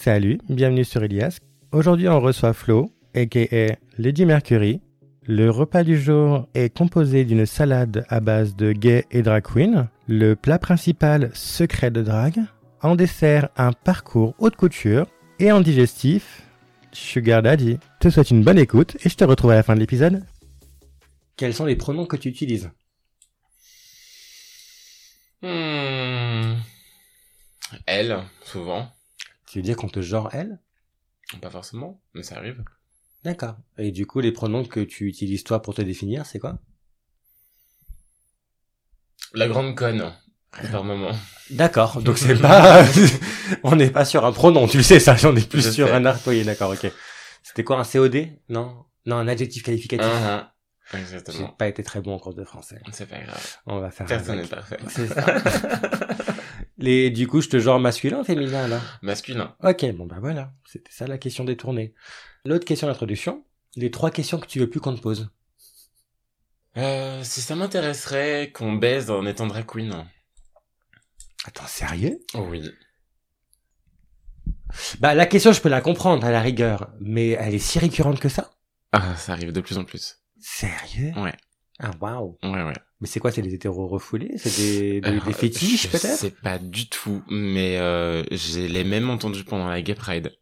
Salut, bienvenue sur Elias. Aujourd'hui, on reçoit Flo, aka Lady Mercury. Le repas du jour est composé d'une salade à base de gay et drag queen, le plat principal secret de drag, en dessert un parcours haute couture et en digestif Sugar Daddy. Je te souhaite une bonne écoute et je te retrouve à la fin de l'épisode. Quels sont les pronoms que tu utilises Hmm. Elle, souvent. Tu veux dire qu'on te genre elle? Pas forcément, mais ça arrive. D'accord. Et du coup, les pronoms que tu utilises toi pour te définir, c'est quoi? La grande conne, par moment. D'accord. Donc c'est pas, on n'est pas sur un pronom, tu le sais ça. On est plus Je sur sais. un. Oui, d'accord, ok. C'était quoi un COD Non, non, un adjectif qualificatif. Ah, ah. J'ai Exactement. pas été très bon en cours de français. C'est pas grave. On va faire. Personne n'est parfait. C'est ça. Les, du coup, je te genre masculin, ou féminin là? Masculin. Ok, bon bah voilà. C'était ça la question détournée. L'autre question d'introduction. Les trois questions que tu veux plus qu'on te pose. Euh, si ça m'intéresserait qu'on baise en étant drag queen. Attends, sérieux? Oui. Bah la question, je peux la comprendre à la rigueur, mais elle est si récurrente que ça? Ah, ça arrive de plus en plus. Sérieux? Ouais. Ah waouh. Ouais, ouais. Mais c'est quoi C'est des hétéros refoulés? C'est des, des, Alors, des fétiches je peut-être? sais pas du tout, mais euh, j'ai les mêmes entendus pendant la Gay Pride.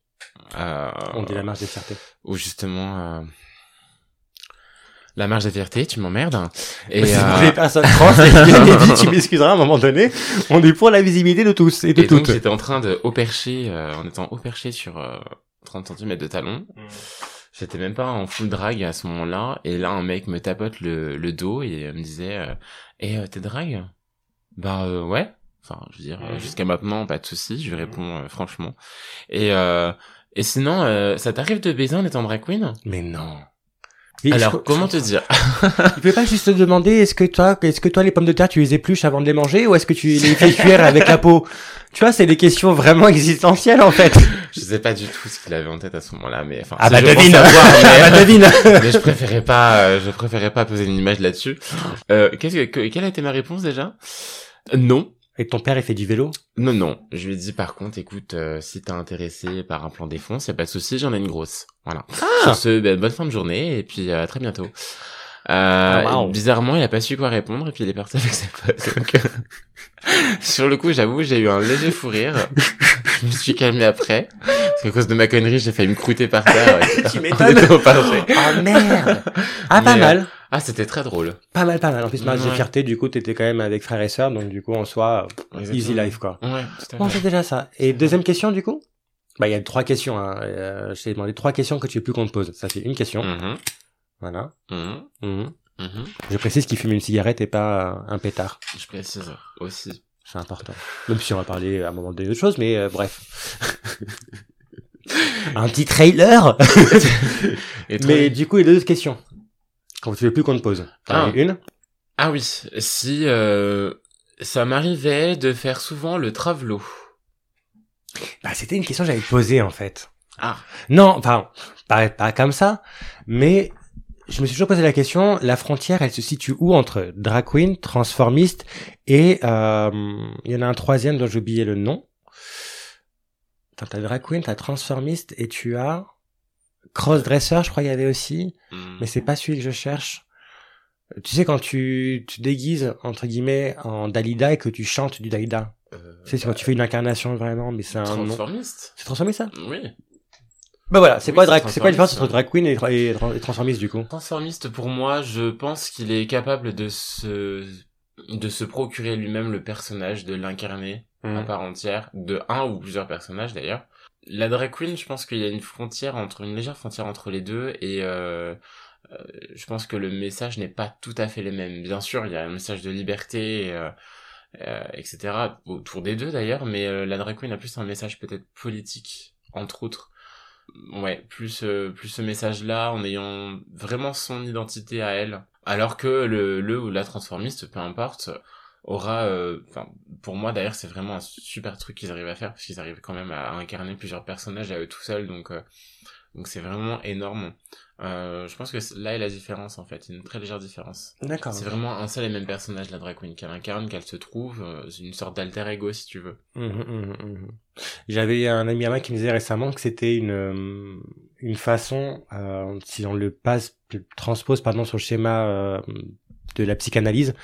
Euh, On dit la marche des fiertés. Où justement... euh, La marche de fierté, tu m'emmerdes. Et c'est euh, les personnes trans, et tu m'excuseras à un moment donné. On est pour la visibilité de tous et de Et donc toutes. j'étais en train de haut percher, euh, en étant haut perché sur euh, 30 cm de talon. J'étais même pas en full drag à ce moment-là. Et là, un mec me tapote le, le dos et me disait euh, Eh, euh, t'es drag? Bah euh, ouais. Enfin, je veux dire, Mhm. jusqu'à maintenant, pas de souci. Je lui réponds euh, franchement. Et euh, et sinon, euh, ça t'arrive de baiser en étant drag queen? Mais non. Et Alors, je- comment te dire Tu peux pas juste te demander est-ce que toi, est-ce que toi les pommes de terre tu les épluches avant de les manger ou est-ce que tu les fais cuire avec la peau? Tu vois, c'est des questions vraiment existentielles en fait. Je sais pas du tout ce qu'il avait en tête à ce moment-là, mais enfin. Ah bah devine. savoir, mais- Ah bah devine. mais je préférais pas, euh, je préférais pas poser une image là-dessus. Euh, qu'est-ce que, que- quelle a été ma réponse déjà? Euh, Non, Et ton père il fait du vélo? Non, non. Je lui ai dit par contre, écoute, euh, si t'es intéressé par un plan défense, y a pas de souci, j'en ai une grosse. Voilà. Ah. Sur ce, ben, bonne fin de journée et puis euh, à très bientôt. Euh, Ah, wow. Bizarrement, il a pas su quoi répondre et puis il est parti avec ses potes. Donc, euh, sur le coup, j'avoue, j'ai eu un léger fou rire. je me suis calmé après parce qu'à cause de ma connerie, j'ai failli me croûter par terre. Tu m'étonnes. Oh merde Ah pas Mais, mal. Ah, c'était très drôle. Pas mal, pas mal. En plus, marche de Ouais. fierté, du coup, t'étais quand même avec frères et sœurs, donc du coup, en soi, easy life, quoi. Ouais, Bon, c'est déjà ça. Et deuxième question, du coup? Bah, il y a trois questions, hein. Euh, je t'ai demandé trois questions que tu veux plus qu'on te pose. Ça fait une question. Mhm, Voilà. mhm, Mhm. mhm. Je précise qu'il fume une cigarette et pas euh, un pétard. Je précise aussi. C'est important. Même si on va parler à un moment donné d'autre chose, mais euh, bref. un petit trailer Et toi Mais du coup, il y a deux questions. Quand tu veux plus qu'on te pose. T'en as Ah. Une Ah oui, si euh, ça m'arrivait de faire souvent le travelo. Bah, c'était une question que j'avais posée, en fait. Ah. Non, enfin, pas, pas comme ça, mais je me suis toujours posé la question, la frontière, elle se situe où entre drag queen, transformiste, et euh, il y en a un troisième dont j'ai oublié le nom. Attends, t'as drag queen, t'as transformiste, et tu as crossdresser, je crois qu'il y avait aussi, Hmm. mais c'est pas celui que je cherche. Tu sais, quand tu tu déguises, entre guillemets, en Dalida et que tu chantes du Dalida. Euh, Tu sais, c'est quand tu fais une incarnation vraiment, mais c'est un transformiste. C'est transformiste, ça? Oui. Bah voilà, c'est Oui, quoi, c'est drag, c'est quoi la différence entre drag queen et, tra- et tra- et transformiste du coup? Transformiste pour moi, je pense qu'il est capable de se de se procurer lui-même le personnage, de l'incarner à part entière, de un ou plusieurs personnages d'ailleurs. La drag queen, je pense qu'il y a une frontière entre une légère frontière entre les deux et euh, euh, je pense que le message n'est pas tout à fait le même. Bien sûr, il y a un message de liberté, euh, euh, etc. autour des deux d'ailleurs, mais euh, la drag queen a plus un message peut-être politique, entre autres. Ouais, plus euh, plus ce message-là, en ayant vraiment son identité à elle, alors que le le ou la transformiste, peu importe, aura, euh, enfin, pour moi d'ailleurs, c'est vraiment un super truc qu'ils arrivent à faire parce qu'ils arrivent quand même à incarner plusieurs personnages à eux tout seuls, donc euh, Donc c'est vraiment énorme. Euh, je pense que là est la différence en fait, une très légère différence. D'accord. C'est vraiment un seul et même personnage la drag queen qu'elle incarne, qu'elle se trouve, euh, une sorte d'alter ego si tu veux. Mmh, mmh, mmh, J'avais un ami à moi qui me disait récemment que c'était une une façon, euh, si on le passe, transpose pardon sur le schéma euh, de la psychanalyse,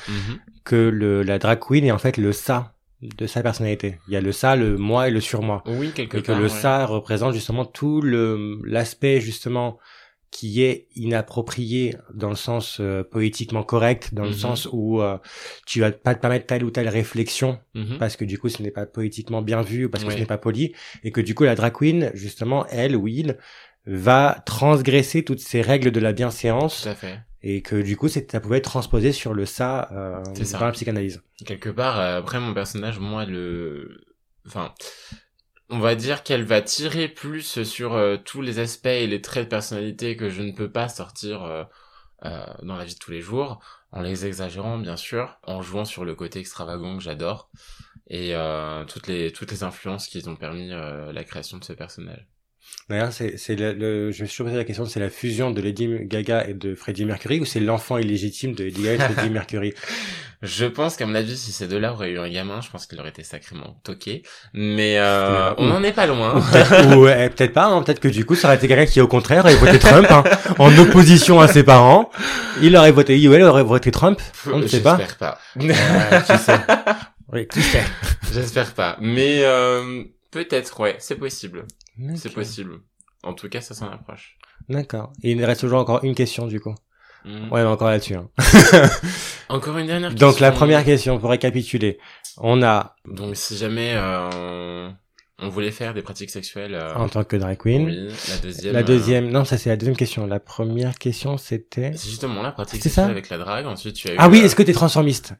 que le la drag queen est en fait le ça de sa personnalité. Il y a le ça, le moi et le surmoi. Oui, quelque et que le ça représente justement tout le l'aspect justement qui est inapproprié dans le sens euh, poétiquement correct, dans le mhm. sens où euh, tu vas pas te permettre telle ou telle réflexion mhm. parce que du coup ce n'est pas poétiquement bien vu ou parce que ce n'est pas poli et que du coup la drag queen justement elle ou il va transgresser toutes ces règles de la bienséance et que du coup ça pouvait être transposé sur le ça euh, dans la psychanalyse. Quelque part euh, après mon personnage moi le enfin on va dire qu'elle va tirer plus sur euh, tous les aspects et les traits de personnalité que je ne peux pas sortir euh, euh, dans la vie de tous les jours, en les exagérant bien sûr, en jouant sur le côté extravagant que j'adore et toutes les toutes les influences qui ont permis la création de ce personnage. D'ailleurs, c'est, c'est le, je me suis toujours posé la question, c'est la fusion de Lady Gaga et de Freddie Mercury ou c'est l'enfant illégitime de Lady Gaga et Freddie Mercury? Je pense qu'à mon avis, si ces deux-là auraient eu un gamin, je pense qu'il aurait été sacrément toqué. Mais euh, on n'en est pas loin. Ou peut-être, peut-être pas, hein. peut-être que du coup, ça aurait été quelqu'un qui, au contraire, aurait voté Trump, hein, en opposition à ses parents. Il aurait voté, ou elle aurait voté Trump. On ne sait pas. J'espère pas. Euh, sais. Oui, qui sait. J'espère pas. Mais euh, peut-être, ouais, c'est possible. C'est possible. En tout cas, ça s'en approche. D'accord. Et il reste toujours encore une question, du coup. Hmm. Ouais, encore là-dessus. Hein. encore une dernière question. Donc, la première question, pour récapituler. On a... Donc, si jamais euh, on voulait faire des pratiques sexuelles... Euh... En tant que drag queen. Oui, la deuxième... La deuxième... Euh, non, ça, c'est la deuxième question. La première question, c'était... C'est justement la pratique sexuelle avec la drague. Ensuite, tu as eu... Ah oui, euh, est-ce que t'es transformiste?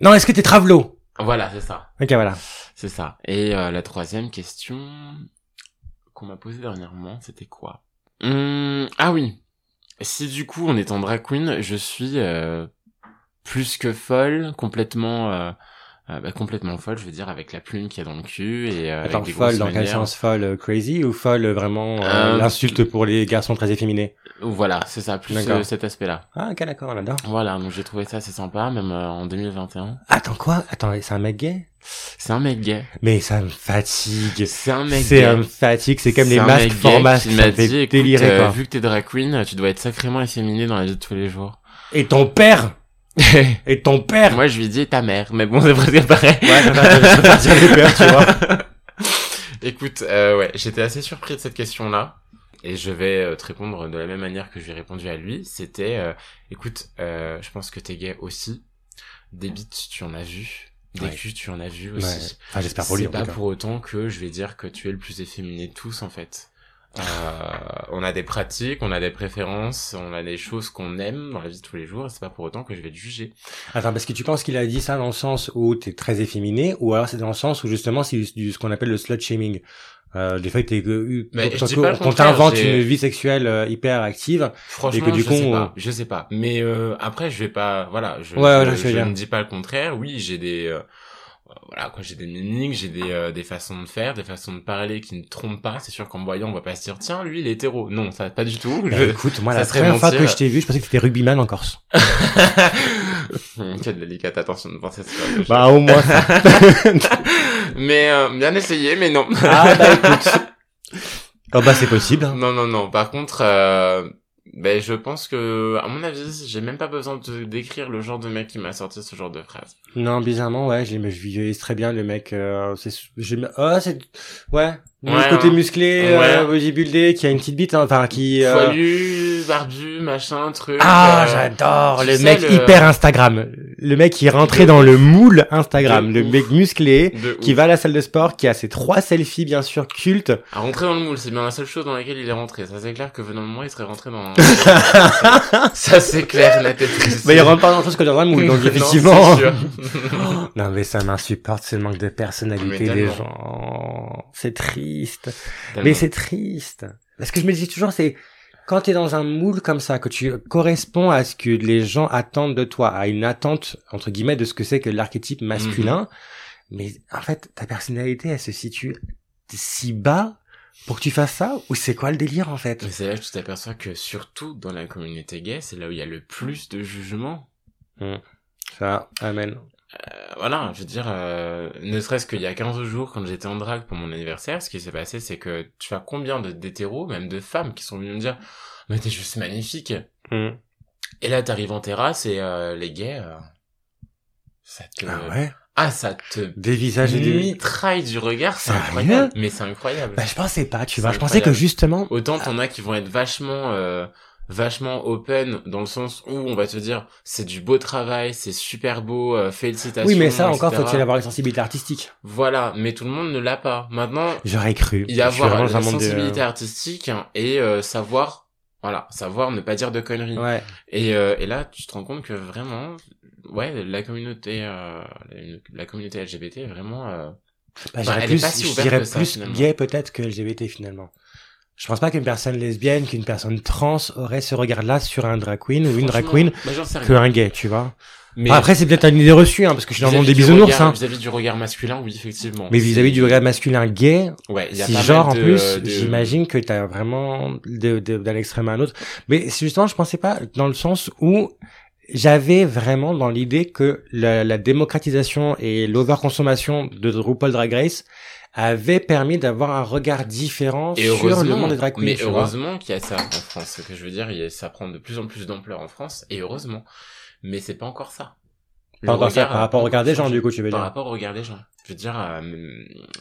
Non, est-ce que t'es travelo Voilà, c'est ça. Ok, voilà. C'est ça. Et euh, la troisième question qu'on m'a posée dernièrement, c'était quoi hum, Ah oui. Si du coup, en étant drag queen, je suis euh, plus que folle, complètement euh, euh, bah, complètement folle, je veux dire, avec la plume qu'il y a dans le cul et euh, Attends, folle dans quel sens folle euh, crazy ou folle vraiment l'insulte pour les garçons très efféminés? Voilà, c'est ça, plus cet aspect-là. Ah ok d'accord, là Voilà, donc j'ai trouvé ça assez sympa, même en 2021. Attends quoi? Attends, c'est un mec gay? C'est un mec gay. Mais ça me fatigue. C'est un mec C'est un fatigue, c'est comme les masques formats. qui m'a dit, délirer, vu que t'es drag queen, tu dois être sacrément efféminé dans la vie de tous les jours. Et ton père? et ton père Moi, je lui dis ta mère, mais bon, c'est presque pareil. Ouais, je pères, tu vois. Écoute, euh, ouais, j'étais assez surpris de cette question-là. Et je vais euh, te répondre de la même manière que je lui ai répondu à lui. C'était, euh, écoute, euh, je pense que t'es gay aussi. Des bites, tu en as vu. Des ouais. culs, tu en as vu aussi. Ouais. Ah, j'espère pour lui. C'est pas pour autant que je vais dire que tu es le plus efféminé de tous, en fait. Euh, on a des pratiques, on a des préférences, on a des choses qu'on aime dans la vie de tous les jours, et c'est pas pour autant que je vais te juger. Attends, parce que tu penses qu'il a dit ça dans le sens où t'es très efféminé, ou alors c'est dans le sens où justement c'est du, ce qu'on appelle le slut shaming. Euh, du fait que t'es qu'on t'invente une vie sexuelle euh, hyper active franchement et que, du je coup, sais pas je sais pas mais euh, après je vais pas voilà je, je, je ne dis pas le contraire oui j'ai des euh, voilà quoi j'ai des mimiques j'ai des euh, des façons de faire des façons de parler qui ne trompent pas. C'est sûr qu'en voyant on va pas se dire tiens lui il est hétéro. Non ça pas du tout. Bah, écoute moi la première fois que je t'ai vu je pensais que c'était rugbyman en Corse. Quelle délicate attention de penser ça bah au moins ça. mais euh, bien essayé mais non. Ah bah écoute. Oh bah c'est possible hein. non non non. Par contre euh, ben, je pense que, à mon avis, j'ai même pas besoin de décrire le genre de mec qui m'a sorti ce genre de phrase. Non, bizarrement, ouais, je visualise très bien le mec, euh, c'est, oh, c'est, ouais, le côté hein. musclé, euh, bodybuildé, qui a une petite bite, hein, enfin, qui, euh... barbu, machin, truc. Ah, euh, j'adore, le mec hyper Instagram. Le mec qui est rentré dans le moule Instagram, le mec musclé, qui va à la salle de sport, qui a ses trois selfies, bien sûr, cultes. À rentrer dans le moule, c'est bien la seule chose dans laquelle il est rentré. Ça, c'est clair que venant de moi, il serait rentré dans, ça, c'est clair, la tête Mais il rentre pas dans chose que dans un moule, donc effectivement. non, mais ça m'insupporte, ce manque de personnalité des gens. C'est triste triste. Mais c'est triste. Parce que je me dis toujours, c'est quand tu es dans un moule comme ça, que tu corresponds à ce que les gens attendent de toi, à une attente, entre guillemets, de ce que c'est que l'archétype masculin, mhm. mais en fait, ta personnalité, elle se situe si bas pour que tu fasses ça ou c'est quoi le délire en fait? Mais c'est là que tu t'aperçois que surtout dans la communauté gay, c'est là où il y a le plus de jugement. Hmm. Ça, amen. Euh, voilà, je veux dire, euh, ne serait-ce qu'il y a 15 jours, quand j'étais en drague pour mon anniversaire, ce qui s'est passé, c'est que tu as combien de d'hétéros, même de femmes, qui sont venus me dire « Mais t'es juste magnifique Hmm. Et là, t'arrives en terrasse et euh, les gays, euh, ça te... Ah ouais Ah, ça te Des visages et des... mitraille du regard, c'est Sérieux incroyable. Mais c'est incroyable. Bah je pensais pas, tu vois. Je pensais que justement... Autant t'en as qui vont être vachement euh, vachement open dans le sens où on va te dire c'est du beau travail, c'est super beau, euh, félicitations. Oui mais ça encore faut-il avoir une sensibilité artistique. Voilà, mais tout le monde ne l'a pas. Maintenant, J'aurais cru. il y avoir vraiment dans la un monde de- sensibilité artistique et euh, savoir voilà, savoir ne pas dire de conneries. Ouais. Et, euh, et là, tu te rends compte que vraiment, ouais, la communauté, euh, la, la communauté LGBT est vraiment. Euh, Bah, Bah, est plus, pas si je ouverte dirais que ça, plus finalement. gay peut-être que LGBT finalement. Je pense pas qu'une personne lesbienne, qu'une personne trans aurait ce regard-là sur un drag queen ou une drag queen bah, j'en sais rien. que un gay, tu vois. Mais Enfin, après, c'est peut-être une idée reçue, hein, parce que je suis dans le monde des bisounours, regard- hein. Vis-à-vis du regard masculin, oui, effectivement. Mais vis-à-vis du regard masculin gay, Ouais, il y a si pas genre en de- plus, de- j'imagine que t'as vraiment de, de- d'un extrême à un autre. Mais justement, je pensais pas dans le sens où j'avais vraiment dans l'idée que la, la démocratisation et l'overconsommation de RuPaul Drag Race avait permis d'avoir un regard différent Et sur le monde des drag queens. mais heureusement qu'il y a ça en France. Ce que je veux dire, il y a- ça prend de plus en plus d'ampleur en France, et heureusement. Mais c'est pas encore ça. Le Par ça, par rapport au regard des gens, du coup, tu veux Par dire. rapport au regard des gens. Je veux dire, euh,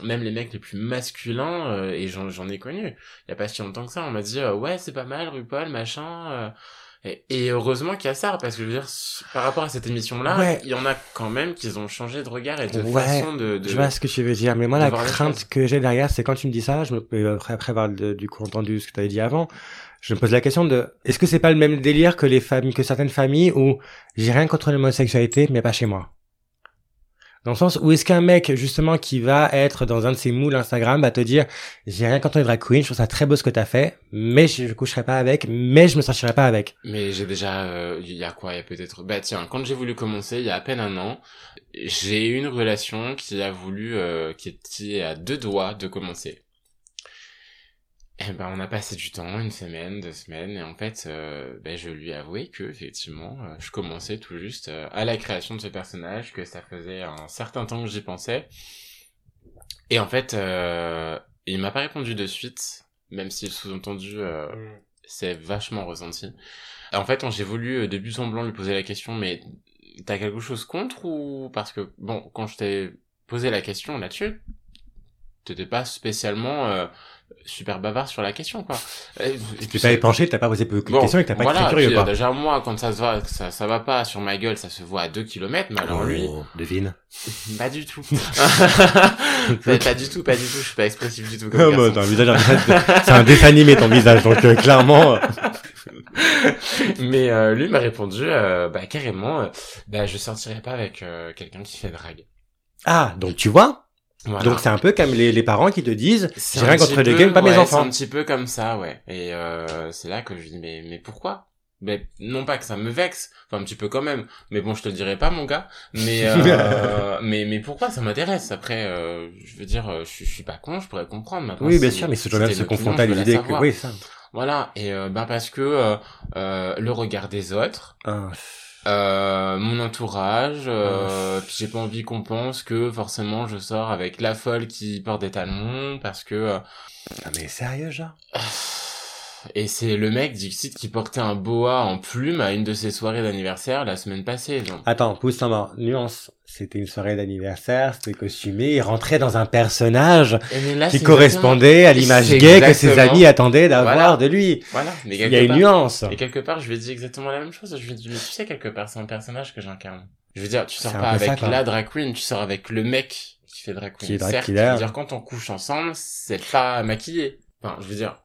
même les mecs les plus masculins, euh, et j'en j'en ai connu. Il y a pas si longtemps que ça, on m'a dit, euh, ouais, c'est pas mal, RuPaul, machin. Et, et heureusement qu'il y a ça, parce que je veux dire, par rapport à cette émission-là, Ouais. il y en a quand même qui ont changé de regard et de Ouais, façon de... de... Je vois ce que tu veux dire, mais moi la crainte que j'ai derrière, c'est quand tu me dis ça, je me, euh, après, après avoir du coup entendu ce que tu avais dit avant, je me pose la question de, est-ce que c'est pas le même délire que les familles, que certaines familles où j'ai rien contre l'homosexualité, mais pas chez moi? Dans le sens où est-ce qu'un mec, justement, qui va être dans un de ses moules Instagram, va te dire, j'ai rien contre les drag queens, je trouve ça très beau ce que t'as fait, mais je, je coucherai pas avec, mais je me sentirai pas avec. Mais j'ai déjà, euh, il y a quoi Il y a peut-être, bah tiens, quand j'ai voulu commencer, il y a à peine un an, j'ai eu une relation qui a voulu, euh, qui était à deux doigts de commencer. Et ben on a passé du temps, une semaine, deux semaines, et en fait, euh, ben, je lui ai avoué que effectivement, euh, je commençais tout juste euh, à la création de ce personnage, que ça faisait un certain temps que j'y pensais. Et en fait, euh, il m'a pas répondu de suite, même si le sous-entendu euh, c'est vachement ressenti. En fait, j'ai voulu euh, de but en blanc lui poser la question, mais t'as quelque chose contre ou parce que bon, quand je t'ai posé la question là-dessus, t'étais pas spécialement euh, super bavard sur la question quoi. Et, Tu puis t'es pas épanché, t'as pas posé beaucoup de Bon, questions et que t'as pas voilà, été curieux, puis, quoi. euh, Déjà moi, quand ça se voit, ça, ça va pas sur ma gueule, ça se voit à 2 km, mais alors lui, Oh, devine. pas du tout. pas, pas du tout, pas du tout, je suis pas expressif du tout comme Ah, bah, c'est un dessin animé ton visage, donc euh, clairement. Mais euh, lui m'a répondu, euh, bah carrément, bah je sortirai pas avec quelqu'un qui fait drague. Ah, donc tu vois. Voilà. Donc c'est un peu comme les, les parents qui te disent, C'est j'ai rien contre les gays, pas mes enfants. C'est un petit peu comme ça, ouais. Et euh, c'est là que je dis, mais mais pourquoi? Mais non pas que ça me vexe, enfin un petit peu quand même, mais bon je te le dirai pas mon gars, mais euh, mais mais pourquoi ça m'intéresse? Après euh, je veux dire euh, je, je suis pas con, je pourrais comprendre maintenant. Oui, bien sûr, mais de t'es se confronter à l'idée que, oui, ça. Voilà, et euh, ben parce que euh, euh, le regard des autres, Ah, euh, mon entourage, euh, puis j'ai pas envie qu'on pense que forcément je sors avec la folle qui porte des talons, parce que euh, Ah, mais sérieux, genre? et c'est le mec Dixit qui portait un boa en plume à une de ses soirées d'anniversaire la semaine passée. Attends, pousse main. Nuance. C'était une soirée d'anniversaire, c'était costumé, il rentrait dans un personnage là, qui correspondait à l'image gay que ses amis attendaient d'avoir Voilà. de lui. Voilà, mais Il y a une nuance. et quelque part, je lui ai dit exactement la même chose. Je lui ai dit, mais tu sais, quelque part, c'est un personnage que j'incarne. Je veux dire, tu sors pas ça, avec la drag queen, tu sors avec le mec qui fait drag queen. Qui est drag Certes, je veux dire, quand on couche ensemble, c'est pas maquillé. Enfin, je veux dire,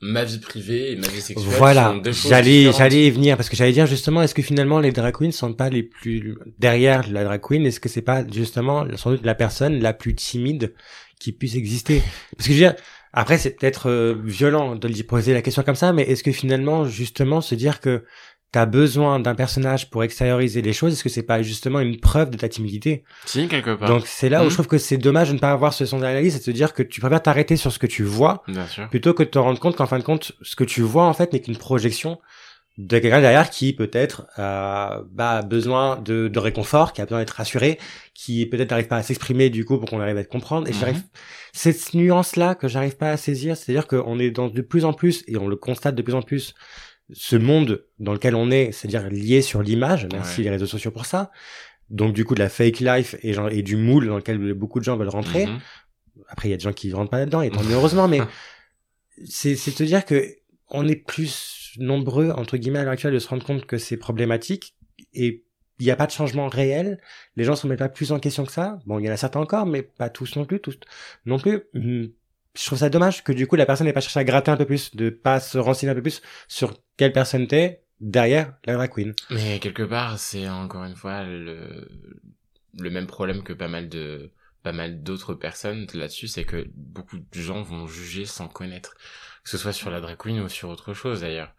ma vie privée et ma vie sexuelle Voilà, j'allais j'allais y venir parce que j'allais dire justement est-ce que finalement les drag queens sont pas les plus derrière la drag queen? Est-ce que c'est pas justement sans doute la personne la plus timide qui puisse exister? Parce que je veux dire après c'est peut-être euh, violent de lui poser la question comme ça mais est-ce que finalement justement se dire que t'as besoin d'un personnage pour extérioriser les choses, est-ce que c'est pas justement une preuve de ta timidité? Si, quelque part. Donc c'est là où Mhm. je trouve que c'est dommage de ne pas avoir ce son d'analyse et de se dire que tu préfères t'arrêter sur ce que tu vois Bien sûr. plutôt que de te rendre compte qu'en fin de compte, ce que tu vois en fait n'est qu'une projection de quelqu'un derrière qui peut-être euh, bah, a besoin de, de réconfort, qui a besoin d'être rassuré, qui peut-être n'arrive pas à s'exprimer du coup pour qu'on arrive à te comprendre. Et Mhm. j'arrive cette nuance là que j'arrive pas à saisir, c'est-à-dire qu'on est dans de plus en plus et on le constate de plus en plus ce monde dans lequel on est, c'est-à-dire lié sur l'image. Merci Ouais. les réseaux sociaux pour ça. Donc du coup de la fake life et, genre, et du moule dans lequel beaucoup de gens veulent rentrer. Mhm. Après, il y a des gens qui rentrent pas là-dedans, et tant mieux heureusement, mais c'est c'est te dire que on est plus nombreux entre guillemets à l'heure actuelle de se rendre compte que c'est problématique et il n'y a pas de changement réel. Les gens se mettent pas plus en question que ça. Bon, il y en a certains encore, mais pas tous non plus, tous non plus. Je trouve ça dommage que du coup la personne n'ait pas cherché à gratter un peu plus, de pas se renseigner un peu plus sur quelle personne t'es derrière la drag queen. Mais quelque part, c'est encore une fois le, le même problème que pas mal de pas mal d'autres personnes là-dessus, c'est que beaucoup de gens vont juger sans connaître, que ce soit sur la drag queen ou sur autre chose d'ailleurs.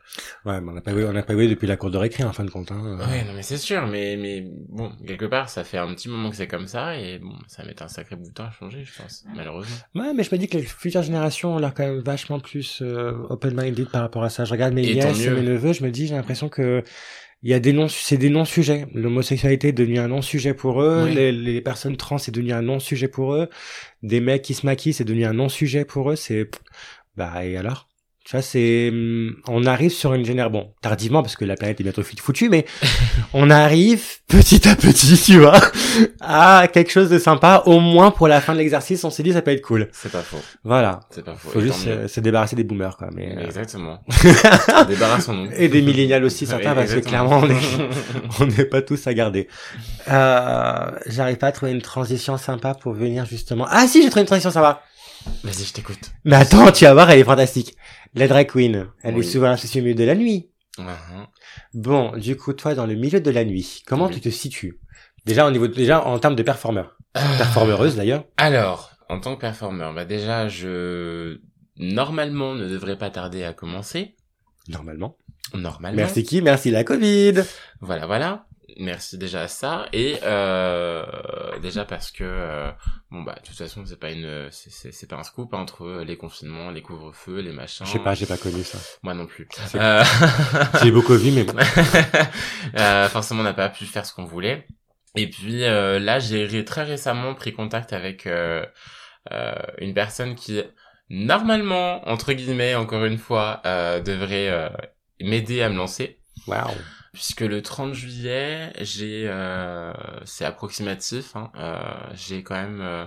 Ouais, mais on n'a pas eu, on n'a pas eu depuis la cour de récré en fin de compte. Hein. Ouais, non mais c'est sûr, mais mais bon, quelque part, ça fait un petit moment que c'est comme ça et bon, ça met un sacré bout de temps à changer, je pense, malheureusement. Ouais, mais je me dis que les futures générations ont l'air quand même vachement plus euh, open-minded par rapport à ça. Je regarde mes nièces mes neveux, je me dis, j'ai l'impression que il y a des non, c'est des non-sujets. L'homosexualité est devenue un non-sujet pour eux. Oui. Les, les personnes trans c'est devenu un non-sujet pour eux. Des mecs qui se maquillent c'est devenu un non-sujet pour eux. C'est bah et alors? Tu vois, c'est hum, on arrive sur une génération bon tardivement parce que la planète est bientôt foutue, mais on arrive petit à petit, tu vois, à quelque chose de sympa. Au moins pour la fin de l'exercice, on s'est dit ça peut être cool. C'est pas faux, Voilà. c'est pas faux. Faut et juste se débarrasser des boomers, quoi. Mais, euh, Exactement. Débarrassons-nous. et des millénials aussi, certains, parce que clairement, on est, on n'est pas tous à garder. Euh, j'arrive pas à trouver une transition sympa pour venir justement. Ah si, j'ai trouvé une transition sympa. Vas-y, je t'écoute. Mais attends, tu vas voir, elle est fantastique. La drag queen, elle Oui. est souvent associée au milieu de la nuit. Mhm. Bon, du coup, toi, dans le milieu de la nuit, comment Oui. tu te situes? Déjà au niveau, déjà en termes de performeur, performeuse d'ailleurs. Alors, en tant que performeur, bah déjà, je normalement ne devrais pas tarder à commencer. Normalement. Normalement. Merci qui Merci la Covid. Voilà, voilà. Merci déjà à ça et euh, déjà parce que euh, bon bah de toute façon c'est pas une c'est pas un scoop hein, entre les confinements, les couvre-feux, les machins. Je sais pas, j'ai pas connu ça. Moi non plus. Euh... J'ai beaucoup vu, mais bon. Euh, forcément, on n'a pas pu faire ce qu'on voulait. Et puis euh, là, j'ai très récemment pris contact avec euh, une personne qui, normalement, entre guillemets, encore une fois, euh, devrait euh, m'aider à me lancer. Waouh. Puisque le 30 juillet, j'ai, euh, c'est approximatif, hein, euh, j'ai quand même, euh,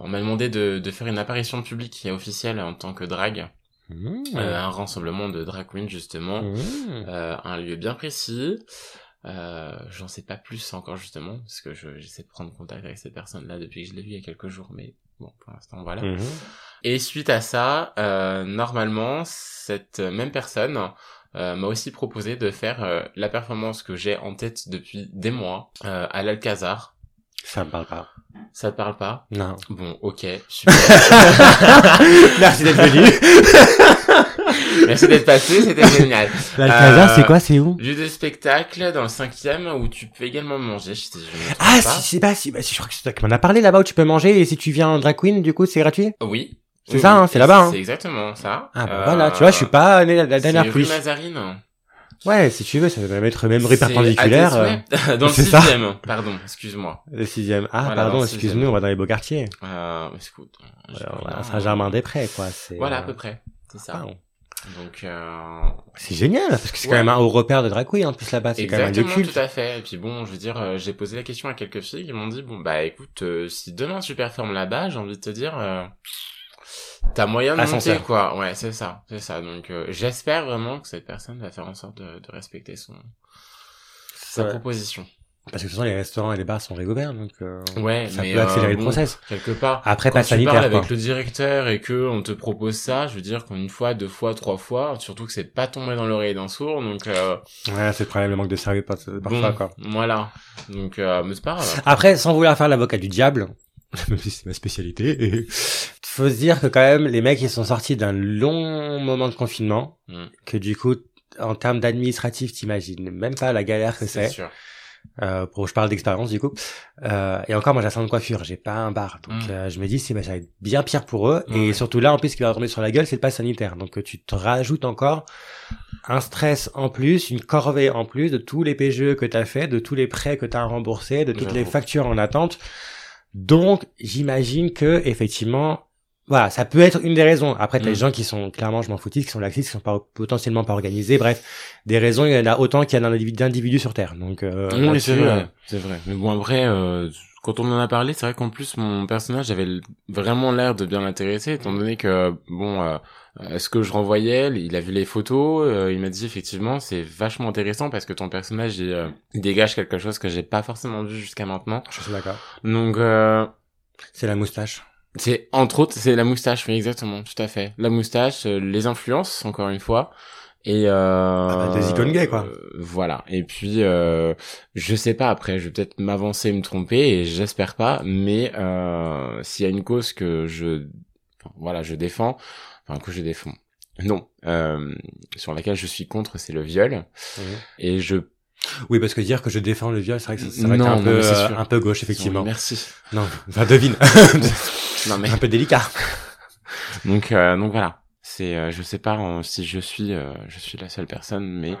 on m'a demandé de, de faire une apparition publique et officielle en tant que drag, Mmh. euh, un rassemblement de drag queens justement, Mmh. euh, un lieu bien précis. Euh, j'en sais pas plus encore justement parce que je- j'essaie de prendre contact avec cette personne là depuis que je l'ai vue il y a quelques jours mais bon pour l'instant voilà Mmh. et suite à ça euh, normalement cette même personne euh, m'a aussi proposé de faire euh, la performance que j'ai en tête depuis des mois euh, à l'Alcazar Ça me parle pas. ça te parle pas? Non. bon ok super Merci d'être venu. merci d'être passé c'était génial L'Alcazar, Euh, c'est quoi, c'est où? Lieu de spectacle dans le cinquième où tu peux également manger je trompe Ah, pas. si, c'est pas, si, bah, si, je crois que c'est toi qui m'en a parlé là-bas où tu peux manger et si tu viens en drag queen, du coup, c'est gratuit? Oui. C'est Oui, ça, hein, c'est là-bas, hein. C'est exactement ça. Ah, bah Euh, voilà, tu vois, je suis pas né la, la dernière C'est pluie. Mazarine. Ouais, si tu veux, ça va mettre même rue C'est perpendiculaire. euh. Dans le c'est ça. sixième. Pardon, excuse-moi. le sixième. Ah, Voilà, pardon, excuse-nous, on va dans les beaux quartiers. Euh, écoute, j'ai Voilà, Saint-Germain-des-Prés, quoi. c'est, Voilà, à euh, peu près. C'est ça. Donc, euh... C'est génial, parce que c'est Ouais. quand même un haut repère de drag queen, en plus, là-bas. C'est quand même un lieu culte. tout à fait. Et puis bon, je veux dire, euh, j'ai posé la question à quelques filles qui m'ont dit, bon, bah écoute, euh, si demain tu performes là-bas, j'ai envie de te dire, euh, t'as moyen de Ascenseur. monter, quoi. Ouais, c'est ça, c'est ça. Donc, euh, j'espère vraiment que cette personne va faire en sorte de, de respecter son sa Ouais. proposition. Parce que de toute façon, les restaurants et les bars sont réouverts, donc euh, Ouais, ça mais peut accélérer euh, le bon, process. quelque part. Après, Quand pas tu parles avec quoi. le directeur et que on te propose ça, je veux dire qu'une fois, deux fois, trois fois, surtout que c'est pas tombé dans l'oreille d'un sourd, donc euh, Ouais, c'est le problème, le manque de sérieux par- parfois, bon, quoi. voilà. Donc, mais c'est pas grave. Après, sans vouloir faire l'avocat du diable, même si c'est ma spécialité, et... faut se dire que quand même, les mecs, ils sont sortis d'un long moment de confinement, Mm. que du coup, en termes d'administratif, t'imagines même pas la galère que c'est. Euh, pour je parle d'expérience du coup. Euh, et encore moi j'ai un salon de coiffure j'ai pas un bar. Donc mm. euh, je me dis c'est bah, ça va être bien pire pour eux. Et surtout là en plus ce qui va tomber sur la gueule c'est le pass sanitaire. Donc tu te rajoutes encore un stress en plus une corvée en plus de tous les PGE que tu as fait de tous les prêts que tu as remboursés de toutes les factures en attente donc j'imagine que effectivement voilà, ça peut être une des raisons. Après, t'as des mm. gens qui sont clairement, je m'en foutis, qui sont laxistes, qui sont pas, potentiellement pas organisés. Bref, des raisons, il y en a autant qu'il y a d'individus sur Terre. Donc, euh, oui, c'est vrai, euh, c'est vrai. Mais bon, après, euh, quand on en a parlé, c'est vrai qu'en plus, mon personnage avait vraiment l'air de bien l'intéresser, étant donné que, bon, euh, ce que je renvoyais, il a vu les photos, il m'a dit effectivement, c'est vachement intéressant parce que ton personnage, il, dégage quelque chose que j'ai pas forcément vu jusqu'à maintenant. Je suis d'accord. Donc, c'est la moustache. C'est entre autres, c'est la moustache, oui exactement, tout à fait. La moustache, euh, les influences, encore une fois, et euh, ah bah, des icônes gays quoi. Euh, voilà. Et puis euh, je sais pas après, je vais peut-être m'avancer, me tromper, et j'espère pas. Mais euh, s'il y a une cause que je, voilà, je défends, enfin que je défends, non, euh, sur laquelle je suis contre, c'est le viol. Et je oui, parce que dire que je défends le viol, c'est vrai que ça, va être un peu, un peu gauche, effectivement. merci. Non, enfin, devine. non, mais... Un peu délicat. donc, euh, donc voilà. C'est, euh, je sais pas si je suis, euh, je suis la seule personne, mais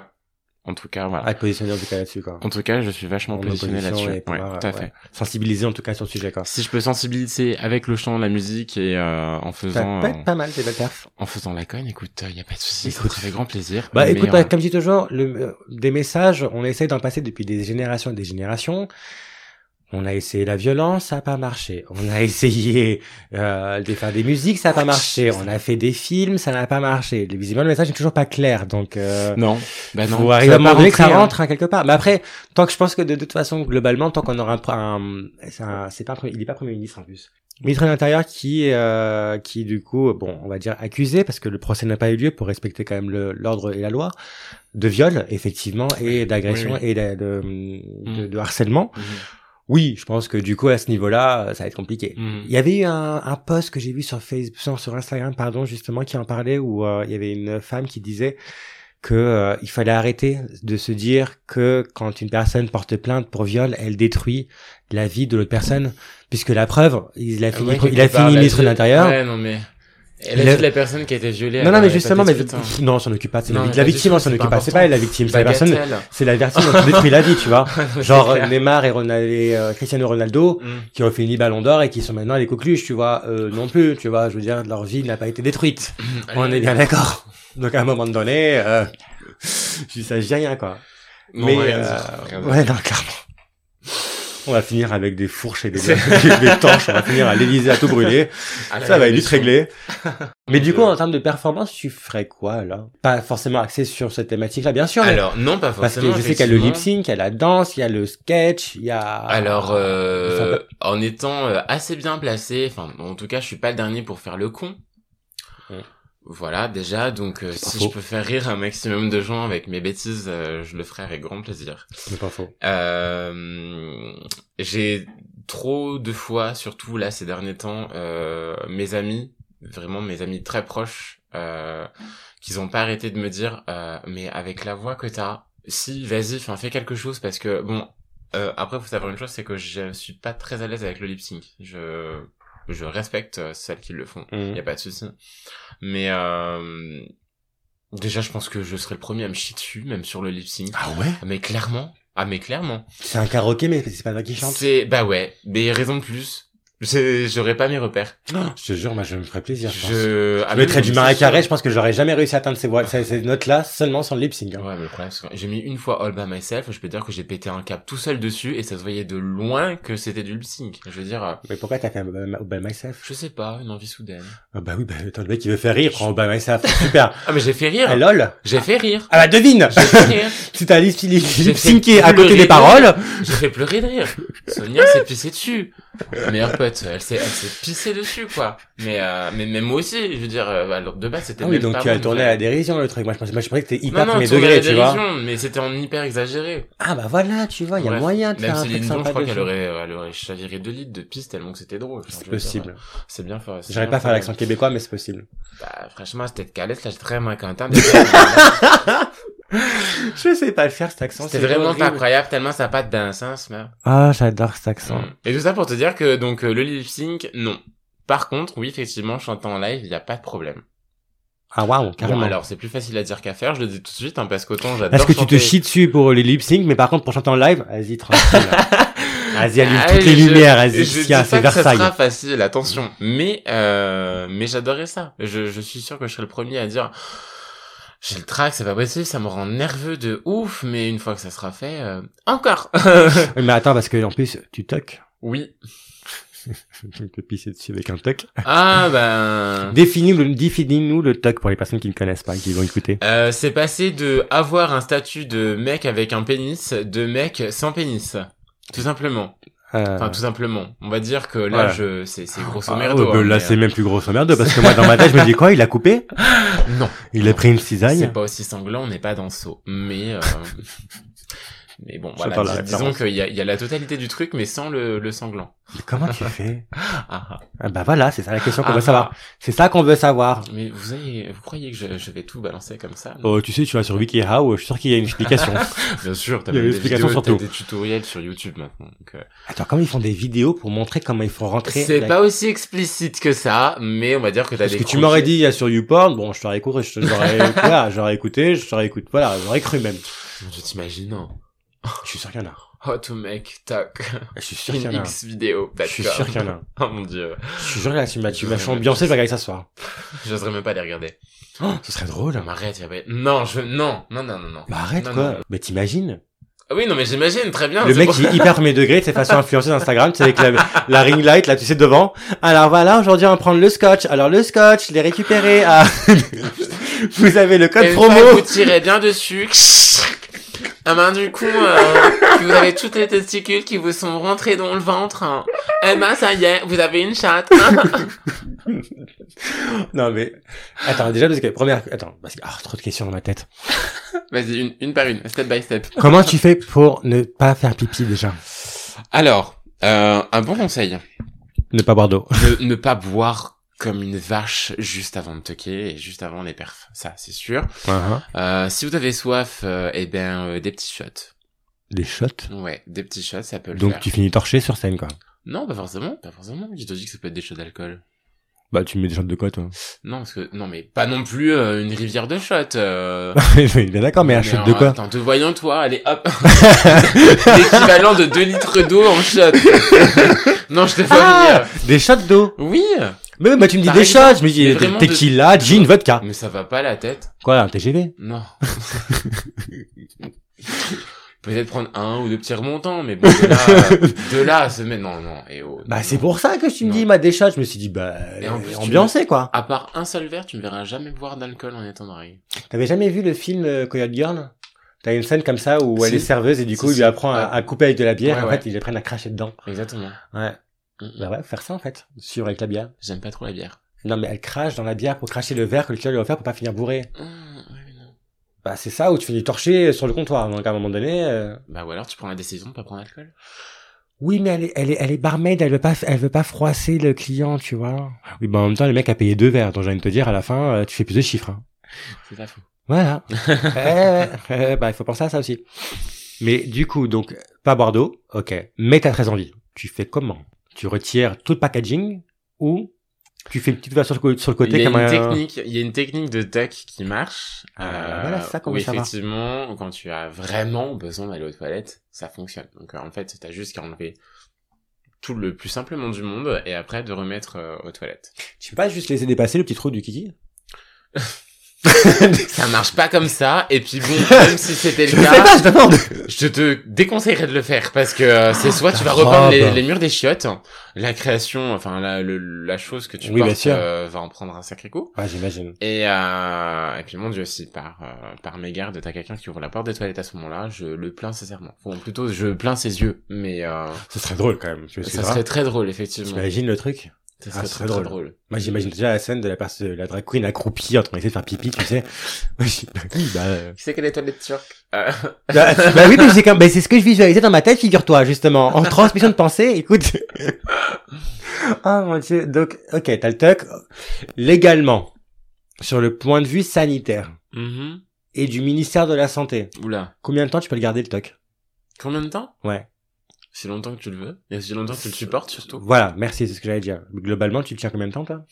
en tout cas, voilà. À positionner en tout cas là-dessus, quoi. En tout cas, je suis vachement positionné là-dessus. Ouais, tout à fait. Sensibiliser en tout cas sur le sujet, quoi. Si je peux sensibiliser avec le chant, la musique et euh, en faisant. Ça peut être pas mal, c'est belle perf. En faisant la cogne, écoute, il y a pas de souci. Ça fait grand plaisir. Bah, écoute, bah, comme je dis toujours, le, des messages, on essaie d'en passer depuis des générations et des générations. On a essayé la violence, ça n'a pas marché. On a essayé euh, de faire des musiques, ça n'a pas marché. On a fait des films, ça n'a pas marché. Visiblement, le message n'est toujours pas clair, donc euh, non. Bah non. Faut arriver à un que ça hein. rentre hein, quelque part. Mais après, tant que je pense que de, toute façon, globalement, tant qu'on aura un, un c'est pas, il est pas premier ministre en plus. Ministre de l'Intérieur qui, euh, qui du coup, bon, on va dire accusé parce que le procès n'a pas eu lieu pour respecter quand même l'ordre et la loi de viol, effectivement, et d'agression et de, de, de, de harcèlement. Mmh oui, je pense que du coup à ce niveau-là, ça va être compliqué. Mm. Il y avait eu un, un post que j'ai vu sur Facebook, sur Instagram, pardon, justement, qui en parlait où euh, il y avait une femme qui disait que euh, il fallait arrêter de se dire que quand une personne porte plainte pour viol, elle détruit la vie de l'autre personne, puisque la preuve, il a fini, il a fini ministre de l'Intérieur. Ouais, non mais elle a la personne qui a été violée. Non, non, mais justement, mais non, on s'en occupe pas. C'est la, victime, on s'en occupe pas. C'est pas la victime, c'est la personne. C'est la victime qui détruit la vie, tu vois. Genre Neymar et, Ronaldo, et euh, Cristiano Ronaldo, mm. qui ont fait une ballon d'or et qui sont maintenant les coqueluches, tu vois. Euh, non plus, tu vois. Je veux dire, leur vie n'a pas été détruite. Mm. on est bien d'accord. Donc à un moment donné, euh, je s'agit rien, quoi. mais euh, ouais, non, clairement. On va finir avec des fourches et des, des, torches. On va finir à l'Elysée à tout brûler. ça va vite régler. Mais du coup, en termes de performance, tu ferais quoi, là? Pas forcément axé sur cette thématique-là, bien sûr. Alors, non, pas forcément. Parce que je sais qu'il y a le lip sync, il y a la danse, il y a le sketch, il y a... Alors, euh, en étant euh, assez bien placé, enfin, en tout cas, je suis pas le dernier pour faire le con. Voilà, déjà, donc euh, si je peux faire rire un maximum de gens avec mes bêtises, euh, je le ferai avec grand plaisir. C'est pas faux. Euh, j'ai trop de fois, surtout là ces derniers temps, euh, mes amis, vraiment mes amis très proches, qui ont pas arrêté de me dire, mais avec la voix que t'as, si, vas-y, enfin fais quelque chose parce que bon. après, faut savoir une chose, c'est que je suis pas très à l'aise avec le lip sync. Je je respecte euh, celles qui le font, il mhm. y a pas de souci. Mais euh, déjà, je pense que je serai le premier à me chier dessus, même sur le lip sync. Ah ouais? Mais clairement. Ah mais clairement. C'est un karaoké, mais c'est pas toi qui chante? C'est bah ouais, mais raison de plus. J'aurais pas mes repères. je te jure, moi, je me ferais plaisir. Je, je... Mettrais du marin carré. Je pense que j'aurais jamais réussi à atteindre ces, voix, ces, notes-là seulement sans le lip sync. Hein. Ouais, mais le problème, j'ai mis une fois All By Myself. Je peux dire que j'ai pété un cap tout seul dessus et ça se voyait de loin que c'était du lip sync. Je veux dire. Euh, mais pourquoi t'as fait All By Myself? Je sais pas, une envie soudaine. Ah bah oui, bah attends, le mec il veut faire rire, All By Myself. Super. ah mais j'ai fait rire. Ah lol. J'ai fait rire. Ah bah devine. J'ai fait rire. si t'as lip syncé à côté des paroles. J'ai fait pleurer de rire. Sonia s'est pissée dessus. Meilleure pote, elle s'est, pisser dessus quoi. Mais euh, mais même moi aussi je veux dire euh, alors de base c'était ah oui donc tu as tourné à la dérision le truc. Moi je pensais, moi, je pensais que c'était hyper non, premier degré tu vois. mais c'était en hyper exagéré. Ah bah voilà tu vois il y a moyen de même faire Céline Dion je crois qu'elle aurait elle aurait chaviré deux litres de piste tellement que c'était drôle c'est possible. c'est bien fort j'arrive pas à faire l'accent québécois mais c'est possible. Bah franchement c'était de calette là j'ai très moins content je sais pas le faire cet accent. C'est vraiment pas incroyable tellement ça n'a pas de sens, mais... Ah, j'adore cet accent. Mm. Et tout ça pour te dire que donc euh, le lip sync, non. Par contre, oui, effectivement, chantant en live, il y a pas de problème. Ah waouh, carrément. Bon, alors c'est plus facile à dire qu'à faire, je le dis tout de suite, hein, parce qu'autant j'adore Est-ce que chanter... tu te chies dessus pour les lip sync, mais par contre pour chanter en live, vas-y tranquille. vas-y allume Ah, toutes les je- lumières, vas-y, c'est que ça Versailles. sera facile, attention. Mais euh, mais j'adorais ça. Je, je suis sûr que je serai le premier à dire j'ai le trac, c'est pas possible, ça me rend nerveux de ouf, mais une fois que ça sera fait, euh, encore. Mais attends, parce que en plus, tu toques. oui. Je te pisser dessus avec un toc. Ah ben. Définis-nous définis-nous le toc pour les personnes qui ne connaissent pas, qui vont écouter. Euh, c'est passé de avoir un statut de mec avec un pénis de mec sans pénis. Tout simplement. Euh, Enfin, tout simplement. On va dire que là, Voilà. je, c'est, c'est grosso ah, merdo. ouais, bah, hein, là, mais, c'est même plus grosso merde, parce que moi, dans ma tête, je me dis quoi, il a coupé? euh, Non. Il a pris une C'est cisaille? pas aussi sanglant, on n'est pas dans saut. Mais, euh, mais bon, voilà. La disons qu'il y y a la totalité du truc, mais sans le, le sanglant. Mais comment tu fais? Ah, ah. Ah, bah voilà, c'est ça la question qu'on Ah, veut savoir. C'est ça qu'on veut savoir. Mais vous avez, vous croyez que je, je vais tout balancer comme ça? Oh, tu sais, tu vas sur WikiHow, je suis sûr qu'il y a une explication. Bien sûr, t'as des explication vidéos, sur des tutoriels sur YouTube maintenant. donc, euh, Attends, comment ils font des vidéos pour montrer comment ils font rentrer C'est la- pas aussi explicite que ça, mais on va dire que t'as Parce des que tu m'aurais dit, il y a sur YouPorn, bon, je t'aurais écouté, je j'aurais, j'aurais écouté, je t'aurais écouté, voilà, j'aurais cru même. Je t'imagine, non. Je suis sûr qu'il y en a. Oh, to make talk. Je suis sûr qu'il y en a. X vidéo. Je suis sûr qu'il y en a. Oh mon dieu. Je suis sûr que là, tu m'as, tu m'as fait ambiancer, je vais regarder ça ce soir. J'oserais même pas les regarder. Oh, ce serait drôle. Non, m'arrête, y a pas... Non, je, non, non, non, non, non. Bah arrête Non, quoi. non. Mais t'imagines? Ah Oui, non, mais j'imagine, très bien. Le c'est mec il est hyper premier degré de ses façons influencées d'Instagram, tu sais avec la, la ring light là, tu sais devant. Alors voilà, aujourd'hui on va prendre le scotch. Alors le scotch, je l'ai récupéré à. Vous avez le code Et promo. vous tirez bien dessus. Ah ben du coup, euh, vous avez toutes les testicules qui vous sont rentrés dans le ventre. hein. Eh ben ça y est, vous avez une chatte. Non mais attends déjà parce que première attends parce que ah, trop de questions dans ma tête. Vas-y, une, une par une, step by step. Comment tu fais pour ne pas faire pipi déjà? Alors, euh, un bon conseil. Ne pas boire d'eau. Ne, ne pas boire comme une vache juste avant de toquer et juste avant les perfs. Ça, c'est sûr. Uh-huh. Euh, si vous avez soif, euh, eh ben, euh, des petits shots. Des shots? Ouais, des petits shots, ça peut le Donc faire. tu finis torché sur scène quoi. Non, pas forcément, pas forcément. Qui te dit que ça peut être des shots d'alcool Bah tu mets des shots de quoi toi Non, parce que non, mais pas non plus euh, une rivière de shots. Euh... Bien d'accord, mais un shot de en- quoi Attends, te voyant toi, allez hop, l'équivalent de 2 litres d'eau en shot. non, je te vois Ah, venir. Des shots d'eau. Oui, Mais bah tu me dis des shots, je me dis vraiment de- tequila, gin, vodka. mais ça va pas la tête. Quoi, un TGV Non. Peut-être prendre un ou deux petits remontants, mais bon, de là, de là, à se mettre, non, non, et oh, Bah c'est pour ça que tu me Non. dis ma des shots, je me suis dit bah Et en plus, ambiancé quoi. À part un seul verre, tu ne verras jamais boire d'alcool en étant marié. T'avais jamais vu le film euh, Coyote Girl? T'as une scène comme ça où elle est serveuse et du coup Si, il lui si. apprend à, couper avec de la bière. Ouais, en ouais. fait, ils apprennent à cracher dedans. Exactement. Ouais. Bah ouais, faire ça en fait, sur avec la bière. J'aime pas trop la bière. Non mais elle crache dans la bière pour cracher le verre que le client lui a offert pour pas finir bourré. Ouais, non. Bah c'est ça où tu finis torché sur le comptoir. Donc à un moment donné. euh, Bah, ou alors tu prends la décision de pas prendre d'alcool. Oui, mais elle est, elle est, elle est barmaid, elle veut pas, elle veut pas froisser le client, tu vois. Oui, bah en même temps, le mec a payé deux verres, donc j'ai envie de te dire, à la fin, euh, tu fais plus de chiffres. hein. C'est pas faux. Voilà. Euh, bah il faut penser à ça aussi. Mais du coup, donc pas boire d'eau, ok. Mais t'as très envie. Tu fais comment? Tu retires tout le packaging ou tu fais une petite version sur le, co- sur le côté il y a comme une un. technique, il y a une technique de tuck qui marche. euh, Ah, voilà, c'est ça où savoir. effectivement, quand tu as vraiment besoin d'aller aux toilettes, ça fonctionne. Donc, euh, en fait, t'as juste qu'à enlever tout le plus simplement du monde et après de remettre euh, aux toilettes. Tu peux pas juste laisser dépasser le petit trou du kiki? Ça marche pas comme ça. Et puis bon, même si c'était le cas, pas, je te déconseillerais de le faire parce que euh, c'est soit tu vas ta repeindre les, murs des chiottes, la création, enfin la, le- la chose que tu Oui, portes euh, va en prendre un sacré coup. Ouais, j'imagine. Et, euh, et puis mon dieu aussi, par, euh, par mégarde, t'as quelqu'un qui ouvre la porte des toilettes à ce moment-là, je le plains sincèrement. Bon, plutôt, je plains ses yeux, mais euh, Ce serait drôle quand même. Tu ça serait très drôle, effectivement. T'imagines le truc Ça Ah, serait très, drôle. drôle. Moi, j'imagine déjà la scène de la, pers- de la drag queen accroupie en train d'essayer de faire pipi, tu sais. Moi, je dis, bah oui, bah, euh, Qui c'est que les toilettes turques euh, bah, bah oui, mais c'est comme, bah, c'est ce que je visualisais dans ma tête, figure-toi, justement. En transmission de pensée, écoute. Ah, mon dieu. Donc, ok, t'as le tuck. Légalement, sur le point de vue sanitaire, mhm. et du ministère de la Santé. Oula. Combien de temps tu peux le garder le toc Combien de temps? Ouais. Si longtemps que tu le veux? Et si longtemps que tu le supportes, surtout. Voilà, merci, c'est ce que j'allais dire. Globalement, tu le tiens combien de temps, toi?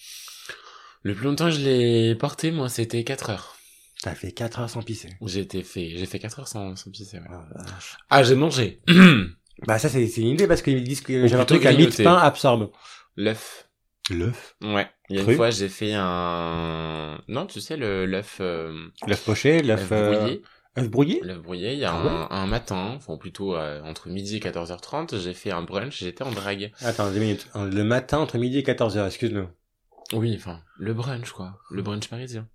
Le plus longtemps que je l'ai porté, moi, c'était 4 heures. T'as fait 4 heures sans pisser. J'ai été fait, j'ai fait 4 heures sans, sans pisser, ouais. Ah. Ah, j'ai mangé. bah ça, c'est une idée parce qu'ils disent que j'ai un plutôt truc à grignoter. mi-pain absorbe. L'œuf. L'œuf? Ouais. Il y a Cru? une fois, j'ai fait un... Non, tu sais, le, l'œuf, euh, L'œuf poché, l'œuf euh. Œuf brouillé L'œuf brouillé, il y a Ah un, un matin, enfin plutôt euh, entre midi et 14h30, j'ai fait un brunch, j'étais en drague. Attends, deux minutes. Le matin entre midi et 14h, excuse-nous. Oui, enfin, le brunch, quoi. Le brunch parisien.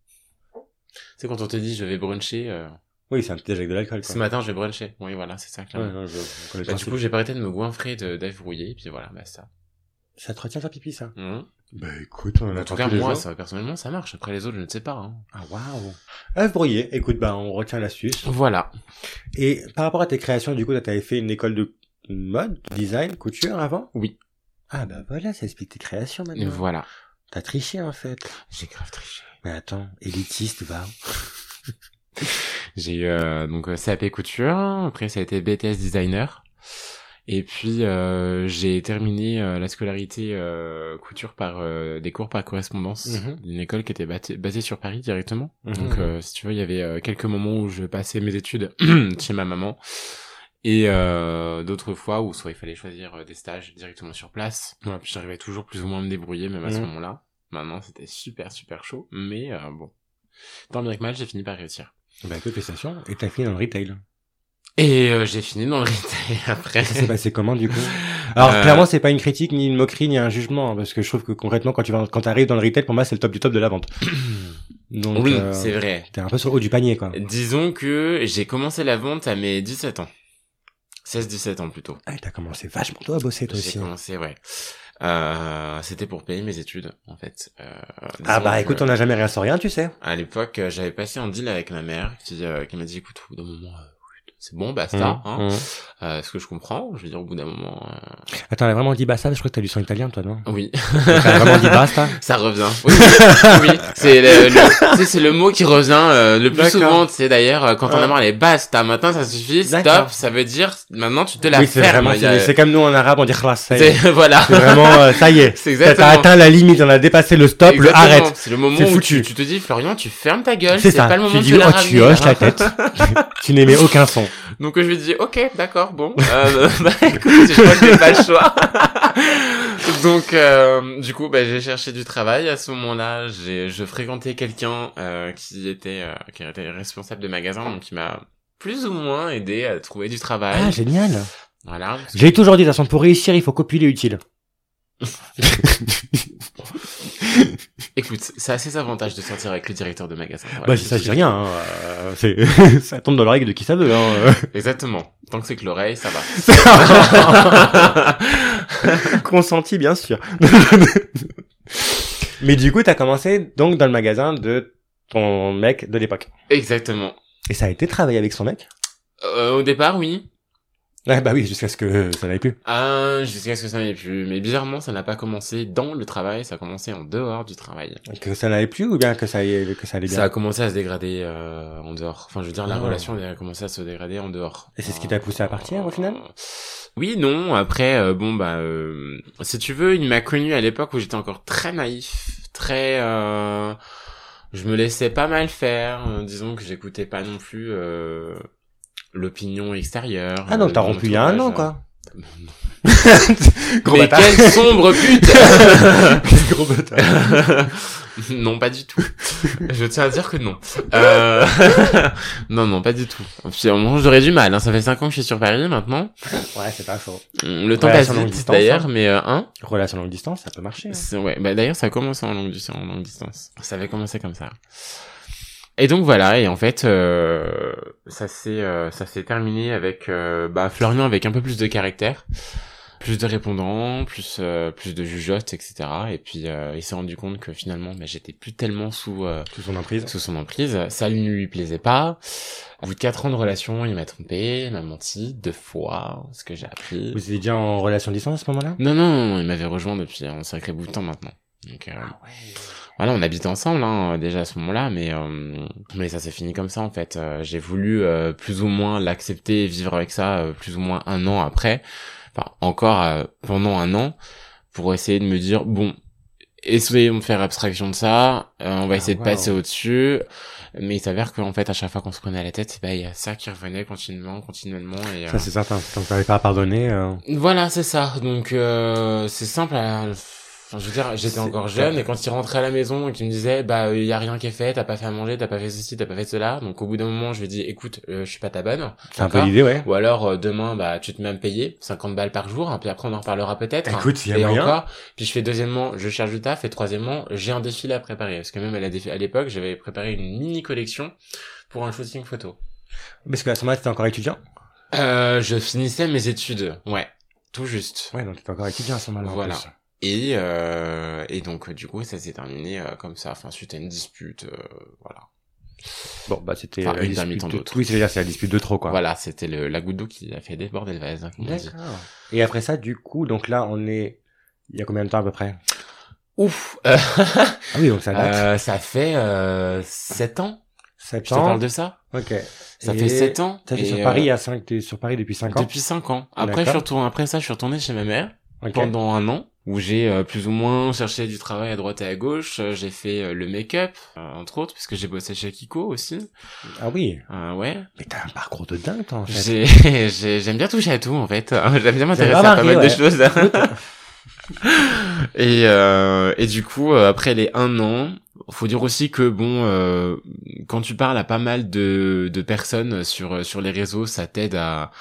C'est quand on te dit je vais bruncher, euh, Oui, c'est un petit déj avec de l'alcool, ce matin je vais bruncher. Oui, voilà, c'est ça, Ouais, clairement. non, je, Bah, du coup, j'ai pas arrêté de me goinfrer de d'œuf brouillé, et puis voilà, bah ça. Ça te retient ta pipi, ça? Mhm. Bah écoute, on en En attend tout cas, moi, ça, personnellement, ça marche. Après les autres, je ne sais pas. Hein. Ah waouh. œuf brouillé, écoute, bah on retient l'astuce. Voilà. Et par rapport à tes créations, du coup, t'avais fait une école de mode, design, couture avant? Oui. Ah bah voilà, ça explique tes créations Et maintenant. voilà. T'as triché en fait. J'ai grave triché. Mais attends, élitiste, va. J'ai eu euh, donc euh, CAP couture, après ça a été BTS designer. Et puis euh, j'ai terminé euh, la scolarité euh, couture par euh, des cours par correspondance Mhm. d'une école qui était basée sur Paris directement. Mhm. Donc euh, si tu veux, il y avait euh, quelques moments où je passais mes études chez ma maman et euh, d'autres fois où soit il fallait choisir des stages directement sur place. Voilà, puis j'arrivais toujours plus ou moins à me débrouiller même à ce Mhm. moment-là. Maintenant, c'était super super chaud, mais euh, bon. Tant bien que mal, j'ai fini par réussir. Bah écoute, félicitations. Et t'as fini dans le retail. Et euh, j'ai fini dans le retail après. Ça s'est passé comment du coup? Alors Euh, clairement, c'est pas une critique, ni une moquerie, ni un jugement, hein, parce que je trouve que concrètement, quand tu vas, quand t'arrives dans le retail, pour moi, c'est le top du top de la vente. Donc, oui, euh, c'est vrai. T'es un peu sur le haut du panier, quoi. Disons que j'ai commencé la vente à mes 17 ans. 16-17 ans plutôt. Ah, t'as commencé vachement tôt à bosser, toi J'ai aussi. commencé, ouais. Euh, c'était pour payer mes études, en fait. Euh, Ah bah écoute, on n'a jamais rien sans rien, tu sais. À l'époque, j'avais passé un deal avec ma mère qui, euh, qui m'a dit, écoute, au bout d'un moment, euh, c'est bon, basta. Hein. Mmh, mmh. Euh, ce que je comprends, je veux dire, au bout d'un moment... euh, Attends, elle a vraiment dit basta, je crois que t'as lu son italien, toi, non? Oui, Elle a vraiment dit basta? Ça revient. Oui, oui. c'est le, le- c'est le mot qui revient euh, le plus souvent. Tu sais d'ailleurs, euh, quand on a marre, les basta. Maintenant, ça suffit. Stop. Ça veut dire maintenant tu te la Oui, c'est fermes. c'est c'est comme nous en arabe, on dit khlas, c'est- voilà. C'est vraiment, ça y est. C'est T'as t'as exactement. atteint la limite, on a dépassé le stop, le Exactement. arrête. C'est le moment C'est où foutu. tu, tu te dis, Florian, tu fermes ta gueule. C'est C'est pas le moment tu de la oh, tu hoches la tête. tu n'émets aucun son. Donc je lui dis, ok, d'accord, bon. Euh, bah écoute, je crois que j'ai pas le choix. Donc euh, du coup, bah, j'ai cherché du travail. À ce moment-là, j'ai je fréquentais quelqu'un euh, qui était euh, qui était responsable de magasin, donc qui m'a plus ou moins aidé à trouver du travail. Ah, génial. voilà. J'ai toujours dit, de toute façon, pour réussir, il faut copuler utile. Écoute, c'est assez ses avantages de sortir avec le directeur de magasin. Bah, ça, je dis rien, hein. euh, c'est- ça tombe dans l'oreille de qui ça veut, hein. Exactement. Tant que c'est que l'oreille, ça va. Consenti, bien sûr. Mais du coup, t'as commencé donc dans le magasin de ton mec de l'époque. Exactement. Et ça a été travailler avec son mec? Euh, au départ, oui. Ouais, bah oui, jusqu'à ce que ça n'aille plus. Ah, jusqu'à ce que ça n'ait plus. Mais bizarrement, ça n'a pas commencé dans le travail, ça a commencé en dehors du travail. Que ça n'allait plus ou bien que ça, aille- que ça allait bien? Ça a commencé à se dégrader euh, en dehors. Enfin, je veux dire, la Ah. relation a commencé à se dégrader en dehors. Et c'est ce qui t'a poussé à partir, au final? Oui, non. Après, euh, bon, bah, euh, si tu veux, il m'a connu à l'époque où j'étais encore très naïf, très... Euh, je me laissais pas mal faire. euh, disons que j'écoutais pas non plus euh, l'opinion extérieure. Ah non, euh, t'as rompu il y a un an, entourage. quoi. Mais bâtard. quelle sombre pute Gros bâtard. Non, pas du tout. Je tiens à dire que non. Euh... non, non, pas du tout. Au moment, j'aurais du mal. Hein. Ça fait 5 ans que je suis sur Paris maintenant. Ouais, c'est pas faux. Le temps Ouais, passe vite distance, d'ailleurs, hein. mais euh, hein Relation longue distance, ça peut marcher. hein. Ouais, bah d'ailleurs ça a commencé en longue, en longue distance. Ça avait commencé comme ça. Et donc voilà, et en fait, euh, ça s'est euh, ça s'est terminé avec euh, bah, Florian avec un peu plus de caractère, plus de répondants, plus euh, plus de jugeotes, etc. Et puis euh, il s'est rendu compte que finalement, bah, j'étais plus tellement sous euh, Sous son emprise. sous son emprise. Ça ne lui plaisait pas. Au bout de quatre ans de relation, il m'a trompé, il m'a menti deux fois, ce que j'ai appris. Vous étiez déjà en relation distance à ce moment-là? Non, non, non, il m'avait rejoint depuis un sacré bout de temps maintenant. Donc, euh, voilà, on habitait ensemble hein, déjà à ce moment-là, mais mais ça s'est fini comme ça en fait. j'ai voulu plus ou moins l'accepter et vivre avec ça plus ou moins un an après, enfin encore pendant un an, pour essayer de me dire bon, essayons de faire abstraction de ça, on va ah, essayer de passer au-dessus. Mais il s'avère qu'en fait, à chaque fois qu'on se prenait à la tête, bah, il y a ça qui revenait continuellement, continuellement. Et, ça, c'est certain. Donc, t'avais pas à pardonner. Euh... Voilà, c'est ça. Donc, euh, c'est simple à je veux dire, j'étais encore jeune et quand il rentrait à la maison et qu'il me disait, bah, il y a rien qui est fait, t'as pas fait à manger, t'as pas fait ceci, t'as pas fait cela. Donc, au bout d'un moment, je lui dis, écoute, euh, je suis pas ta bonne. C'est un peu l'idée, ouais. Ou alors, euh, demain, bah, tu te mets à me payer 50 balles par jour, hein, puis après, on en reparlera peut-être. Écoute, il y a et encore. Puis je fais deuxièmement, je cherche du taf et troisièmement, j'ai un défilé à préparer. Parce que même à l'époque, j'avais préparé une mini collection pour un shooting photo. Parce que à ce moment-là, t'étais encore étudiant? Euh, je finissais mes études. Ouais. Tout juste. Ouais, donc t'étais encore étudiant à ce moment-là. Voilà. Et, euh, et donc, du coup, ça s'est terminé euh, comme ça. Enfin, suite à une dispute, euh, voilà. Bon, bah, c'était enfin, une tant d'autres. Oui, c'est-à-dire, c'est la dispute de trop, quoi. Voilà, c'était le, la goutte d'eau qui a fait déborder le vase. D'accord. Et après ça, du coup, donc là, on est, il y a combien de temps à peu près? Ouf! ah oui, donc ça date. Euh, ça fait, euh, 7 ans. 7 ans. Je te parle de ça? Ok. Ça fait 7 ans. T'es sur Paris à 5, t'es sur Paris depuis 5 ans? Depuis 5 ans. Après, je suis retourné, après ça, je suis retourné chez ma mère. Pendant un an où j'ai euh, plus ou moins cherché du travail à droite et à gauche. Euh, j'ai fait euh, le make-up, entre autres, puisque j'ai bossé chez Kiko aussi. Ah oui. ouais. Mais t'as un parcours de dingue, toi, en fait. J'aime bien toucher à tout, en fait. J'aime bien m'intéresser à pas mal de choses. et et du coup, après les un an, faut dire aussi que bon, quand tu parles à pas mal de de personnes sur sur les réseaux, ça t'aide à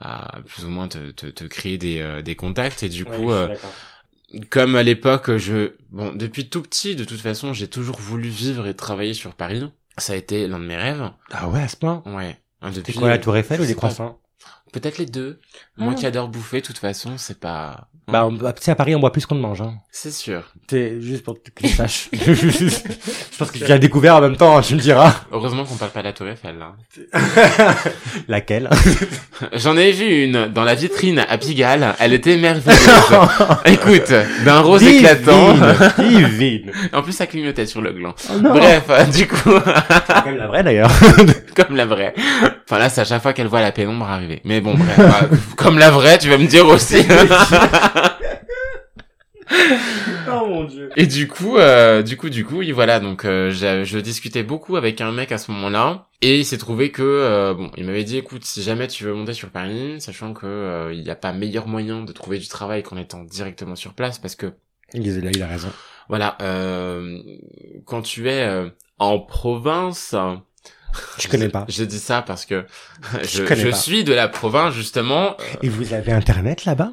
à plus ou moins te, te, te créer des, des contacts et du coup comme à l'époque, je, bon, depuis tout petit, de toute façon, j'ai toujours voulu vivre et travailler sur Paris. Ça a été l'un de mes rêves. Ah ouais, à ce point? Ouais. Depuis. quoi, la Tour Eiffel ou les croissants? Peut-être les deux. Moi ah. qui adore bouffer, de toute façon, c'est pas... Bah, tu sais, à Paris, on boit plus qu'on ne mange, hein. C'est sûr. C'est juste pour que tu saches. je pense que tu as découvert en même temps, hein, tu me diras. Heureusement qu'on parle pas de la Tour Eiffel, là. Laquelle? J'en ai vu une dans la vitrine à Pigalle. Elle était merveilleuse. Écoute, d'un rose éclatant. Divine. En plus, ça clignotait sur le gland. Oh Bref, du coup. Comme la vraie, d'ailleurs. Comme la vraie. Enfin là, c'est à chaque fois qu'elle voit la pénombre arriver. Mais bon, bref, bah, comme la vraie, tu vas me dire aussi. oh mon dieu. Et du coup, euh, du coup, du coup, oui, voilà. Donc, euh, je discutais beaucoup avec un mec à ce moment-là, et il s'est trouvé que, euh, bon, il m'avait dit, écoute, si jamais tu veux monter sur Paris, sachant que euh, il n'y a pas meilleur moyen de trouver du travail qu'en étant directement sur place, parce que il a, il a raison. Voilà, quand tu es en province, je connais pas. Je, dis ça parce que je, je, suis de la province justement. Et vous avez internet là-bas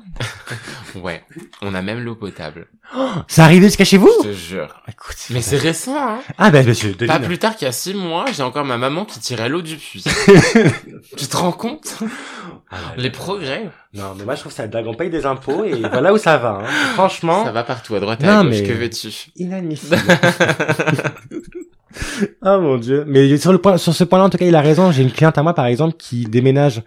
Ouais, on a même l'eau potable. Oh, ça arrive jusqu'à chez vous Je te jure. Écoute, mais c'est récent. Hein ah ben monsieur. Pas plus tard qu'il y a six mois, j'ai encore ma maman qui tirait l'eau du puits. tu te rends compte? Ah, Les progrès. Non, mais moi je trouve ça dingue. On paye des impôts et voilà où ça va. Hein. Franchement. Ça va partout, à droite et à gauche. Mais... Que veux-tu? Inadmissible. Oh mon dieu. Mais sur le point, sur ce point-là, en tout cas, il a raison. J'ai une cliente à moi, par exemple, qui déménage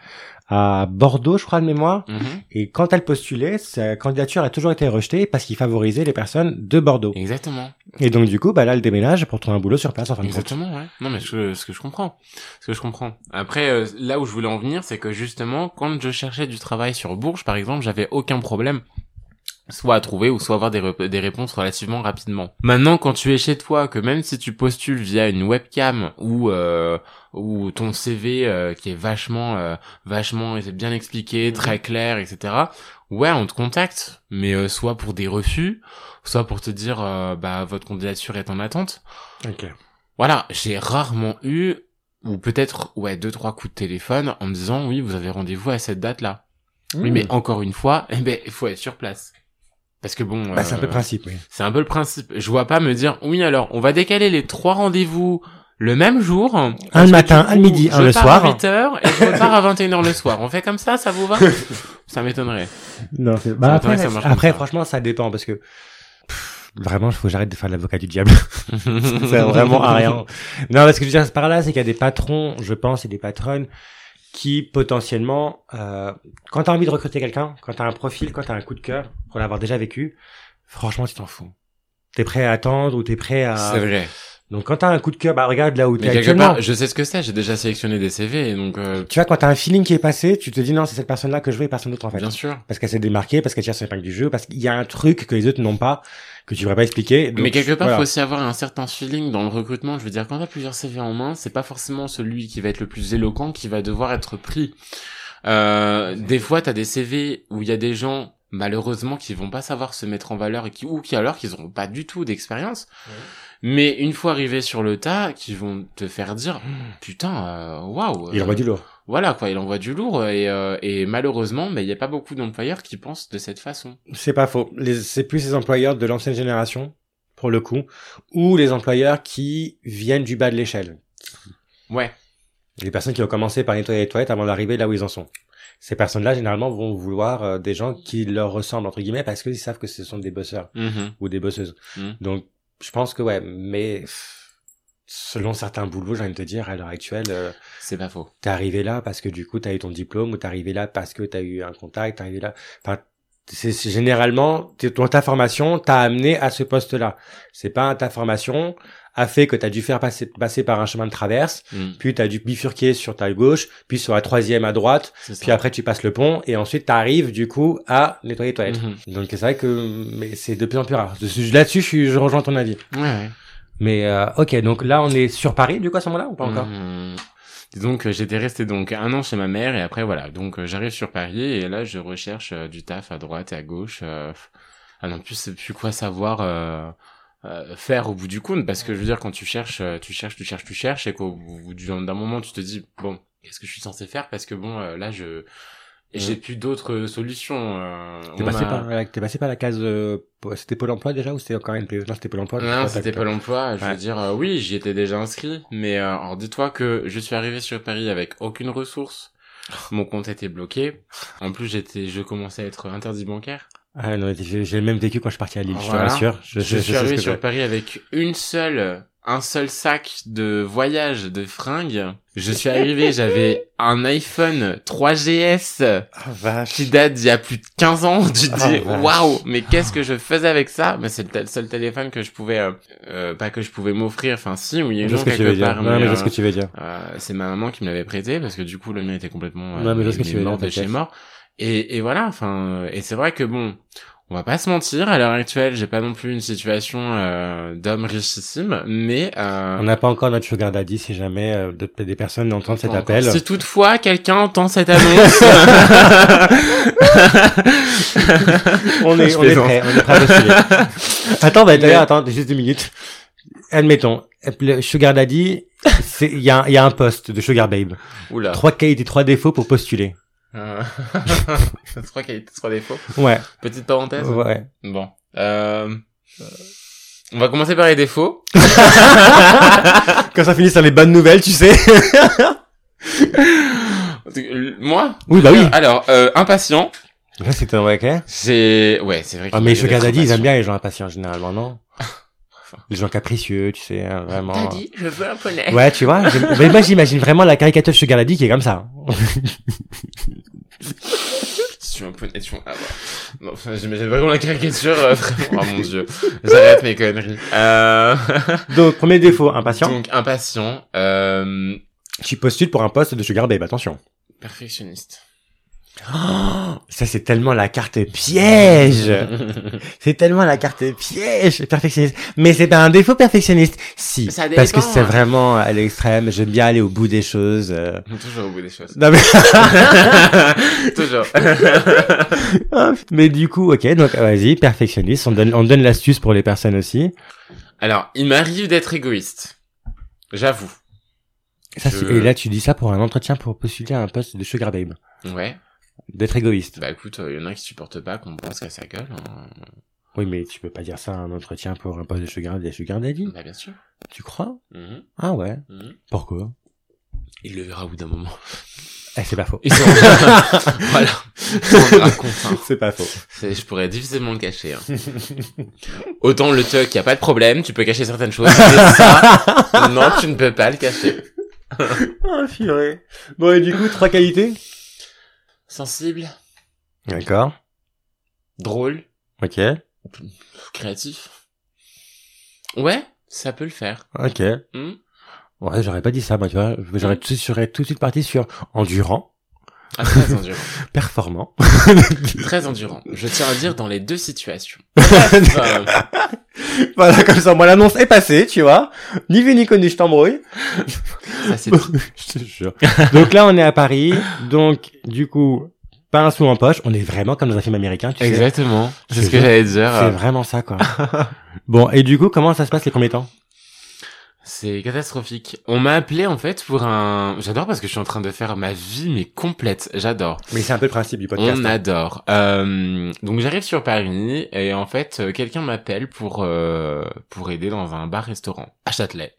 à Bordeaux, je crois de mémoire. Mhm. Et quand elle postulait, sa candidature a toujours été rejetée parce qu'il favorisait les personnes de Bordeaux. Exactement. Et donc du coup, bah là, elle déménage pour trouver un boulot sur place. Enfin, Exactement, ouais. Non, mais ce, ce que je comprends, ce que je comprends. Après, euh, là où je voulais en venir, c'est que justement, quand je cherchais du travail sur Bourges, par exemple, j'avais aucun problème soit à trouver ou soit avoir des, des réponses relativement rapidement. Maintenant, quand tu es chez toi, que même si tu postules via une webcam ou euh, ou ton CV euh, qui est vachement euh, vachement bien expliqué, mhm. très clair, etc. Ouais, on te contacte, mais euh, soit pour des refus, soit pour te dire bah votre candidature est en attente. Ok. Voilà, j'ai rarement eu ou peut-être ouais deux trois coups de téléphone en me disant oui vous avez rendez-vous à cette date là. Oui, mais hmm. encore une fois, eh ben, il faut être sur place. Parce que bon, bah, c'est un peu le euh, principe. Oui. C'est un peu le principe. Je vois pas me dire oui alors on va décaler les trois rendez-vous le même jour. Un le matin, un le midi, un le soir. à 8h et je repars à 21h le soir. On fait comme ça, ça vous va? Ça m'étonnerait. Non, bah après, après franchement, ça dépend parce que vraiment, il faut que j'arrête de faire l'avocat du diable. c'est vraiment à rien. Non, parce que je veux dire par là, c'est qu'il y a des patrons, je pense, et des patronnes qui potentiellement, euh, quand t'as envie de recruter quelqu'un, quand t'as un profil, quand t'as un coup de cœur, pour l'avoir déjà vécu, franchement, tu t'en fous. t'es prêt à attendre ou t'es prêt à. C'est vrai. Donc quand t'as un coup de cœur, bah regarde là où t'es actuellement. part, je sais ce que c'est. J'ai déjà sélectionné des CV, et donc euh, Tu vois, quand t'as un feeling qui est passé, tu te dis non, c'est cette personne-là que je veux et personne d'autre en fait. bien sûr. Parce qu'elle s'est démarquée, parce qu'elle tire son épingle du jeu, parce qu'il y a un truc que les autres n'ont pas, que tu devrais pas expliquer. Donc, Mais quelque part, voilà. faut aussi avoir un certain feeling dans le recrutement. Je veux dire, quand t'as plusieurs CV en main, c'est pas forcément celui qui va être le plus éloquent qui va devoir être pris. Euh, des fois, t'as des CV où il y a des gens, malheureusement, qui vont pas savoir se mettre en valeur et qui, ou qui alors qu'ils auront pas du tout d'expérience. Mais une fois arrivés sur le tas, qui vont te faire dire, putain, euh, waouh. Il euh, envoie du lourd. Voilà, quoi, il envoie du lourd et, euh, et malheureusement, mais il y a pas beaucoup d'employeurs qui pensent de cette façon. C'est pas faux. C'est plus les employeurs de l'ancienne génération, pour le coup, ou les employeurs qui viennent du bas de l'échelle. Ouais. Les personnes qui ont commencé par nettoyer les toilettes avant d'arriver là où ils en sont. Ces personnes-là, généralement, vont vouloir euh, des gens qui leur ressemblent, entre guillemets, parce qu'ils savent que ce sont des bosseurs Mhm. ou des bosseuses. Mhm. Donc, je pense que ouais, mais selon certains boulots, j'ai envie de te dire, à l'heure actuelle, euh, C'est pas faux. t'es arrivé là parce que du coup, t'as eu ton diplôme, ou t'es arrivé là parce que t'as eu un contact, t'es arrivé là... Enfin, c'est généralement, ton, ta formation t'a amené à ce poste-là. C'est pas ta formation a fait que t'as dû faire passer, passer par un chemin de traverse, Mhm. puis t'as dû bifurquer sur ta gauche, puis sur la troisième à droite, puis après tu passes le pont, et ensuite t'arrives du coup à nettoyer les toilettes. Mhm. Donc c'est vrai que mais c'est de plus en plus rare. De- Là-dessus, je, je rejoins ton avis. Ouais, ouais. Mais euh, ok, donc là on est sur Paris du coup à ce moment-là ou pas encore? Mhm. Donc euh, j'étais resté donc un an chez ma mère et après voilà donc euh, j'arrive sur Paris et là je recherche euh, du taf à droite et à gauche. Euh, ah non plus c'est plus quoi savoir euh, faire au bout du compte parce que je veux dire quand tu cherches euh, tu cherches tu cherches tu cherches et qu'au bout du- d'un moment tu te dis bon qu'est-ce que je suis censé faire? Parce que bon euh, là je j'ai plus d'autres solutions. Euh, T'es passé, par, t'es passé par la case... euh, c'était Pôle emploi déjà ou c'était encore une Non, c'était Pôle emploi. Non, c'était Pôle emploi. Je veux dire, euh, oui, j'y étais déjà inscrit. Mais euh, alors, dis-toi que je suis arrivé sur Paris avec aucune ressource. Mon compte était bloqué. En plus, j'étais, je commençais à être interdit bancaire. Ah non, j'ai le même vécu quand je suis parti à Lille, je te Voilà. rassure. Je, suis sais ce arrivé sur. Paris avec une seule, un seul sac de voyage de fringues. Je suis arrivé, j'avais un iPhone 3GS Ah vache. qui date d'il y a plus de 15 ans. Tu te Ah, dis, waouh, mais qu'est-ce que je faisais avec ça? Mais c'est le seul téléphone que je pouvais, euh, euh, pas que je pouvais m'offrir. Enfin, si, oui, Je ce que tu quelque veux dire. part. Non, mais, je euh, ce que tu veux dire. euh, c'est ma maman qui me l'avait prêté parce que du coup le mien était complètement euh, Non, mais je vois ce que tu veux dire, mort. Et, et voilà, enfin, et c'est vrai que bon, on va pas se mentir, à l'heure actuelle, j'ai pas non plus une situation euh, d'homme richissime, mais euh, On n'a pas encore notre sugar daddy si jamais euh, de- des personnes entendent cet appel. encore. Si toutefois quelqu'un entend cette annonce, on est, on est prêt, on est prêt à postuler. attends, bah, d'ailleurs, attends, juste deux minutes. Admettons, le sugar daddy, c'est, il y a, y a un poste de sugar babe. Oula. Trois qualités, trois défauts pour postuler. Euh, trois qualités, trois défauts. Ouais, Petite parenthèse. ouais. Bon. Euh... On va commencer par les défauts. Quand ça finit sur les bonnes nouvelles, tu sais. Euh, Moi oui, bah oui. Alors, euh, impatient. Là, c'est un ok. C'est ouais, c'est vrai. Ah, mais sugar daddy, ils aiment bien les gens impatients, généralement, non? Les gens capricieux, tu sais, hein, vraiment. Daddy, je veux un poney. Ouais, tu vois. Mais moi, j'imagine vraiment la caricature de Sugar Daddy qui est comme ça. Tu veux un poney, tu veux ah, bah. Non, enfin, j'imagine vraiment la caricature. euh, vraiment. Oh mon dieu, j'arrête mes conneries. Euh... Donc, premier défaut, impatient. Donc impatient, euh... Tu postules pour un poste de Sugar Babe, attention. perfectionniste. Ça, c'est tellement la carte piège. c'est tellement la carte piège, perfectionniste. Mais c'est pas un défaut perfectionniste. Si. Ça parce que c'est vraiment à l'extrême. J'aime bien aller au bout des choses. euh. Toujours au bout des choses. Non, mais... Toujours. mais du coup, ok. Donc, vas-y, perfectionniste. On donne, on donne l'astuce pour les personnes aussi. Alors, il m'arrive d'être égoïste. J'avoue. Ça, Je- c'est- Et là, tu dis ça pour un entretien pour postuler à un poste de Sugar Babe. Ouais. D'être égoïste. Bah écoute, il y en a qui supportent pas qu'on pense qu'à sa gueule. hein. Oui, mais tu peux pas dire ça à un entretien pour un poste de Sugar, de sugar Daddy. Bah bien sûr. Tu crois? Mhm, Ah ouais. mhm. Pourquoi? Il le verra au bout d'un moment. Eh, c'est pas faux. Voilà. Hein. c'est pas faux. Je pourrais difficilement le cacher. hein. Autant le tuck, y a pas de problème, tu peux cacher certaines choses. Mais ça, non, tu ne peux pas le cacher. Ah, purée. Bon, et du coup, trois qualités? Sensible, D'accord. drôle, Ok. créatif. Ouais, ça peut le faire. Ok. Hmm Ouais, j'aurais pas dit ça, moi, tu vois. J'aurais tout, j'aurais tout de suite parti sur endurant, Ah, très endurant. performant. très endurant. Je tiens à dire dans les deux situations. Euh, voilà, comme ça, moi, l'annonce est passée, tu vois. Ni vu ni connu, je t'embrouille. ça c'est je te jure. Donc là, on est à Paris. Donc, du coup, pas un sou en poche. On est vraiment comme dans un film américain, tu sais. Exactement. C'est ce que j'allais dire. C'est vraiment ça, quoi. bon, et du coup, comment ça se passe les premiers temps? C'est catastrophique. On m'a appelé en fait pour un. J'adore parce que je suis en train de faire ma vie mais complète. J'adore. Mais c'est un peu le principe du podcast. On hein. adore. Euh, donc j'arrive sur Paris et en fait euh, quelqu'un m'appelle pour euh, pour aider dans un bar-restaurant à Châtelet.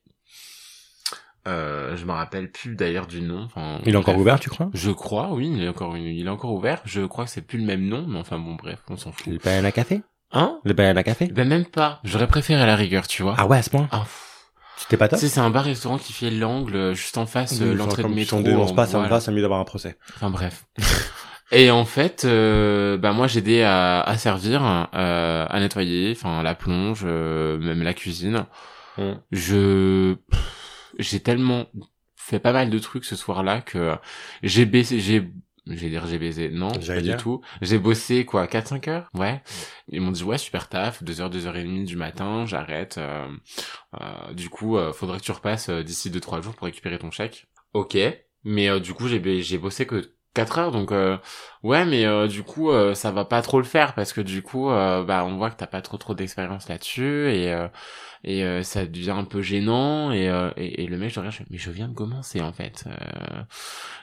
Euh, je me rappelle plus d'ailleurs du nom. Enfin, Il est encore ouvert, tu crois? Je crois, oui, il est encore il est encore ouvert. Je crois que c'est plus le même nom, mais enfin bon bref, on s'en fout. Le Banana Café? Hein? Le Banana Café? Ben même pas. J'aurais préféré à la rigueur, tu vois. Ah ouais, à ce point? Ah. C'était pas Tu top sais, c'est un bar-restaurant qui fait l'angle euh, juste en face euh, Oui, l'entrée de métro. Si on dénonce pas, ça me voilà. va, c'est mieux d'avoir un procès. Enfin bref. Et en fait, euh, bah moi j'aidais à, à servir, euh, à nettoyer, enfin la plonge, euh, même la cuisine. Mm. Je j'ai tellement fait pas mal de trucs ce soir-là que j'ai baissé, j'ai j'ai dire j'ai baisé, non, pas du tout. J'ai bossé quoi, 4-5 heures, ouais. Ils m'ont dit ouais super taf, 2 heures, 2 heures et demie du matin, j'arrête. euh, euh, du coup, euh, faudrait que tu repasses euh, d'ici 2-3 jours pour récupérer ton chèque. Ok, mais euh, du coup j'ai j'ai bossé que 4 heures donc euh, ouais mais euh, du coup euh, ça va pas trop le faire parce que du coup euh, bah on voit que t'as pas trop trop d'expérience là-dessus et euh, et euh, ça devient un peu gênant et, euh, et, et le mec je regarde je mais je viens de commencer en fait euh,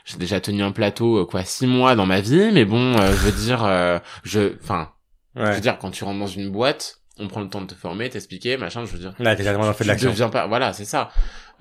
j'ai déjà tenu un plateau quoi six mois dans ma vie mais bon euh, je veux dire euh, je enfin je Ouais. veux dire quand tu rentres dans une boîte on prend le temps de te former t'expliquer machin je veux dire Là, t'es vraiment fait de l'action. deviens pas voilà c'est ça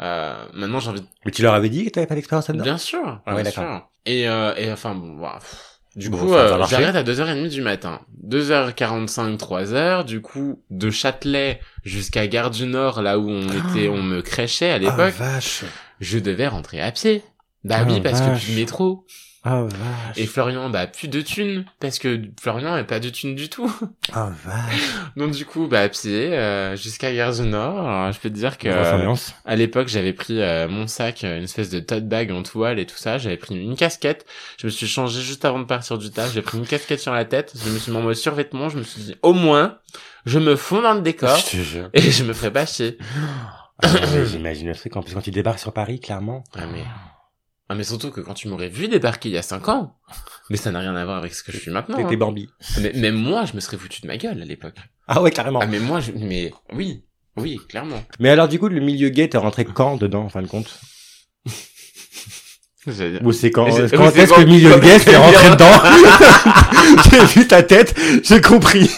euh, maintenant j'ai envie de Mais tu leur avais dit que t'avais pas d'expérience là-dedans? Bien sûr, Ah ouais, bien d'accord. sûr. Et, euh, et enfin, bon, pff. Du Bon, coup, euh, j'arrête à 2h30 du matin. 2h45, 3h. Du coup, de Châtelet jusqu'à Gare du Nord, là où on était, on me crêchait à Ah, l'époque, vache. je devais rentrer à pied. Bah Ah, oui, parce vache. que plus de métro. Ah, vache. Et Florian, bah plus de thunes. Parce que Florian n'a pas de thunes du tout. Ah, vache. Donc du coup, bah à pied, euh, jusqu'à Gare du Nord. Alors, je peux te dire que... Ambiance. À l'époque, j'avais pris euh, mon sac, euh, une espèce de tote bag en toile et tout ça. J'avais pris une casquette. Je me suis changé juste avant de partir du taf. J'ai pris une casquette sur la tête. Je me suis mis en mode survêtement. Je me suis dit, au moins, je me fonds dans le décor Je te jure. et je me ferai pas chier. Ah, J'imagine le truc. En plus, quand tu débarques sur Paris, clairement. Ah mais, ah mais surtout que quand tu m'aurais vu débarquer il y a 5 ans, mais ça n'a rien à voir avec ce que je suis maintenant. T'étais hein. Bambi. Mais même moi, je me serais foutu de ma gueule à l'époque. Ah ouais, carrément. Ah mais moi, je... mais oui, oui, clairement. Mais alors, du coup, le milieu gay, t'es rentré quand dedans, en fin de compte? Ou c'est quand, quand est-ce que le milieu gay t'es rentré dedans? J'ai vu ta tête, j'ai compris.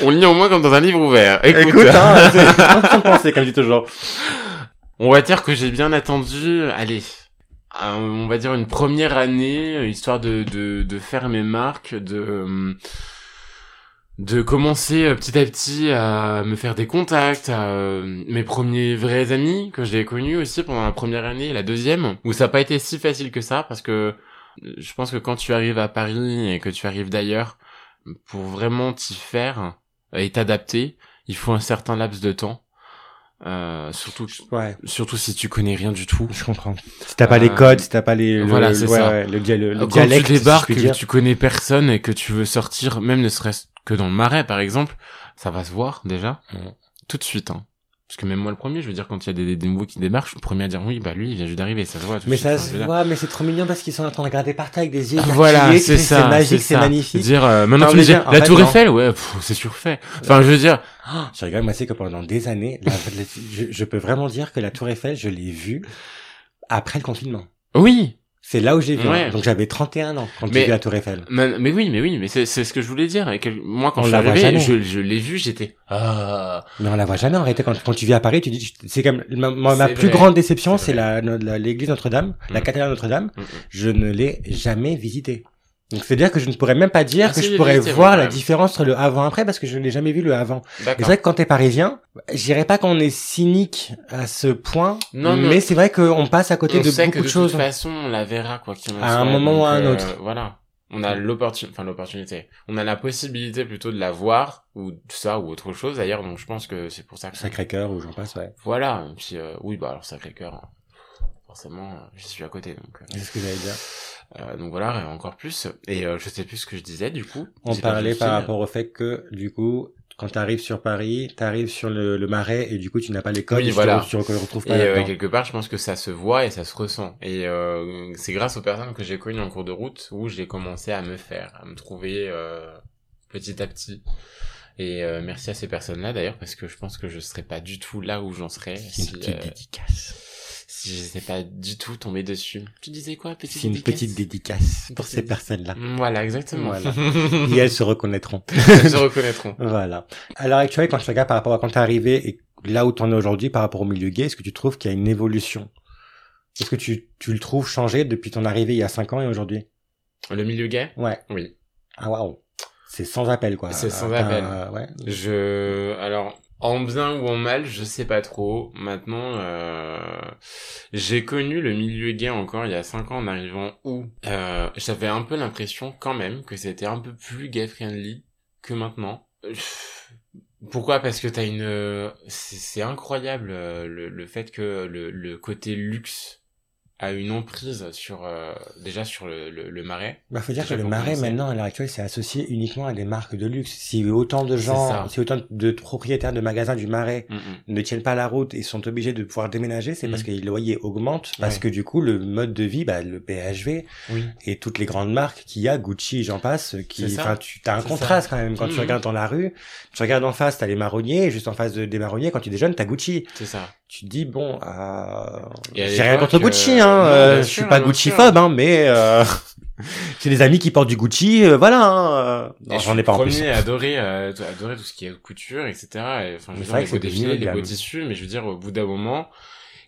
On lit au moins comme dans un livre ouvert. Écoute, Écoute, hein, c'est comme dis toujours. On va dire que j'ai bien attendu, allez, un- on va dire une première année, histoire de, de, faire mes marques, de, euh, de commencer euh, petit à petit à me faire des contacts, euh, mes premiers vrais amis que j'ai connus aussi pendant la première année la deuxième, où ça n'a pas été si facile que ça, parce que euh, je pense que quand tu arrives à Paris et que tu arrives d'ailleurs, pour vraiment t'y faire et t'adapter, il faut un certain laps de temps. Euh, surtout Ouais, surtout si tu connais rien du tout. je comprends. Si t'as pas Euh, les codes, si t'as pas les, le, voilà, c'est ouais, ça. ouais, le, dia- le, le Quand dialecte, tu débarques, que tu connais personne et que tu veux sortir, même ne serait-ce que dans le marais par exemple, ça va se voir déjà tout de suite. Hein. Parce que même moi le premier, je veux dire quand il y a des, des, des nouveaux qui je suis le premier à dire oui, bah lui il vient juste d'arriver, ça se voit. Tout Mais ça se voit, mais c'est trop mignon parce qu'ils sont en train de regarder par terre avec des yeux Voilà, écarquillés, c'est ça, C'est magique, c'est magnifique. Dire euh, maintenant tu me dis la fait, Tour non. Eiffel, ouais, c'est surfait. Enfin, je veux dire, Je rigole, moi, c'est que pendant des années, la- la- je, je peux vraiment dire que la Tour Eiffel, je l'ai vue après le confinement. oui, C'est là où j'ai vu. Ouais. Donc j'avais 31 ans quand j'ai vu la Tour Eiffel. mais, mais oui, mais oui, mais c'est ce que je voulais dire. Et que, moi quand On je suis la voit arrivé, jamais. je, je l'ai vu, j'étais ah Mais on la voit jamais en réalité. Quand, quand tu vis à Paris, tu dis, c'est comme ma, ma- plus grande déception, C'est la- l'église Notre-Dame, la Mm. cathédrale Notre-Dame. Mm, mm. Je ne l'ai jamais visitée. Donc c'est à dire que je ne pourrais même pas dire Ah, que je pourrais voir la différence entre le avant après parce que je n'ai jamais vu le avant. C'est vrai que quand t'es parisien, je dirais pas qu'on est cynique à ce point, Non, mais mais- c'est vrai qu'on passe à côté on de sait beaucoup que de de choses. toute façon, on la verra quoi qu'il en À un soit, moment ou à un euh, autre. Voilà. On a l'opportunité, enfin l'opportunité. On a la possibilité plutôt de la voir ou ça ou autre chose d'ailleurs. Donc je pense que c'est pour ça que Sacré-Cœur ou j'en passe, ouais. Voilà. Et puis euh, oui, bah alors Sacré-Cœur, hein. forcément, euh, j'y suis à côté. Donc. C'est ce que j'allais dire. Euh, donc voilà, et encore plus. Et euh, je sais plus ce que je disais du coup. On parlait par rapport au fait que, du coup, quand tu arrives sur Paris, tu arrives sur le, le marais et du coup, tu n'as pas les codes Oui, et voilà. tu tu retrouves Et pas euh, là-dedans. quelque part, je pense que ça se voit et ça se ressent. Et euh, c'est grâce aux personnes que j'ai connues en cours de route où j'ai commencé à me faire, à me trouver euh, petit à petit. Et euh, merci à ces personnes-là d'ailleurs parce que je pense que je serais pas du tout là où j'en serais si, une petite euh, dédicace. Si j'étais pas du tout tombé dessus. Tu disais quoi, petite C'est une dédicace petite dédicace pour Petite ces personnes-là. Mm, Voilà, exactement. Voilà. Et elles se reconnaîtront. Elles se reconnaîtront. Voilà. À l'heure actuelle, quand tu regardes par rapport à quand t'es arrivé et là où t'en es aujourd'hui par rapport au milieu gay, est-ce que tu trouves qu'il y a une évolution? Est-ce que tu, tu le trouves changé depuis ton arrivée il y a 5 ans et aujourd'hui? Le milieu gay? Ouais. Oui. Ah waouh. C'est sans appel quoi. C'est sans appel. Ouais. Je, alors, en bien ou en mal, je sais pas trop. Maintenant, euh, j'ai connu le milieu gay encore il y a cinq ans en arrivant où euh, j'avais un peu l'impression quand même que c'était un peu plus gay friendly que maintenant. Pourquoi? Parce que t'as une, c'est incroyable euh, le, fait que le côté luxe a une emprise sur euh, déjà sur le, le, le marais. Bah, faut dire que le marais, maintenant, à l'heure actuelle, c'est associé uniquement à des marques de luxe. Si autant de gens, si autant de propriétaires de magasins du marais Mm, mm. ne tiennent pas la route et sont obligés de pouvoir déménager, c'est parce que les loyers augmentent, parce que du coup, le mode de vie, bah, le BHV Oui. et toutes les grandes marques qu'il y a, Gucci, j'en passe, qui, enfin, tu as un contraste quand même. Quand tu regardes dans la rue, tu regardes en face, t'as les marronniers, et juste en face de, des marronniers, quand tu déjeunes, t'as Gucci. C'est ça. Tu te dis, bon, euh, j'ai rien contre Gucci, euh, hein, euh, je suis sûr, pas bien Gucci-phobe, hein, mais, euh, j'ai des amis qui portent du Gucci, euh, voilà, hein, euh, non, j'en ai pas en plus. premier euh, à adorer tout ce qui est couture, etc. Et, enfin, je veux dire, vrai les beaux défilés, les beaux tissus, mais je veux dire, au bout d'un moment,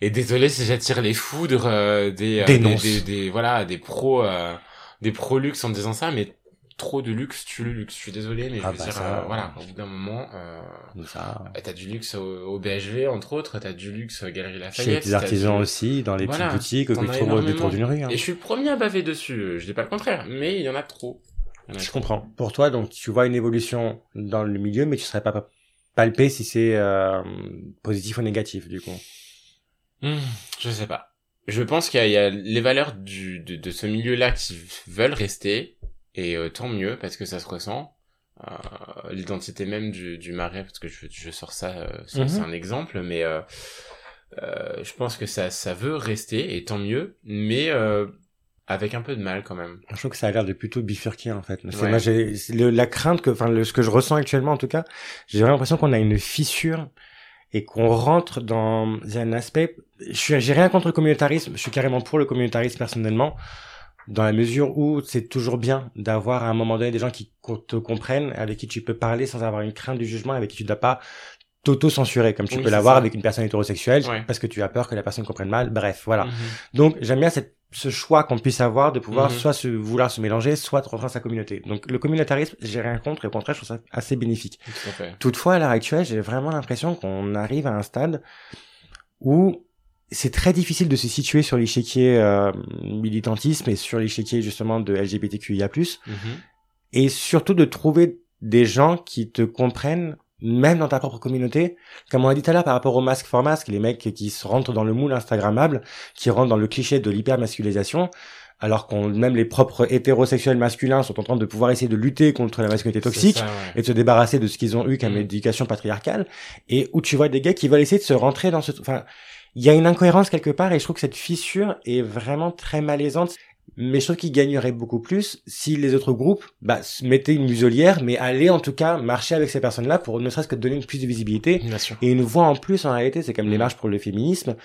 et désolé si j'attire les foudres euh, des, euh, Dénonce. des, des, des- voilà, des pros, euh, des pros luxe en disant ça, mais trop de luxe tue le luxe. Je suis désolé, mais je Ah veux bah dire, ça, euh, voilà, au bout d'un moment, euh, Ça, t'as du luxe au, au BHV, entre autres, t'as du luxe Galerie chez Lafayette. les t'as artisans du- aussi, dans les Voilà, petites boutiques que tu trouves au détour d'une rue. hein. Et je suis le premier à baver dessus, euh, je dis pas le contraire, mais il y en a trop. En a Je trop. comprends. Pour toi, donc, tu vois une évolution dans le milieu, mais tu serais pas palpé si c'est euh, positif ou négatif, du coup. Hmm, je sais pas. Je pense qu'il y, a- les valeurs du, de, de ce milieu-là qui veulent rester, et euh, tant mieux, parce que ça se ressent. Euh, L'identité même du, du marais, parce que je, je sors ça, euh, c'est Mhm. c'est un exemple, mais euh, euh, je pense que ça, ça veut rester, et tant mieux, mais euh, avec un peu de mal quand même. Je trouve que ça a l'air de plutôt bifurquer, en fait. C'est Ouais. moi, le- la crainte que, enfin, le, ce que je ressens actuellement, en tout cas, j'ai vraiment l'impression qu'on a une fissure et qu'on rentre dans un aspect, je suis, j'ai rien contre le communautarisme, je suis carrément pour le communautarisme personnellement, dans la mesure où c'est toujours bien d'avoir à un moment donné des gens qui te comprennent, avec qui tu peux parler sans avoir une crainte du jugement, avec qui tu ne dois pas t'auto-censurer, comme tu Oui, peux l'avoir avec une personne hétérosexuelle, Ouais. parce que tu as peur que la personne comprenne mal, bref, voilà. Mhm. Donc j'aime bien cette, ce choix qu'on puisse avoir de pouvoir Mhm. soit se vouloir se mélanger, soit rejoindre sa communauté. Donc le communautarisme, j'ai rien contre et au contraire je trouve ça assez bénéfique. Tout à fait. Toutefois à l'heure actuelle, j'ai vraiment l'impression qu'on arrive à un stade où c'est très difficile de se situer sur l'échiquier euh, militantisme et sur l'échiquier justement de LGBTQIA+, Mhm. et surtout de trouver des gens qui te comprennent même dans ta propre communauté. Comme on a dit tout à l'heure par rapport au masque for masque, les mecs qui se rentrent dans le moule instagrammable, qui rentrent dans le cliché de l'hypermasculisation, alors qu'on même les propres hétérosexuels masculins sont en train de pouvoir essayer de lutter contre la masculinité toxique C'est ça, ouais. et de se débarrasser de ce qu'ils ont eu comme Mm. éducation patriarcale et où tu vois des gars qui veulent essayer de se rentrer dans ce enfin il y a une incohérence quelque part et je trouve que cette fissure est vraiment très malaisante mais je trouve qu'ils gagneraient beaucoup plus si les autres groupes bah, mettaient une muselière mais allaient en tout cas marcher avec ces personnes là pour ne serait-ce que donner une plus de visibilité Bien sûr. et une voix en plus en réalité c'est comme les Mm. marches pour le féminisme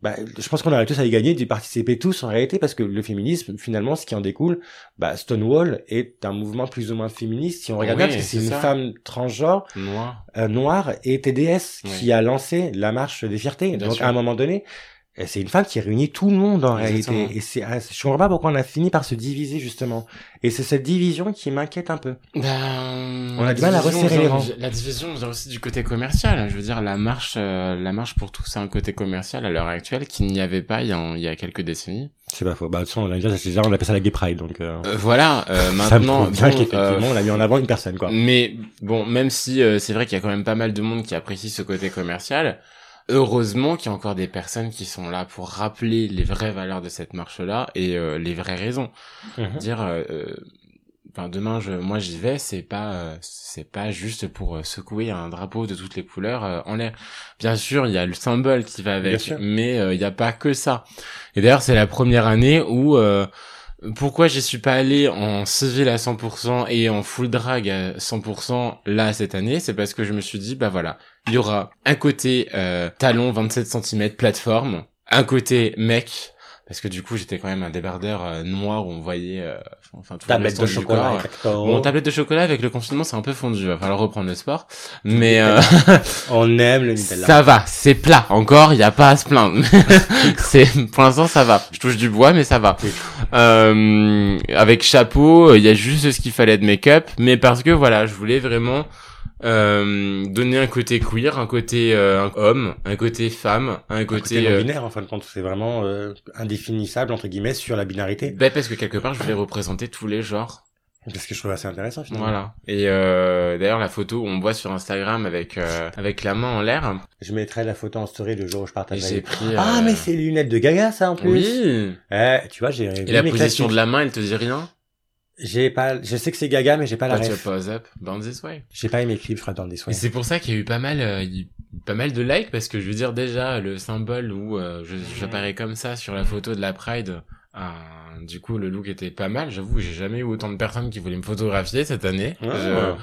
bah, je pense qu'on aurait tous à y gagner d'y participer tous en réalité parce que le féminisme finalement ce qui en découle bah, Stonewall est un mouvement plus ou moins féministe si on regarde Oui, bien parce que c'est une ça. femme transgenre Noir. euh, noire et TDS Oui. qui a lancé la marche des fiertés Bien donc sûr. à un moment donné c'est une femme qui réunit tout le monde en Exactement. réalité. Et c'est, ah, je comprends pas pourquoi on a fini par se diviser justement. Et c'est cette division qui m'inquiète un peu. Ben, On a du mal à resserrer les rangs. La division vient aussi du côté commercial. Je veux dire, la marche, euh, la marche pour tous, c'est un côté commercial à l'heure actuelle qu'il n'y avait pas il y a, il y a quelques décennies. C'est pas faux. Bah, de toute façon, on a déjà, c'est déjà, on appelle ça la gay pride, donc, euh, Euh, voilà, euh, ça me maintenant, prouve bien bon, qu'effectivement, on a mis en avant une personne, quoi. Mais bon, même si c'est vrai qu'il y a quand même pas mal de monde qui apprécie ce côté commercial, heureusement qu'il y a encore des personnes qui sont là pour rappeler les vraies valeurs de cette marche-là et euh, les vraies raisons. Mhm. Dire, euh, enfin demain, je, moi j'y vais, c'est pas, euh, c'est pas juste pour euh, secouer un drapeau de toutes les couleurs euh, en l'air. Bien sûr, il y a le symbole qui va avec, mais euh, il n'y a pas que ça. Et d'ailleurs, c'est la première année où euh, pourquoi j'y suis pas allé en civil à 100% et en full drag à 100% là cette année, c'est parce que je me suis dit bah voilà, il y aura un côté euh, talon 27 cm plateforme, un côté mec parce que du coup j'étais quand même un débardeur euh, noir où on voyait euh, enfin tout le Tablette de chocolat, corps. Bon, tablette de chocolat avec le confinement, c'est un peu fondu. Va falloir reprendre le sport. Mais euh, On aime le Nutella. ça va, c'est plat. Encore, il y a pas à se plaindre. c'est pour l'instant ça va. Je touche du bois, mais ça va. Euh, avec chapeau, il y a juste ce qu'il fallait de make-up, mais parce que voilà, je voulais vraiment euh, donner un côté queer, un côté euh, homme, un côté femme, un Un côté non euh, binaire, en fin de compte. C'est vraiment euh, indéfinissable, entre guillemets, sur la binarité. ben, parce que quelque part, je voulais représenter tous les genres. Parce que je trouve assez intéressant, finalement. Voilà. Et euh, d'ailleurs, la photo on voit sur Instagram avec euh, avec la main en l'air, Je mettrai la photo en story le jour où je et partagerai. j'ai pris. Ah, mais c'est les lunettes de Gaga, ça, en plus. Oui. Eh, tu vois, j'ai Et vu la position de la main, elle te dit rien? J'ai pas, je sais que c'est Gaga, mais j'ai pas la tu ref. pose up, bound this way. J'ai pas aimé le clip, je des Et soins. c'est pour ça qu'il y a eu pas mal, euh, pas mal de likes parce que je veux dire déjà le symbole où euh, j'apparais comme ça sur la photo de la Pride. euh, du coup, le look était pas mal. J'avoue, j'ai jamais eu autant de personnes qui voulaient me photographier cette année. Ouais, Je- ouais.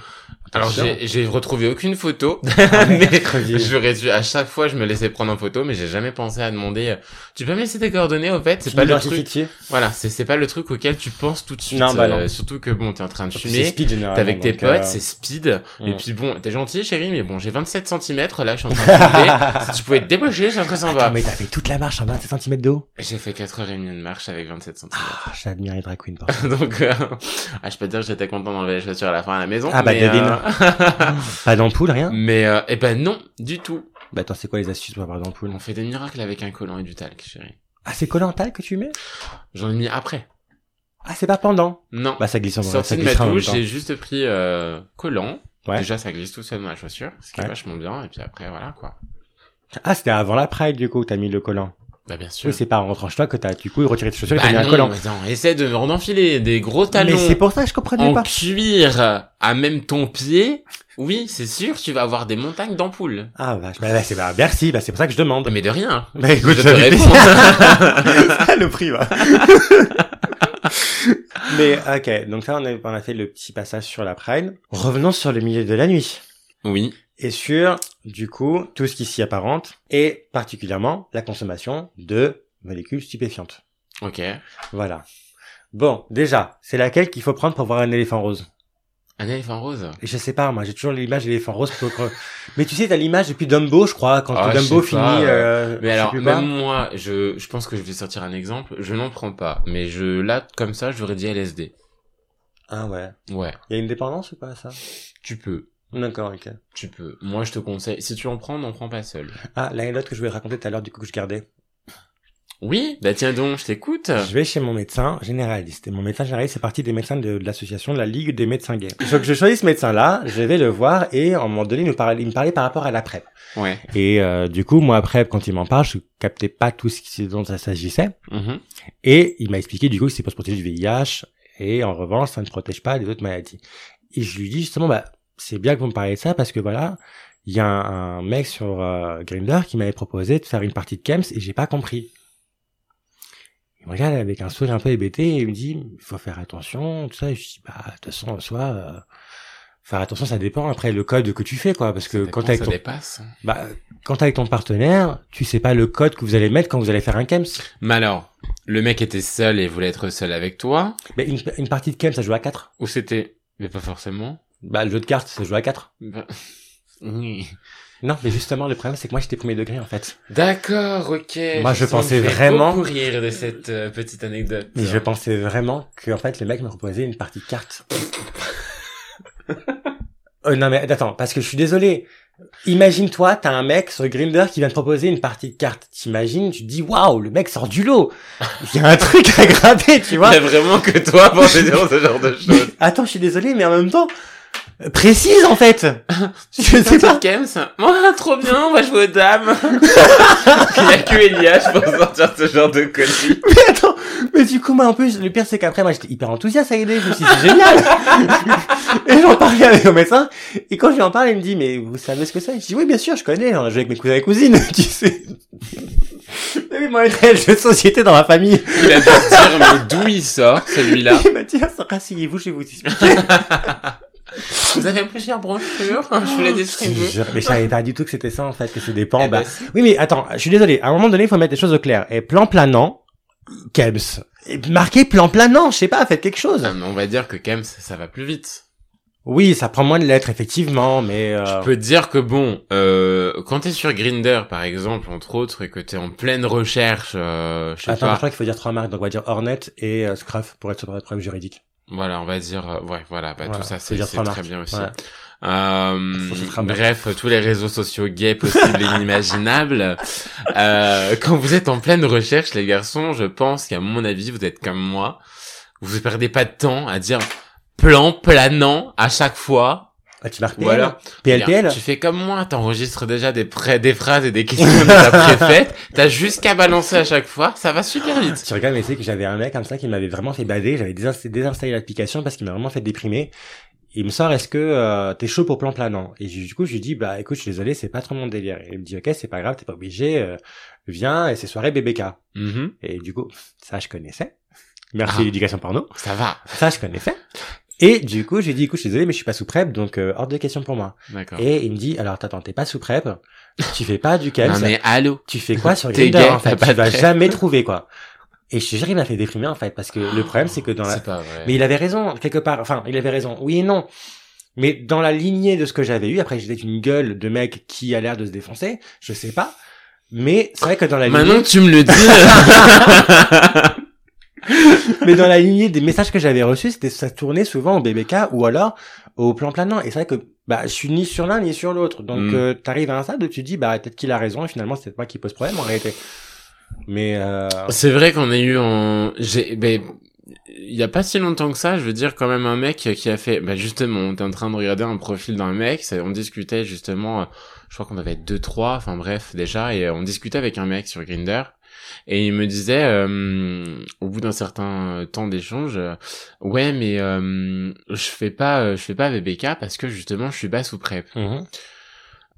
Alors j'ai retrouvé aucune photo, Ah, mais j'aurais dû à chaque fois je me laissais prendre en photo, mais j'ai jamais pensé à demander. euh, Tu peux me laisser tes coordonnées au fait? C'est pas le truc. Voilà, c'est pas le truc auquel tu penses tout de suite. Non, bah non. euh, surtout que bon, t'es en train de fumer. T'es avec tes potes, euh, c'est speed. Et puis bon, t'es gentil chérie, mais bon, j'ai 27 cm là, je suis en train de fumer. si tu pouvais te débaucher, très sympa. Attends, mais t'as fait toute la marche en 27 cm de haut? J'ai fait 4h30 de marche avec 27 cm. Ah, j'admire les drag queens. Donc, euh, ah, je peux te dire que j'étais content d'enlever les chaussures à la fin à la maison. Ah, bah, mais, devine. euh, Pas d'ampoule, rien? mais euh, eh ben non, du tout. Bah, attends, c'est quoi les astuces pour avoir d'ampoule? On fait des miracles avec un collant et du talc, chérie. Ah, c'est collant talc que tu mets? J'en ai mis après. Ah, c'est pas pendant? Non. Bah, ça glisse en vrai, Sorti ça de ma douche, j'ai juste pris euh, collant. Ouais. Déjà, ça glisse tout seul dans la chaussure, ce qui Ouais. est vachement bien. Et puis après, voilà quoi. Ah, c'était avant la Pride, du coup, t'as mis le collant. Bah bien sûr. Oui, c'est pas en rentrant chez toi que t'as, du coup, retiré tes chaussures et t'as Bah mis un non, collant. attends, essaie de me enfiler des gros talons Mais c'est pour ça que je comprenais en pas. cuir à même ton pied. Oui, c'est sûr, tu vas avoir des montagnes d'ampoules. Ah, vache. Bah, bah, c'est, bah, merci, bah, c'est pour ça que je demande. Mais de rien. Bah, écoute, Je te fait réponds. le prix, va. Mais, ok. Donc ça, on a, on a fait le petit passage sur la Pride. Revenons sur le milieu de la nuit. Oui. Et sur, du coup, tout ce qui s'y apparente. Et particulièrement, la consommation de molécules stupéfiantes. Ok. Voilà. Bon, déjà, c'est laquelle qu'il faut prendre pour voir un éléphant rose? Un éléphant rose? Et je sais pas, moi, j'ai toujours l'image de l'éléphant rose. pour- Mais tu sais, t'as l'image depuis Dumbo, je crois, quand Ah, Dumbo finit... pas, euh, Mais alors, même moi, je, je pense que je vais sortir un exemple. Je n'en prends pas. Mais je, là, comme ça, j'aurais dit LSD. Ah ouais. Ouais. Il y a une dépendance ou pas, ça? Tu peux. D'accord, ok. Tu peux. Moi, je te conseille. Si tu en prends, n'en prends pas seul. Ah, l'anecdote que je voulais te raconter tout à l'heure, du coup, que je gardais. Oui? Bah tiens donc, je t'écoute. Je vais chez mon médecin généraliste. Et mon médecin généraliste, c'est parti des médecins de, de l'association de la Ligue des médecins gays. Donc, je choisis ce médecin-là, je vais le voir, et à un moment donné, il, nous parlait, il me parlait par rapport à la PrEP. Ouais. Et euh, du coup, moi, PrEP, quand il m'en parle, je captais pas tout ce dont ça s'agissait. Mhm. Et il m'a expliqué, du coup, que c'est pour se protéger du VIH, et en revanche, ça ne protège pas des autres maladies. Et je lui dis justement, bah, c'est bien que vous me parlez de ça, parce que voilà, il y a un, un mec sur euh, Grindr qui m'avait proposé de faire une partie de Kems, et j'ai pas compris. Il me regarde avec un sourire un peu hébété, et il me dit, il faut faire attention, tout ça, et je dis, bah, de toute façon, en soi, euh, faire attention, ça dépend après le code que tu fais, quoi, parce que Ça quand ça ton dépasse. bah, quand t'es avec ton partenaire, tu sais pas le code que vous allez mettre quand vous allez faire un KEMS. Mais alors, le mec était seul et voulait être seul avec toi, Mais une, une partie de KEMS, ça joue à 4. ou c'était, mais pas forcément. Bah, le jeu de cartes, ça joue à 4. Bah, Oui. Non, mais justement, le problème, c'est que moi, j'étais premier degré, en fait. D'accord, ok. Moi, je pensais vraiment- beaucoup rire de cette euh, petite anecdote. Mais je pensais vraiment que, en fait, le mec me proposait une partie de cartes. Euh, non, mais attends, parce que je suis désolé. Imagine-toi, t'as un mec sur Grindr qui vient te proposer une partie de cartes. T'imagines, tu te dis, waouh, le mec sort du lot. Il y a un truc à gratter, tu Il vois. y a vraiment que toi pour te dire ce genre de choses. Attends, je suis désolé, mais en même temps, précise, en fait. je sais pas. Kems Moi, trop bien, on va jouer aux dames. Il y a que Elias pour sortir ce genre de conneries. Mais attends, mais du coup, moi, en plus, le pire, c'est qu'après, moi, j'étais hyper enthousiaste à l'idée. Je me suis dit, c'est génial. et j'en parlais avec mon médecin. Et quand je lui en parle, il me dit, mais vous savez ce que c'est? Je dis, oui, bien sûr, je connais. On a joué avec mes cousins et cousines, tu sais. Mais oui, moi, un jeu de société dans ma famille. Il a dû dire, mais d'où il sort, celui-là? Il m'a dit, ah, rasseyez-vous, je vais vous expliquer. Vous avez plusieurs brochures Je vous les distribue. Mais je savais pas du tout que c'était ça, en fait, que c'est des pans. Bah. Oui, mais attends, je suis désolé. À un moment donné, il faut mettre les choses au clair. Et plan planant, Kems. Marqué plan planant, je sais pas, faites quelque chose. Ah, mais on va dire que Kems, ça va plus vite. Oui, ça prend moins de lettres, effectivement, mais... Euh... Je peux te dire que bon, euh, quand t'es sur Grinder par exemple, entre autres, et que t'es en pleine recherche, euh, je sais Attends, je crois qu'il faut dire trois marques, donc on va dire Hornet et euh, Scruff pour être sur la preuve juridique. Voilà, on va dire, euh, ouais, voilà, bah Voilà, tout ça c'est très marques. bien aussi. Ouais. Euh, bref, tous les réseaux sociaux gays possibles et inimaginables. Euh, quand vous êtes en pleine recherche, les garçons, je pense qu'à mon avis, vous êtes comme moi. Vous perdez pas de temps à dire plan planant à chaque fois. Ah, tu marques PL Voilà. PLPL Tu fais comme moi, t'enregistres déjà des, pré- des phrases et des questions de ta préfète. T'as juste qu'à balancer à chaque fois, ça va super vite. Tu regardes, mais c'est que j'avais un mec comme ça qui m'avait vraiment fait bader, j'avais désinst- désinstallé l'application parce qu'il m'a vraiment fait déprimer. Il me sort, est-ce que euh, t'es chaud pour plan planant? Et du coup, je lui dis, bah écoute, je suis désolé, c'est pas trop mon délire. Et il me dit, ok, c'est pas grave, t'es pas obligé, euh, viens, et c'est soirée BBK. Mhm. Et du coup, ça je connaissais. Merci Ah. l'éducation porno. Ça va. Ça je connaissais. Et du coup, je lui dis, écoute, je suis désolé, mais je suis pas sous prep, donc euh, hors de question pour moi. D'accord. Et il me dit, alors attends, t'es pas sous prep, tu fais pas du Non Kems, mais allô. tu fais quoi sur Grindr gay, en fait? Tu vas jamais trouver quoi. Et je te jure, il m'a fait déprimer en fait, parce que le problème c'est que dans la... C'est pas vrai. Mais il avait raison, quelque part, enfin, il avait raison, oui et non. Mais dans la lignée de ce que j'avais eu, après j'étais une gueule de mec qui a l'air de se défoncer, je sais pas. Mais c'est vrai que dans la Maintenant lignée, que tu me le dis. mais dans la lignée des messages que j'avais reçus, c'était ça tournait souvent au BBK ou alors au plan planant. Et c'est vrai que bah je suis ni sur l'un ni sur l'autre. Donc Mm. euh, t'arrives à un stade où tu te dis bah peut-être qu'il a raison et finalement c'est moi qui pose problème en réalité. Mais euh... C'est vrai qu'on a eu en, j'ai, ben, il y a pas si longtemps que ça, je veux dire quand même un mec qui a fait, bah justement, on était en train de regarder un profil d'un mec, ça- on discutait justement, euh, je crois qu'on devait être deux trois, enfin bref déjà, et on discutait avec un mec sur Grinder. Et il me disait, euh, au bout d'un certain temps d'échange, euh, ouais, mais euh, je fais pas, euh, je fais pas VBK parce que justement, je suis pas sous prep. mhm.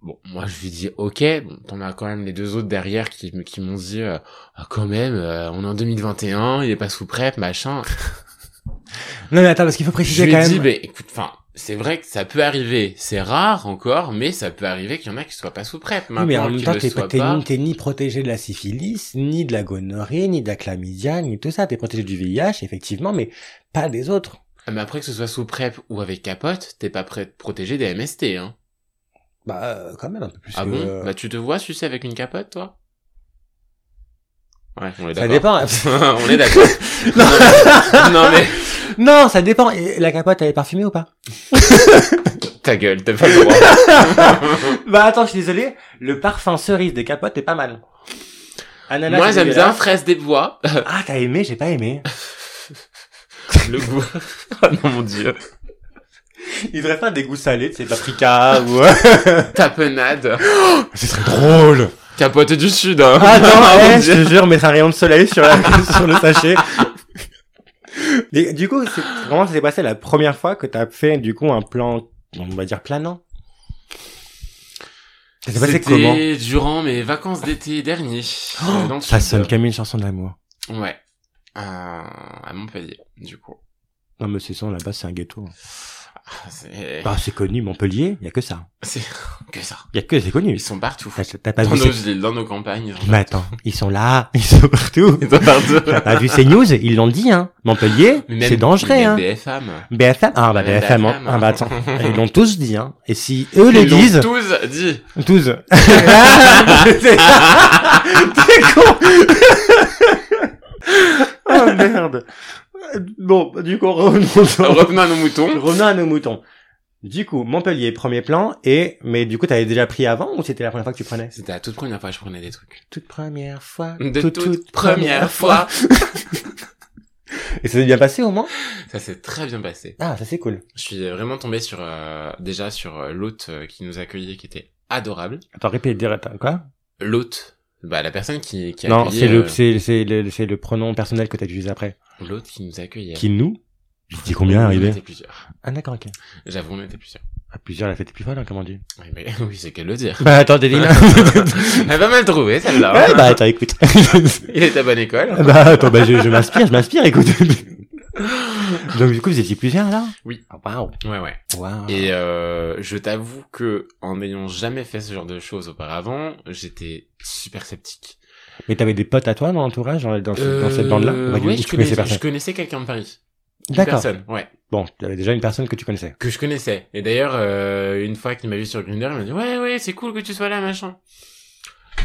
Bon, moi je lui dis ok, bon, t'en as quand même les deux autres derrière qui, m'ont dit euh, ah, quand même, euh, on est en 2021, il est pas sous prep, machin. non mais attends parce qu'il faut Je préciser lui quand ai même. dit, écoute, enfin, c'est vrai que ça peut arriver, c'est rare encore, mais ça peut arriver qu'il y en a qui soient pas sous prep. Oui, mais en Maintenant même temps, t'es, pas. ni, t'es ni protégé de la syphilis, ni de la gonorrhée, ni de la chlamydia, ni tout ça. T'es protégé du VIH, effectivement, mais pas des autres. Ah, Mais après que ce soit sous prep ou avec capote, t'es pas prêt protégé des MST, hein. Bah, euh, quand même un peu plus Ah que... bon? Bah tu te vois sucer avec une capote, toi? Ouais, on est ça d'accord. dépend. on est d'accord. non, non mais non, ça dépend. Et la capote, elle est parfumée ou pas ta gueule, t'as pas le droit. Bah attends, je suis désolé. Le parfum cerise des capotes est pas mal. Ananas, Moi c'est j'aime bien fraise des bois. Ah, t'as aimé J'ai pas aimé. le goût. oh non mon dieu. Il devrait faire des goûts salés, c'est paprika ou... Tapenade. Ce serait drôle. Capote du sud. Hein. Ah non, Oh, eh, je te jure, mettre un rayon de soleil sur, la, sur le sachet. Du coup, comment ça s'est passé la première fois que t'as fait, du coup, un plan, on va dire planant? Ça s'est passé comment? C'était durant mes vacances d'été dernier. euh, dans Ça sonne comme une chanson d'amour. Ouais. Euh, à Montpellier, du coup. Non, mais c'est ça, là-bas, c'est un ghetto. C'est Bah, c'est connu, Montpellier, y a que ça. c'est que ça. Y a que, c'est connu. Ils sont partout. T'as pas Dans vu nos ces... villes, dans nos campagnes. Ils Mais attends, ils sont là, ils sont partout. Ils sont partout. T'as pas vu ces news Ils l'ont dit, hein. Montpellier, c'est dangereux, même hein. BFM. BFM Ah, bah, Même BFM, BFM, ah, bah, hein. attends. Ils l'ont tous dit, hein. Et si eux le Ils l'ont disent, tous dit. tous. T'es con Oh merde Bon, du coup, revenons, Revenons à nos moutons. revenons à nos moutons. Du coup, Montpellier, premier plan, et, mais du coup, t'avais déjà pris avant, ou c'était la première fois que tu prenais? C'était la toute première fois que je prenais des trucs. Toute première fois. De toute, première fois. Et ça s'est bien passé au moins? Ça s'est très bien passé. Ah, ça c'est cool. Je suis vraiment tombé sur, euh, déjà sur euh, l'hôte euh, qui nous accueillait, qui était adorable. Attends, répète, quoi? L'hôte. Bah, la personne qui, qui a Non, accueilli, c'est le, euh, c'est, c'est le, c'est le pronom personnel que t'as utilisé après. l'hôte qui nous accueillait. Qui nous? Je dis combien On arrivé? était plusieurs. Ah, d'accord, ok. J'avoue, on était plusieurs. À plusieurs, la fête est plus folle, hein, comment on dit? Oui, mais, oui, c'est qu'elle le dire. Bah, attends, Délina. Elle a pas mal trouvé, celle-là. ouais, bah, attends, écoute. Il est à bonne école. bah, attends, bah, je, je m'inspire, je m'inspire, écoute. Donc, du coup, vous étiez plusieurs, là? Oui. Ah, Waouh. Ouais, ouais. Waouh. Et euh, je t'avoue que en n'ayant jamais fait ce genre de choses auparavant, j'étais super sceptique. Mais t'avais des potes à toi dans l'entourage, dans, dans, ce- dans cette bande-là? Euh, Ou pas du ouais, tout, je connaissais je connaissais quelqu'un de Paris. D'accord. personne, ouais. Bon, t'avais déjà une personne que tu connaissais. Que je connaissais. Et d'ailleurs, euh, une fois qu'il m'a vu sur Grindr, il m'a dit ouais ouais c'est cool que tu sois là machin.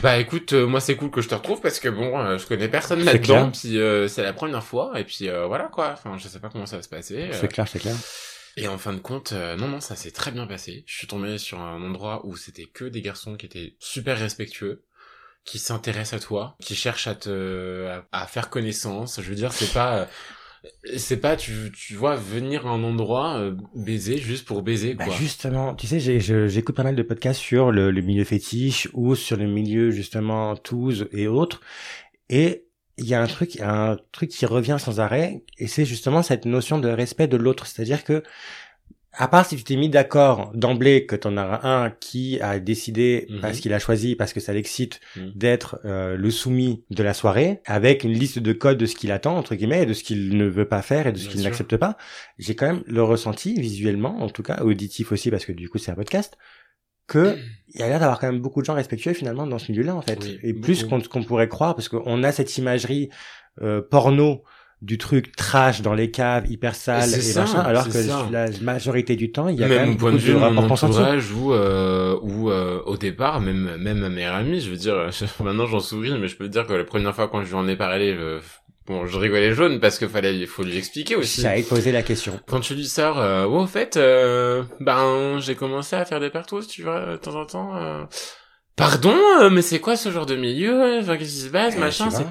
Bah écoute, euh, moi c'est cool que je te retrouve parce que bon, euh, je connais personne là-dedans, puis euh, c'est la première fois et puis euh, voilà quoi. Enfin, je sais pas comment ça va se passer. euh. C'est clair, c'est clair. Et en fin de compte, euh, non non, ça s'est très bien passé. Je suis tombé sur un endroit où c'était que des garçons qui étaient super respectueux, qui s'intéressent à toi, qui cherchent à te à, à faire connaissance. Je veux dire, c'est pas euh, c'est pas tu tu vois venir à un endroit euh, baiser juste pour baiser Bah quoi. justement, tu sais, j'écoute pas mal de podcasts sur le, le milieu fétiche ou sur le milieu justement touze et autres, et il y a un truc, un truc qui revient sans arrêt, et c'est justement cette notion de respect de l'autre, c'est-à-dire que à part si tu t'es mis d'accord d'emblée que t'en auras un qui a décidé Mhm. parce qu'il a choisi parce que ça l'excite Mhm. d'être euh, le soumis de la soirée avec une liste de codes de ce qu'il attend entre guillemets et de ce qu'il ne veut pas faire et de ce qu'il n'accepte pas j'ai quand même le ressenti visuellement en tout cas auditif aussi parce que du coup c'est un podcast que il y a l'air d'avoir quand même beaucoup de gens respectueux finalement dans ce milieu-là en fait Oui, et plus qu'on pourrait croire parce qu'on a cette imagerie euh, porno du truc trash dans les caves hyper sales et ça, machin alors que ça. la majorité du temps il y a quand même même au point de beaucoup vue de mon entourage où euh, où euh, au départ même même ma meilleure amie je veux dire je- maintenant j'en souris mais je peux te dire que la première fois quand je lui en ai parlé je, bon je rigolais jaune parce que fallait il faut lui expliquer aussi. J'allais te poser la question. Quand tu lui sors euh, ouais, au fait euh, ben j'ai commencé à faire des partos tu vois de temps en temps euh. pardon euh, mais c'est quoi ce genre de milieu? Enfin qu'est-ce qui se passe? Eh, machin c'est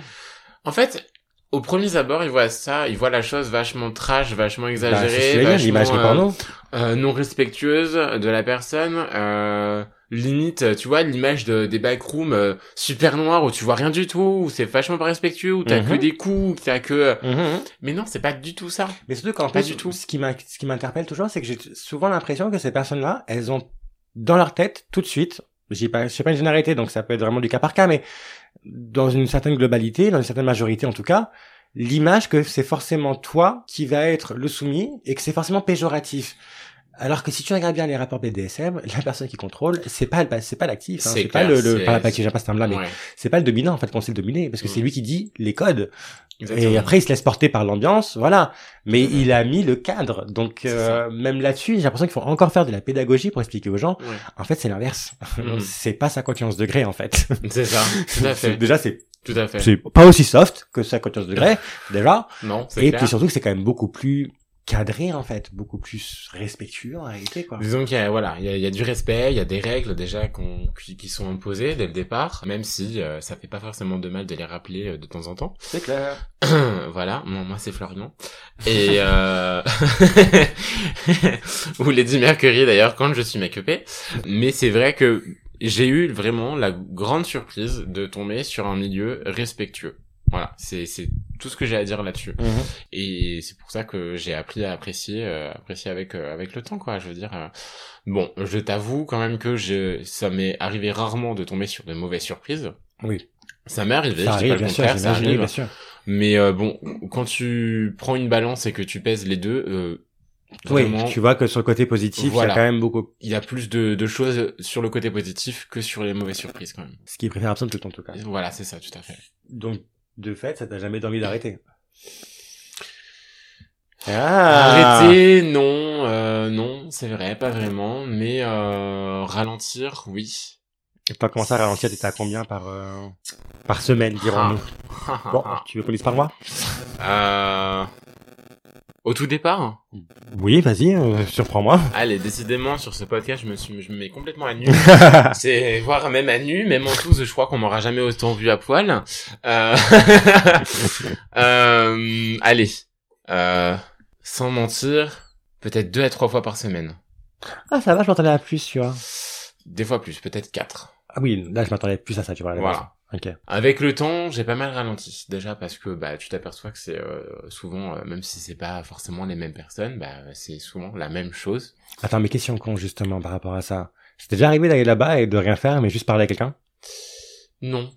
en fait au premier abord, il voit ça, il voit la chose vachement trash, vachement Bah, exagérée, l'imagerie vachement, euh, porno euh, non respectueuse de la personne, euh, limite, tu vois, l'image de, des backrooms euh, super noirs où tu vois rien du tout, où c'est vachement pas respectueux, où t'as Mhm. que des coups, où t'as que... Mhm. Mais non, c'est pas du tout ça. Mais surtout qu'en Pas plus, du tout. ce qui m'a- ce qui m'interpelle toujours, c'est que j'ai souvent l'impression que ces personnes-là, elles ont dans leur tête tout de suite, j'ai pas, je sais pas une généralité, donc ça peut être vraiment du cas par cas, mais dans une certaine globalité, dans une certaine majorité en tout cas, l'image que c'est forcément toi qui va être le soumis et que c'est forcément péjoratif. Alors que si tu regardes bien les rapports BDSM, la personne qui contrôle, c'est pas, le- c'est pas l'actif, hein, C'est pas le, pas, pas ce terme-là, mais Ouais, c'est pas le dominant en fait qu'on sait le dominer, parce que Mm. c'est lui qui dit les codes. Exactement. Et après, il se laisse porter par l'ambiance, voilà. Mais il a mis le cadre. Donc, euh, même là-dessus, j'ai l'impression qu'il faut encore faire de la pédagogie pour expliquer aux gens. Ouais. En fait, c'est l'inverse. Mhm. c'est pas 51 degrés, en fait. C'est ça, tout à fait, déjà, c'est, tout à fait. c'est pas aussi soft que 51 degrés, déjà. Non, c'est Et clair. puis surtout que c'est quand même beaucoup plus cadré, en fait. Beaucoup plus respectueux, en réalité, quoi. Disons qu'il y a, voilà, il y a, il y a du respect, il y a des règles déjà qu'on, qui, qui sont imposées dès le départ, même si euh, ça fait pas forcément de mal de les rappeler euh, de temps en temps. C'est clair. voilà, moi, moi c'est Florian. Et euh... ou Lady Mercury d'ailleurs quand je suis make-upé. Mais c'est vrai que j'ai eu vraiment la grande surprise de tomber sur un milieu respectueux. Voilà, c'est c'est tout ce que j'ai à dire là-dessus. Mhm. Et c'est pour ça que j'ai appris à apprécier, euh, apprécier avec euh, avec le temps, quoi. Je veux dire, euh, bon, je t'avoue quand même que je, ça m'est arrivé rarement de tomber sur de mauvaises surprises. Oui. Ça m'est arrivé, Ça je dis pas arrive, le bien sûr, contraire, ça arrive. bien sûr. Mais euh, bon, quand tu prends une balance et que tu pèses les deux, euh, Oui, tu vois que sur le côté positif, il y a quand même beaucoup. Il y a plus de, de choses sur le côté positif que sur les mauvaises surprises quand même. Ce qui est préférable le temps en tout cas. Voilà, c'est ça, tout à fait. Donc, de fait, ça t'a jamais envie d'arrêter ah. Arrêter, non, euh, non, c'est vrai, pas vraiment, mais euh, ralentir, oui. Et toi, comment ça, ralentir, t'étais à combien par euh, par semaine, dirons-nous? Bon, tu veux qu'on dise par mois? Euh... Au tout départ Oui, vas-y, euh, surprends-moi. Allez, décidément, sur ce podcast, je me, suis, je me mets complètement à nu. c'est voir même à nu, même en tous, je crois qu'on m'aura jamais autant vu à poil. Euh... euh... Allez, euh... sans mentir, peut-être deux à trois fois par semaine. Ah, ça va, je m'attendais à plus, tu vois. Des fois plus, peut-être quatre. Ah oui, là, je m'attendais plus à ça, tu vois. Voilà. Avec le temps, j'ai pas mal ralenti. Déjà parce que bah tu t'aperçois que c'est euh, souvent, euh, même si c'est pas forcément les mêmes personnes, bah c'est souvent la même chose. Attends, mais question con justement par rapport à ça? C'était déjà arrivé d'aller là-bas et de rien faire, mais juste parler à quelqu'un? Non.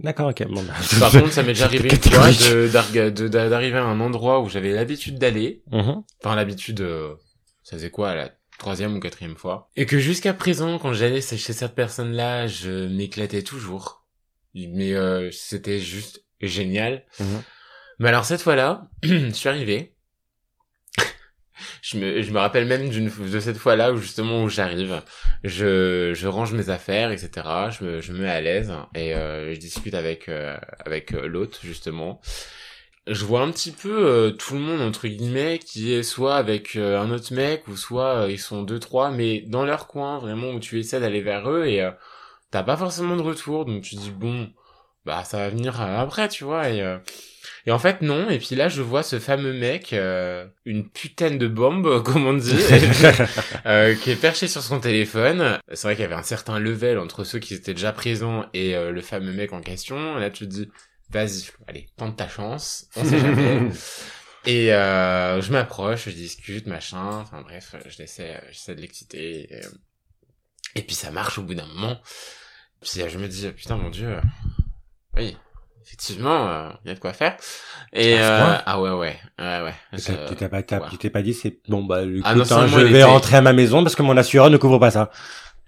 D'accord, ok. Bon, bah, Par contre, ça m'est déjà arrivé une fois d'arriver à un endroit où j'avais l'habitude d'aller. Mm-hmm. Enfin, l'habitude, euh, ça faisait quoi la troisième ou quatrième fois? Et que jusqu'à présent, quand j'allais chez cette personne-là, je m'éclatais toujours mais euh, c'était juste génial. Mhm. Mais alors cette fois-là, je suis arrivé. je me je me rappelle même d'une de cette fois-là où justement où j'arrive, je je range mes affaires etc. Je me je me mets à l'aise et euh, je discute avec euh, avec euh, l'autre justement. Je vois un petit peu tout le monde entre guillemets qui est soit avec un autre mec ou soit ils sont deux trois mais dans leur coin vraiment où tu essaies d'aller vers eux et t'as pas forcément de retour, donc tu dis bon, bah ça va venir euh, après, tu vois. Et, euh, et en fait non. Et puis là, je vois ce fameux mec, euh, une putain de bombe, comme on dit, qui est perché sur son téléphone. C'est vrai qu'il y avait un certain level entre ceux qui étaient déjà présents et le fameux mec en question. là, tu te dis, vas-y, allez, tente ta chance, on sait jamais. Et je m'approche, je discute, machin, enfin bref, j'essaie, j'essaie de l'exciter. Et, et, puis ça marche au bout d'un moment. Puis je me dis, putain, mon dieu, oui, effectivement, il euh, y a de quoi faire. Et euh, ah ouais, ouais, ouais, ouais. Tu t'es pas, pas dit, c'est bon bah, ah écoute, hein, je vais rentrer à ma maison parce que mon assureur ne couvre pas ça.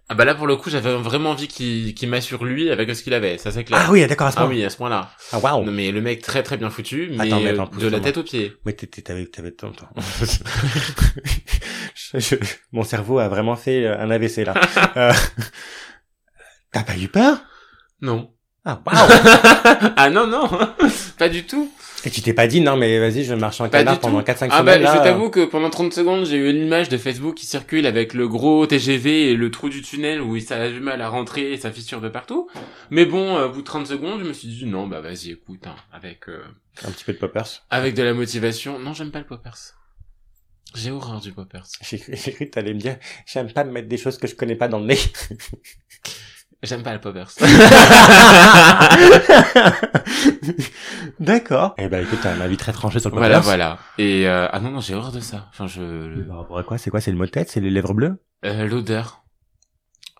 Ah bah là pour le coup j'avais vraiment envie qu'il qu'il m'assure lui avec ce qu'il avait ça c'est clair. Ah oui d'accord à ce point. Ah oui à ce point-là. Ah waouh. mais le mec très très bien foutu mais, de la tête aux pieds. Mais t'avais t'avais temps. Mon cerveau a vraiment fait un AVC là. euh... T'as pas eu peur? Non. Ah, waouh Ah non, non, pas du tout. Et tu t'es pas dit, non, mais vas-y, je marche en canard pendant 4-5 ah semaines. Ah bah, je t'avoue que pendant 30 secondes, j'ai eu une image de Facebook qui circule avec le gros TGV et le trou du tunnel où ça a du mal à rentrer et ça fissure de partout. Mais bon, euh, au bout de 30 secondes, je me suis dit, non, bah vas-y, écoute, hein, avec... Euh, Un petit peu de poppers. Avec de la motivation. Non, j'aime pas le poppers. J'ai horreur du poppers. J'ai cru que t'allais me dire, j'aime pas me mettre des choses que je connais pas dans le nez. J'aime pas le poppers. D'accord. Eh ben écoute, t'as un avis très tranché sur le poppers. Voilà, voilà. Et euh, ah non non, j'ai horreur de ça. Enfin je. Par rapport à quoi? C'est quoi? C'est le mot de tête? C'est les lèvres bleues? Euh, L'odeur.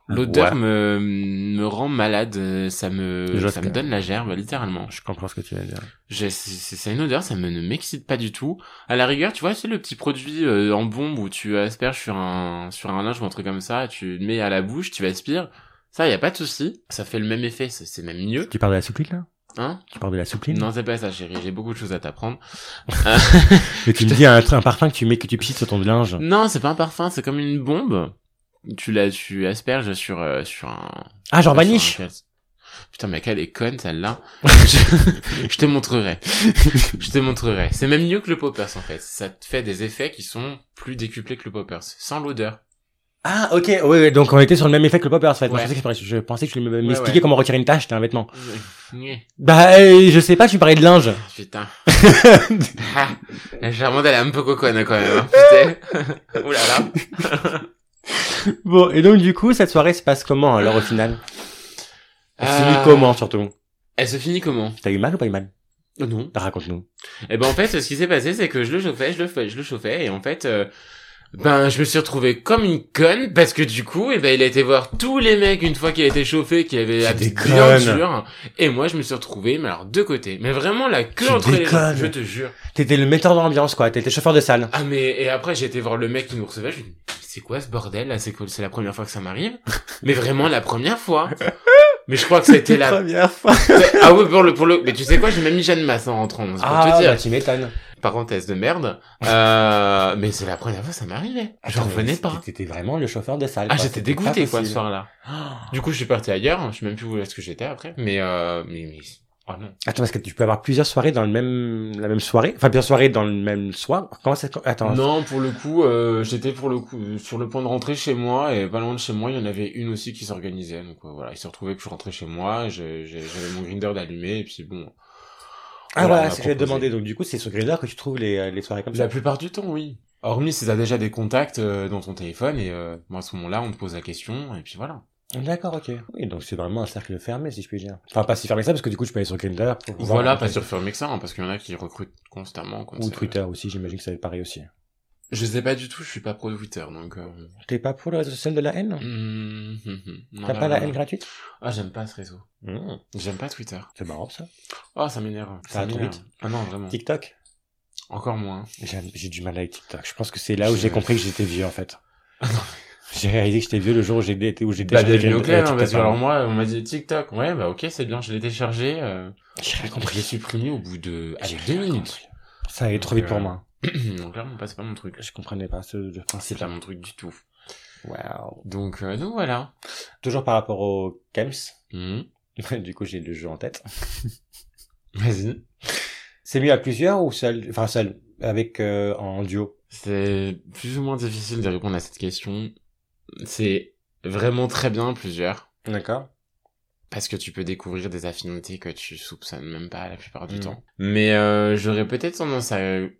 L'odeur me me rend malade. Ça me ça me donne la gerbe littéralement. Je comprends ce que tu veux dire. C'est une odeur, ça me ne m'excite pas du tout. À la rigueur, tu vois, c'est le petit produit euh, en bombe où tu asperges sur un sur un linge ou un truc comme ça, tu le mets à la bouche, tu aspires ça, y a pas de souci. Ça fait le même effet, c'est même mieux. Tu parles de la soupline, là Hein Tu parles de la soupline Non, c'est pas ça, chérie. J'ai beaucoup de choses à t'apprendre. Mais tu me dis un, un, parfum que tu mets, que tu pisses sur ton linge. Non, c'est pas un parfum, c'est comme une bombe. Tu la, tu asperges sur, euh, sur un... Ah, genre vaniche Putain, mais quelle est conne, celle-là. je, te montrerai. je te montrerai. C'est même mieux que le poppers, en fait. Ça te fait des effets qui sont plus décuplés que le poppers. Sans l'odeur. Ah, ok, oui, oui, donc on était sur le même effet que le popper, en fait. Je, pensais que tu m'expliquais comment retirer une tâche, c'était un vêtement. Bah, euh, je sais pas, tu parlais de linge. Putain. ah, Charmante, elle est un peu coconne, quand même, hein, putain. Ouh là là. bon, et donc, du coup, cette soirée se passe comment, alors, au final? Elle se finit euh, comment, surtout? Elle se finit comment? T'as eu mal ou pas eu mal? Non. Raconte-nous. Eh ben, en fait, ce qui s'est passé, c'est que je le chauffais, je le, je le chauffais, et en fait, euh, ben je me suis retrouvé comme une conne parce que du coup, eh ben il a été voir tous les mecs une fois qu'il a été chauffé, qu'il avait la bien dure, et moi je me suis retrouvé mais alors deux côtés, mais vraiment la queue entre les jambes, je te jure. T'étais le metteur d'ambiance quoi, t'étais chauffeur de salle. Ah mais et après j'ai été voir le mec qui nous recevait, je lui c'est quoi ce bordel là, c'est c'est la première fois que ça m'arrive, mais vraiment la première fois. Mais je crois que c'était la première fois. ah oui pour le pour le mais tu sais quoi, j'ai même mis Jeanne Masse en rentrant, ah, te dire. Bah, tu m'étonnes parenthèse de merde. Euh, mais c'est la première fois ça m'arrivait. Je revenais pas. T'étais vraiment le chauffeur de salle. Ah, j'étais dégoûté, quoi, ce soir-là. Du coup, je suis parti ailleurs. Je sais même plus où est-ce que j'étais après. Mais, euh, mais, mais, oh non. Attends, parce que tu peux avoir plusieurs soirées dans le même, la même soirée? Enfin, plusieurs soirées dans le même soir? Comment ça, attends. Non, pour le coup, euh, j'étais pour le coup, sur le point de rentrer chez moi et pas loin de chez moi, il y en avait une aussi qui s'organisait. Donc, euh, voilà, il s'est retrouvé que je rentrais chez moi, j'avais mon grinder d'allumé et puis bon, ah voilà, c'est ce que j'ai demandé. Donc du coup, c'est sur Grindr que tu trouves les, euh, les soirées comme ça La plupart du temps, oui. Hormis si t'as déjà des contacts euh, dans ton téléphone et euh, moi à ce moment-là, on te pose la question et puis voilà. D'accord, ok. Oui, donc c'est vraiment un cercle fermé, si je puis dire. Enfin, pas si fermé que ça, parce que du coup, tu peux aller sur Grindr. Voilà, pas si fermé que ça, hein, parce qu'il y en a qui recrutent constamment. Ou Twitter aussi, j'imagine que ça va être pareil aussi. Je sais pas du tout, je suis pas pro Twitter, donc... Euh... T'es pas pour le réseau social de la haine mmh, mmh, mmh. T'as pas la haine gratuite? Ah, j'aime pas ce réseau. Mmh. J'aime pas Twitter. C'est marrant, ça. Oh, ça m'énerve. Ça, ça vite. Ah non, vraiment. TikTok? Encore moins. J'ai du mal avec TikTok. Je pense que c'est là où j'ai compris que j'étais vieux, en fait. j'ai réalisé que j'étais vieux le jour où j'ai été où j'étais bah, au club, hein, parce que alors moi, on m'a dit TikTok. Ouais, bah ok, c'est bien, je l'ai téléchargé. Euh... J'ai compris. J'ai supprimé au bout de, allez, deux minutes. Ça allait trop vite pour moi. donc clairement pas c'est pas mon truc. Je comprenais pas ce C'est pas mon truc du tout. Wow. Donc euh, donc voilà. Toujours par rapport au Kems. Mmh. du coup j'ai le jeu en tête. Vas-y. C'est mieux à plusieurs ou seul Enfin seul avec euh, en duo? C'est plus ou moins difficile de répondre à cette question. C'est vraiment très bien plusieurs. D'accord parce que tu peux découvrir des affinités que tu soupçonnes même pas la plupart du mm. temps. Mais euh, j'aurais peut-être tendance à,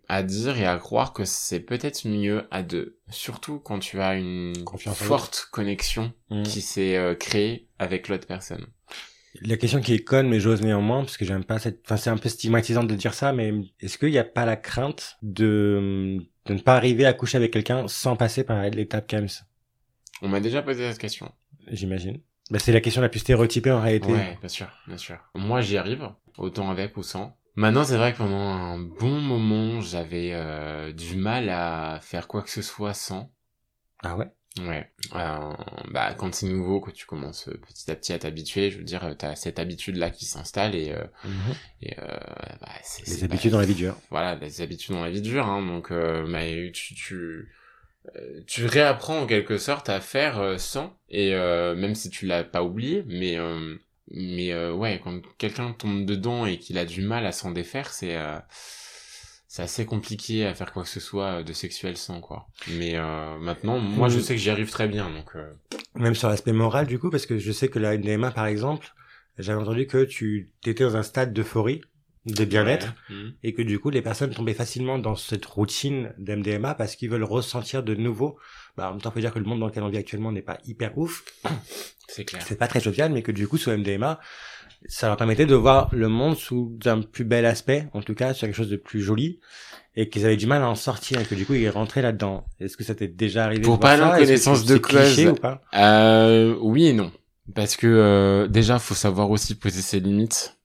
à, dire et à croire que c'est peut-être mieux à deux, surtout quand tu as une forte connexion mm. qui s'est euh, créée avec l'autre personne. La question qui est conne, mais j'ose néanmoins, parce que j'aime pas cette, enfin c'est un peu stigmatisant de dire ça, mais est-ce qu'il n'y a pas la crainte de, de ne pas arriver à coucher avec quelqu'un sans passer par l'étape KEMS On m'a déjà posé cette question. J'imagine. Bah, c'est la question la plus stéréotypée en réalité. Ouais, bien sûr, bien sûr. Moi, j'y arrive, autant avec ou sans. Maintenant, c'est vrai que pendant un bon moment, j'avais euh, du mal à faire quoi que ce soit sans. Ah ouais? Ouais. Euh, bah, quand c'est nouveau, que tu commences euh, petit à petit à t'habituer, je veux dire, t'as cette habitude-là qui s'installe et, euh, mhm. et euh, bah, c'est... Les habitudes dans la vie dure. Voilà, les habitudes dans la vie dure, hein. Donc, euh, bah, tu, tu tu réapprends en quelque sorte à faire euh, sans et euh, même si tu l'as pas oublié mais mais ouais quand quelqu'un tombe dedans et qu'il a du mal à s'en défaire c'est c'est assez compliqué à faire quoi que ce soit de sexuel sans quoi. Mais maintenant moi je sais que j'y arrive très bien donc même sur l'aspect moral du coup parce que je sais que la NDMA par exemple j'avais entendu que tu étais dans un stade d'euphorie de bien-être mmh. et que du coup les personnes tombaient facilement dans cette routine d'MDMA parce qu'ils veulent ressentir de nouveau. Bah en même temps on peut dire que le monde dans lequel on vit actuellement n'est pas hyper ouf. C'est clair. C'est pas très jovial mais que du coup sous MDMA ça leur permettait de voir le monde sous un plus bel aspect en tout cas sur quelque chose de plus joli et qu'ils avaient du mal à en sortir et que du coup ils rentraient là-dedans. Est-ce que ça t'est déjà arrivé pour de pas aller en connaissance de cause ou pas? euh, oui et non. Parce que euh, déjà faut savoir aussi poser ses limites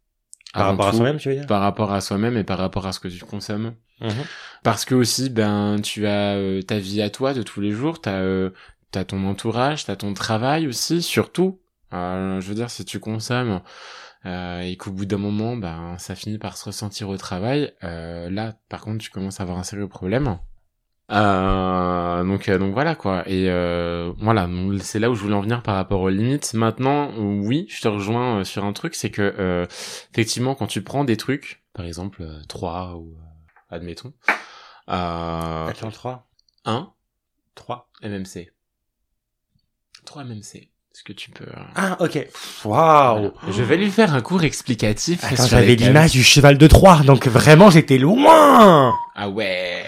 par rapport à soi-même, tu veux dire Par rapport à soi-même et par rapport à ce que tu consommes. Mhm. Parce que aussi, ben, tu as euh, ta vie à toi de tous les jours, t'as euh, as ton entourage, t'as ton travail aussi, surtout. Euh, je veux dire, si tu consommes euh, et qu'au bout d'un moment, ben, ça finit par se ressentir au travail, euh, là, par contre, tu commences à avoir un sérieux problème. Euh, donc euh, donc voilà quoi. Et euh, voilà. C'est là où je voulais en venir par rapport aux limites. Maintenant oui je te rejoins euh, sur un truc c'est que euh, effectivement quand tu prends des trucs par exemple 3 ou admettons euh, Attends 3 1 3 MMC 3 MMC est-ce que tu peux Ah ok. Waouh. je vais lui faire un cours explicatif j'avais l'image du cheval de Troie donc vraiment j'étais loin. Ah ouais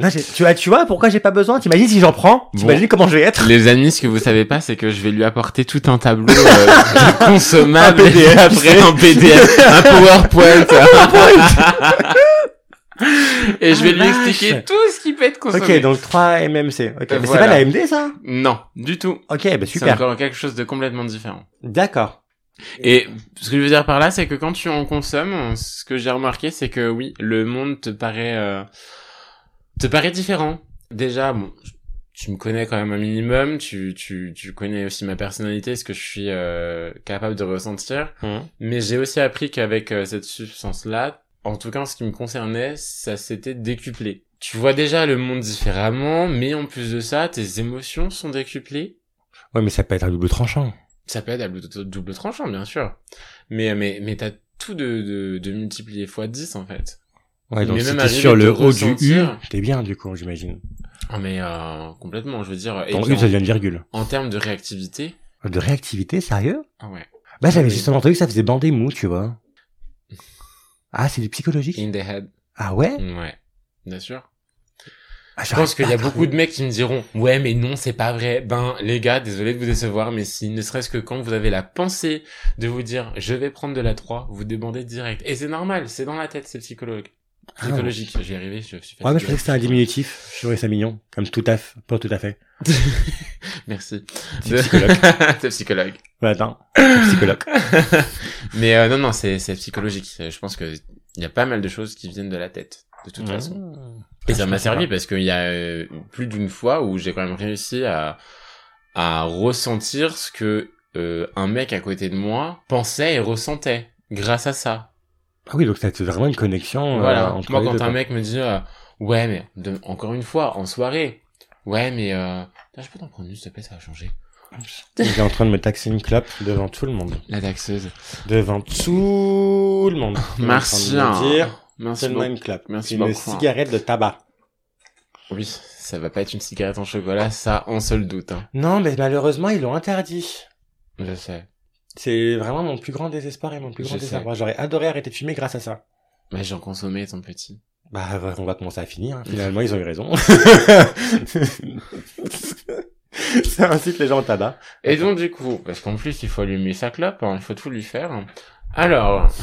Là, tu vois, tu vois pourquoi j'ai pas besoin? T'imagines si j'en prends? T'imagines comment je vais être? Les amis, ce que vous savez pas, c'est que je vais lui apporter tout un tableau euh, consommable un PDF, après un PDF, un PowerPoint. Et je vais Ah, lui expliquer tout ce qui peut être consommé. Ok, donc 3 MMC. Ok, mais c'est pas la MD ça? Non, du tout. Ok, bah C'est super. encore quelque chose de complètement différent. D'accord. Et ce que je veux dire par là, c'est que quand tu en consommes, ce que j'ai remarqué, c'est que oui, le monde te paraît euh, te paraît différent? Déjà, bon, tu me connais quand même un minimum, tu tu tu connais aussi ma personnalité, ce que je suis euh, capable de ressentir. Mhm. Mais j'ai aussi appris qu'avec euh, cette substance-là, en tout cas en ce qui me concernait, ça s'était décuplé. Tu vois déjà le monde différemment, mais en plus de ça, tes émotions sont décuplées. Ouais, mais ça peut être un double tranchant. Ça peut être à double, double tranchant, bien sûr. Mais, mais, mais t'as tout de, de, de multiplié x 10, en fait. Ouais, donc sur le haut du U, t'es bien du coup, j'imagine. Ah, mais, euh, complètement, je veux dire. Puis U, ça en, devient une virgule. en termes de réactivité, De réactivité, sérieux? Ah ouais. Bah j'avais justement entendu que ça faisait bander mou, tu vois. Ah, c'est du psychologique? In the head. Ah ouais? Ouais. Bien sûr. ah, Je pense qu'il y a beaucoup de mecs qui me diront, ouais, mais non, c'est pas vrai. Ben, les gars, désolé de vous décevoir, mais si, ne serait-ce que quand vous avez la pensée de vous dire, je vais prendre de la 3, vous débandez direct. Et c'est normal, c'est dans la tête, c'est psychologue. Ah. Psychologique, j'y arrivé, je suis Ouais, mais je fatigué. pensais que c'était un diminutif. Je trouvais ça mignon. Comme tout à fait. Pas tout à fait. Merci. C'est psychologue. c'est psychologue. Ouais, attends. Psychologue. Mais euh, non, non, c'est psychologique. Je pense que il y a pas mal de choses qui viennent de la tête, de toute façon. Et ça Ah, m'a je servi parce qu'il y a euh, plus d'une fois où j'ai quand même réussi à à ressentir ce que euh, un mec à côté de moi pensait et ressentait grâce à ça. Ah oui, donc ça vraiment une connexion. euh, entre Moi, quand deux, un quoi. mec me dit euh, ouais, mais de- encore une fois en soirée, ouais, mais euh, je peux t'en prendre une, s'il te plaît, ça va changer. Il est en train de me taxer une clope devant tout le monde. La taxeuse. Devant tout le monde. Merci. hein. dire, Merci beaucoup. une clope. Merci une beaucoup, hein. cigarette de tabac. Oui, ça va pas être une cigarette en chocolat, ça, on se le doute. Hein. Non, mais malheureusement, ils l'ont interdit. Je sais. C'est vraiment mon plus grand désespoir et mon plus grand désarroi. J'aurais adoré arrêter de fumer grâce à ça. Mais j'en consommais, ton petit. Bah, on va commencer à finir. hein. Finalement, ils ont eu raison. ça incite les gens au tabac. Et donc, du coup, parce qu'en plus, il faut allumer sa clope, hein, il faut tout lui faire. Alors,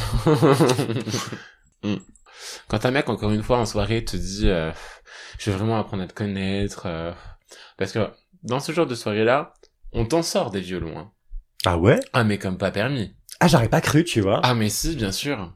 Hmm. quand un mec, encore une fois, en soirée, te dit, euh, je veux vraiment apprendre à te connaître, euh, parce que dans ce genre de soirée-là, on t'en sort des violons. Hein. Ah ouais Ah, mais comme pas permis. Ah, j'aurais pas cru, tu vois. Ah mais si, bien sûr.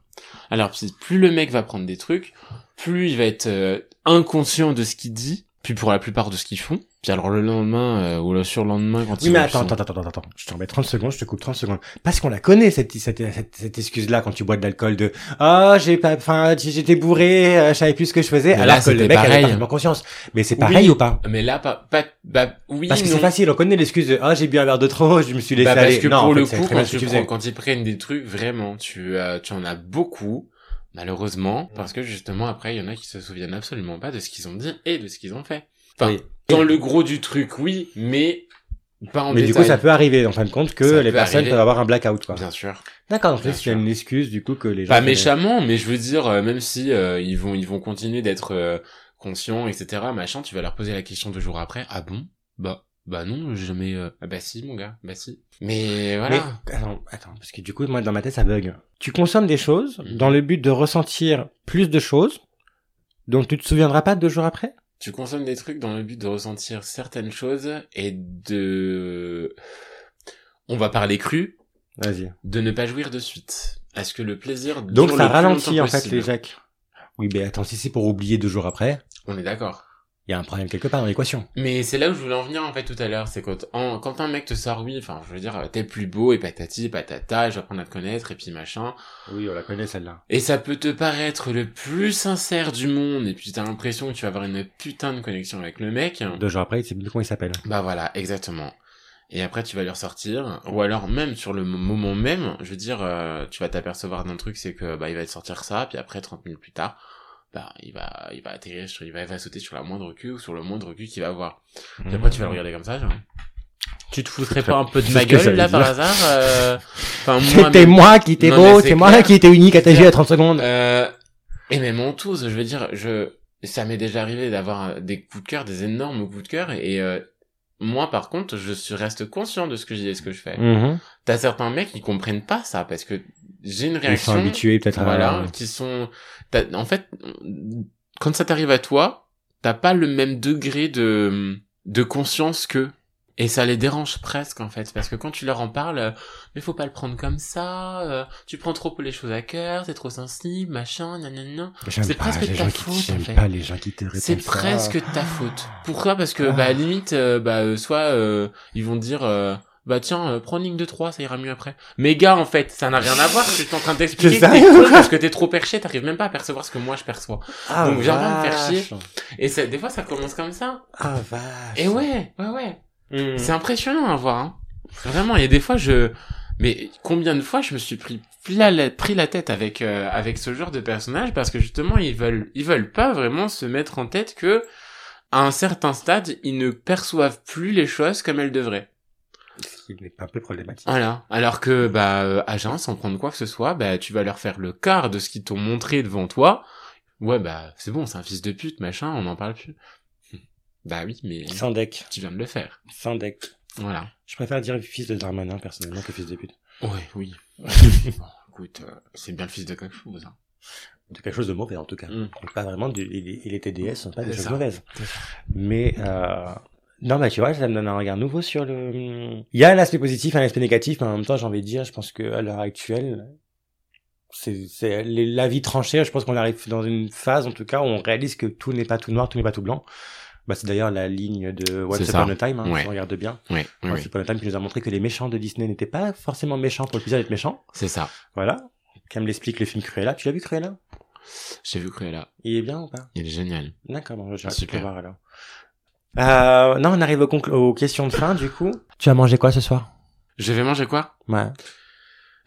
Alors plus le mec va prendre des trucs, plus il va être euh, inconscient de ce qu'il dit, puis pour la plupart de ce qu'ils font. Puis alors le lendemain euh, ou le surlendemain quand Oui, mais attends, attends, attends, attends, attends. Je te remets 30 secondes, je te coupe 30 secondes. Parce qu'on la connaît, cette, cette, cette, cette excuse-là, quand tu bois de l'alcool de, ah, j'ai pas, enfin, j'étais bourré, euh, je savais plus ce que je faisais, Mais alors là, que le mec avait pareil. parfaitement conscience. Mais c'est pareil Oui. ou pas? Mais là, pas, pas, bah oui, Parce que c'est facile, on connaît l'excuse de, ah, j'ai bu un verre de trop, je me suis laissé Bah, parce aller. que non, pour en le fait, coup, quand, tu prends, ils prennent des trucs, vraiment, tu, euh, tu en as beaucoup, malheureusement, parce que justement, après, il y en a qui se souviennent absolument pas de ce qu'ils ont dit et de ce qu'ils ont fait. Enfin, Oui. Dans le gros du truc, oui, mais pas en Mais du coup, ça peut arriver, en fin de compte, que Ça les peut personnes arriver. peuvent avoir un blackout, quoi. Bien sûr. D'accord, donc Bien c'est une excuse, du coup, que les gens... Pas méchamment, mais je veux dire, euh, même si euh, ils vont ils vont continuer d'être euh, conscients, etc. Machin, tu vas leur poser la question deux jours après. Ah bon? Bah bah non, j'ai jamais. euh, Ah bah si, mon gars, bah si. Mais voilà. Mais, attends, attends, parce que du coup, moi, dans ma tête, ça bug. Tu consommes des choses Mhm. dans le but de ressentir plus de choses dont tu te souviendras pas deux jours après? Tu consommes des trucs dans le but de ressentir certaines choses et de. On va parler cru, Vas-y. de ne pas jouir de suite. Est-ce que le plaisir Donc ça ralentit, en fait, les Jacques. Oui, mais attends, si c'est pour oublier deux jours après, On est d'accord. Il y a un problème quelque part dans l'équation. Mais c'est là où je voulais en venir en fait tout à l'heure, c'est quand, en- quand un mec te sort oui, enfin je veux dire t'es plus beau et patati patata, je vais apprendre à te connaître et puis machin. Oui, on la connaît, celle-là. Et ça peut te paraître le plus sincère du monde et puis t'as l'impression que tu vas avoir une putain de connexion avec le mec. Deux jours après, il sait plus comment il s'appelle. Bah voilà, exactement. Et après tu vas lui ressortir, ou alors même sur le moment même, je veux dire, euh, tu vas t'apercevoir d'un truc, c'est que bah il va te sortir ça, puis après 30 minutes plus tard, bah il va il va atterrir sur, il va, il va sauter sur la moindre queue ou sur le moindre cul qu'il va avoir. Et après, tu vas le regarder comme ça, genre. Tu te foutrais pas un peu de ma gueule, là, par hasard euh, Enfin, C'était même- moi qui étais beau, c'est moi qui étais unique à ta clair. à 30 secondes. Euh, et même en tous, je veux dire, je, ça m'est déjà arrivé d'avoir des coups de cœur, des énormes coups de cœur, et euh, moi, par contre, je suis reste conscient de ce que je dis et ce que je fais. Mhm. T'as certains mecs qui comprennent pas ça, parce que j'ai une réaction. Ils sont habitués peut-être à... Voilà, qui sont... En fait, quand ça t'arrive à toi, t'as pas le même degré de, de conscience que et ça les dérange presque en fait, parce que quand tu leur en parles, euh, mais faut pas le prendre comme ça, euh, tu prends trop les choses à cœur, t'es trop sensible, machin, nanana. C'est presque ta faute en fait. Pas les gens qui te C'est presque ta faute. Pourquoi? Parce que bah à limite, euh, bah soit ils vont dire bah tiens, prends une ligne de 3, ça ira mieux après. Mais gars, en fait, ça n'a rien à voir, je suis en train d'expliquer parce que t'es trop perché, t'arrives même pas à percevoir ce que moi je perçois. Ah, Donc viens pas me faire chier. Et ça, des fois ça commence comme ça. Ah vache. Et ouais, ouais, ouais. Mm. C'est impressionnant à voir. Hein. Vraiment, il y a des fois, je... Mais combien de fois je me suis pris la, pris la tête avec euh, avec ce genre de personnage parce que justement ils veulent ils veulent pas vraiment se mettre en tête que à un certain stade ils ne perçoivent plus les choses comme elles devraient. Qui n'est pas un peu problématique. Voilà. Alors que bah euh, à sans prendre quoi que ce soit, bah tu vas leur faire le quart de ce qu'ils t'ont montré devant toi. Ouais bah c'est bon, c'est un fils de pute, machin, on n'en parle plus. Bah oui, mais. Sans deck. Tu viens de le faire. Sans deck. Voilà. Je préfère dire fils de Darmanin, personnellement, que fils de pute. Ouais, oui. écoute, euh, c'est bien le fils de quelque chose. Hein. De quelque chose de mauvais, en tout cas. Mm. Pas vraiment, du, il, était DS, sont pas des choses mauvaises. Mais, euh, non, bah, tu vois, ça me donne un regard nouveau sur le, il y a un aspect positif, un aspect négatif, mais en même temps, j'ai envie de dire, je pense que à l'heure actuelle, c'est, c'est la vie tranchée, je pense qu'on arrive dans une phase, en tout cas, où on réalise que tout n'est pas tout noir, tout n'est pas tout blanc. Bah, c'est d'ailleurs la ligne de Once Upon a Time, hein, on regarde bien. Ouais, Once Upon a Time qui nous a montré que les méchants de Disney n'étaient pas forcément méchants pour le plaisir d'être méchants. C'est ça. Voilà. Comme l'explique le film Cruella. Tu l'as vu Cruella? J'ai vu Cruella. Il est bien ou pas? Il est génial. D'accord, bon, je vais voir alors. Euh, non, on arrive aux, aux questions de fin, du coup. Tu as mangé quoi ce soir? Je vais manger quoi? Ouais.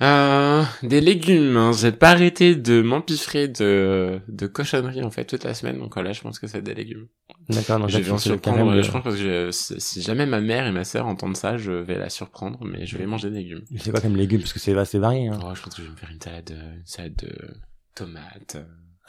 Euh, des légumes. Hein. J'ai pas arrêté de m'empiffrer de de cochonneries en fait toute la semaine. Donc là, je pense que c'est des légumes. D'accord. Donc je vais en surprendre. Je pense parce que si jamais ma mère et ma sœur entendent ça, je vais la surprendre. Mais je vais manger des légumes. C'est quoi comme légumes? Parce que c'est assez varié. Hein. Oh, je pense que je vais me faire une salade, une salade de tomates.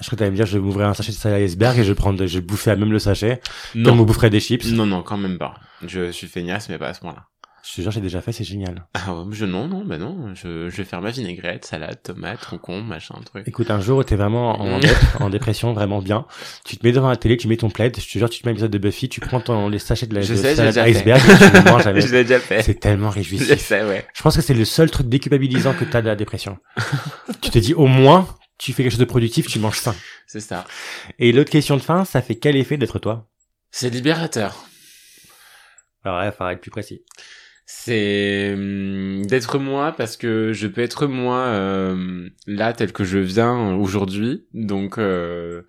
Je crois que t'allais me dire, je vais m'ouvrir un sachet de salade iceberg et je vais prendre, je vais bouffer à même le sachet. Non. Comme on boufferait des chips. Non, non, quand même pas. Je suis feignasse, mais pas à ce point-là. Je te jure, j'ai déjà fait, c'est génial. Ah ouais, je, non, non, bah non, je, je vais faire ma vinaigrette, salade, tomate, concombre, machin, truc. Écoute, un jour où t'es vraiment en, en dépression, vraiment bien, tu te mets devant la télé, tu mets ton plaid, je te jure, tu te mets l'épisode de Buffy, tu prends ton, les sachets de la je de sais, salade iceberg et tu le manges avec. je l'ai déjà fait. C'est tellement réjouissant. Je sais, ouais. Je pense que c'est le seul truc déculpabilisant que t'as de la dépression. tu te dis, au moins, tu fais quelque chose de productif, tu manges sain. C'est ça. Et l'autre question de fin, ça fait quel effet d'être toi? C'est libérateur. Alors là, il faut être plus précis c'est hum, d'être moi parce que je peux être moi euh, là tel que je viens aujourd'hui donc euh,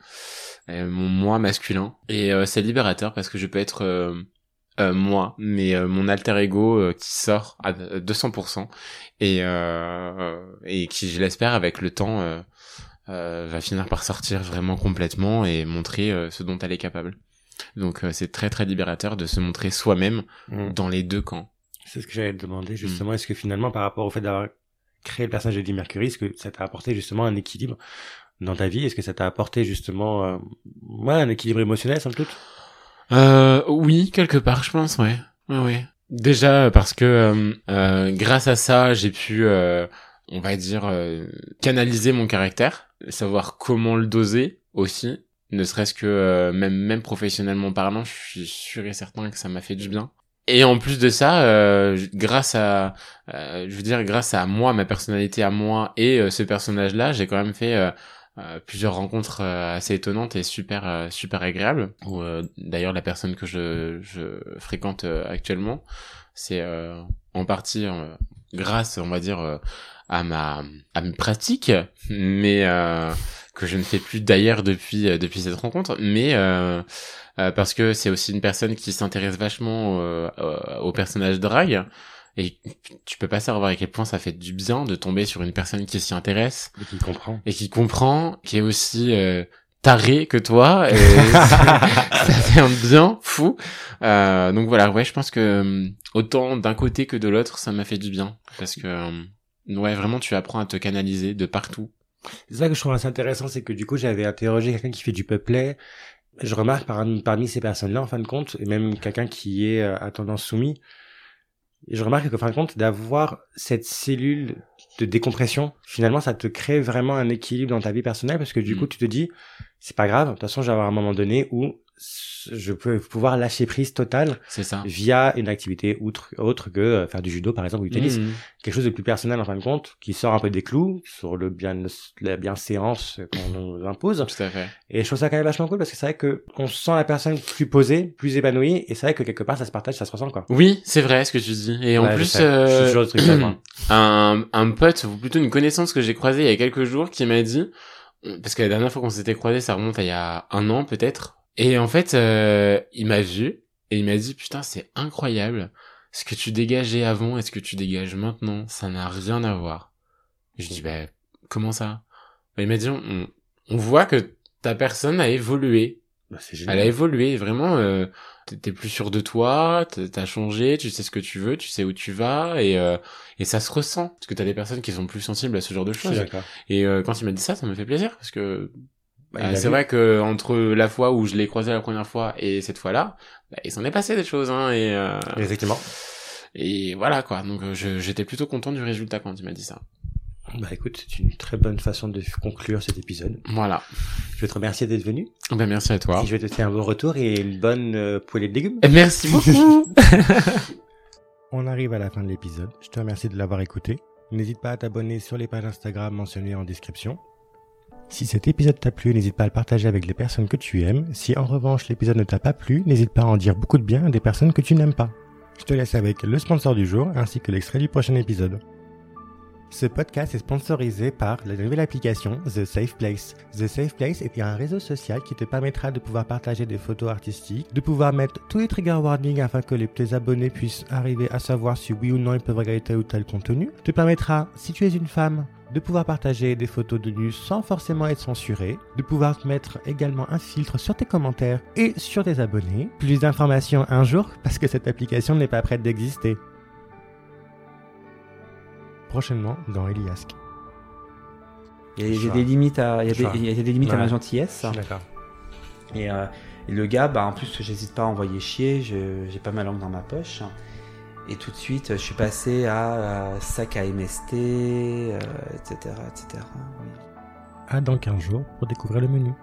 euh, mon moi masculin et c'est libérateur parce que je peux être moi mais mon alter ego qui sort à 200% et et qui je l'espère avec le temps va finir par sortir vraiment complètement et montrer ce dont elle est capable donc c'est très très libérateur de se montrer soi-même mmh. dans les deux camps c'est ce que j'allais te demander justement. Mm. Est-ce que finalement, par rapport au fait d'avoir créé le personnage de Eddie Mercury, est-ce que ça t'a apporté justement un équilibre dans ta vie? Est-ce que ça t'a apporté justement euh, ouais, un équilibre émotionnel, sans doute? Euh, Oui, quelque part, je pense, ouais. Ouais, ouais. Déjà parce que euh, euh grâce à ça, j'ai pu, euh, on va dire, canaliser mon caractère, savoir comment le doser aussi. Ne serait-ce que même même professionnellement parlant, je suis sûr et certain que ça m'a fait du bien. Et en plus de ça, euh, grâce à, euh, je veux dire, grâce à moi, ma personnalité à moi et euh, ce personnage-là, j'ai quand même fait plusieurs rencontres assez étonnantes et super super agréables. Ou d'ailleurs la personne que je, je fréquente actuellement, c'est en partie grâce, on va dire, à ma à mes pratiques, mais que je ne fais plus d'ailleurs depuis depuis cette rencontre, mais euh, parce que c'est aussi une personne qui s'intéresse vachement euh, au personnage drag et tu peux pas savoir à quel point ça fait du bien de tomber sur une personne qui s'y intéresse et qui comprend. et qui comprend qui est aussi euh, taré que toi et ça fait un bien fou. Euh, donc voilà ouais je pense que autant d'un côté que de l'autre ça m'a fait du bien parce que ouais vraiment tu apprends à te canaliser de partout. C'est ça que je trouve assez intéressant c'est que du coup j'avais interrogé quelqu'un qui fait du peuplet. Je remarque parmi ces personnes-là, en fin de compte, et même quelqu'un qui est euh, à tendance soumis, je remarque qu'en fin de compte, d'avoir cette cellule de décompression, finalement, ça te crée vraiment un équilibre dans ta vie personnelle parce que du mm. coup, tu te dis, c'est pas grave, de toute façon, j'avais un moment donné où je peux pouvoir lâcher prise totale ça. via une activité outre autre que euh, faire du judo par exemple ou du tennis. Mmh. quelque chose de plus personnel en fin de compte qui sort un peu des clous sur le bien la bienséance qu'on nous impose. Tout à fait. Et je trouve ça quand même vachement cool parce que c'est vrai que on sent la personne plus posée plus épanouie et c'est vrai que quelque part ça se partage ça se ressent quoi. Oui c'est vrai ce que tu dis. Et en plus euh, un un pote ou plutôt une connaissance que j'ai croisée il y a quelques jours qui m'a dit parce que la dernière fois qu'on s'était croisé ça remonte à il y a un an peut-être et en fait, euh, il m'a vu et il m'a dit putain c'est incroyable ce que tu dégageais avant et ce que tu dégages maintenant, ça n'a rien à voir. je dis bah comment ça? Bah, Il m'a dit on, on, voit que ta personne a évolué. Bah, Elle a évolué vraiment. Euh, T'es plus sûr de toi, t'as changé, tu sais ce que tu veux, tu sais où tu vas et euh, et ça se ressent parce que t'as des personnes qui sont plus sensibles à ce genre de choses. Et euh, quand il m'a dit ça, ça me fait plaisir parce que bah, euh, c'est vrai que entre la fois où je l'ai croisé la première fois et cette fois-là, bah, il s'en est passé des choses, hein, et euh... effectivement. Et voilà quoi. Donc euh, j'étais plutôt content du résultat quand il m'a dit ça. Bah écoute, c'est une très bonne façon de conclure cet épisode. Voilà. Je vais te remercier d'être venu. Ben merci à toi. Et je vais te faire un bon retour et une bonne euh, poêlée de légumes. Merci beaucoup. On arrive à la fin de l'épisode. Je te remercie de l'avoir écouté. N'hésite pas à t'abonner sur les pages Instagram mentionnées en description. Si cet épisode t'a plu, n'hésite pas à le partager avec les personnes que tu aimes. Si en revanche l'épisode ne t'a pas plu, n'hésite pas à en dire beaucoup de bien à des personnes que tu n'aimes pas. Je te laisse avec le sponsor du jour ainsi que l'extrait du prochain épisode. Ce podcast est sponsorisé par la nouvelle application The Safe Place. The Safe Place est un réseau social qui te permettra de pouvoir partager des photos artistiques, de pouvoir mettre tous les trigger warnings afin que les, tes abonnés puissent arriver à savoir si oui ou non ils peuvent regarder tel ou tel contenu, te permettra, si tu es une femme, de pouvoir partager des photos de nu sans forcément être censuré, de pouvoir mettre également un filtre sur tes commentaires et sur tes abonnés. Plus d'informations un jour parce que cette application n'est pas prête d'exister. Prochainement dans Eliasque. Il y a, des limites à, il y a des, limites à ma gentillesse. D'accord. Et, euh, et, le gars, bah, en plus, j'hésite pas à envoyer chier, j'ai pas ma langue dans ma poche. Et tout de suite, je suis passé à, sac à MST, etc. etc. Dans 15 jours pour découvrir le menu.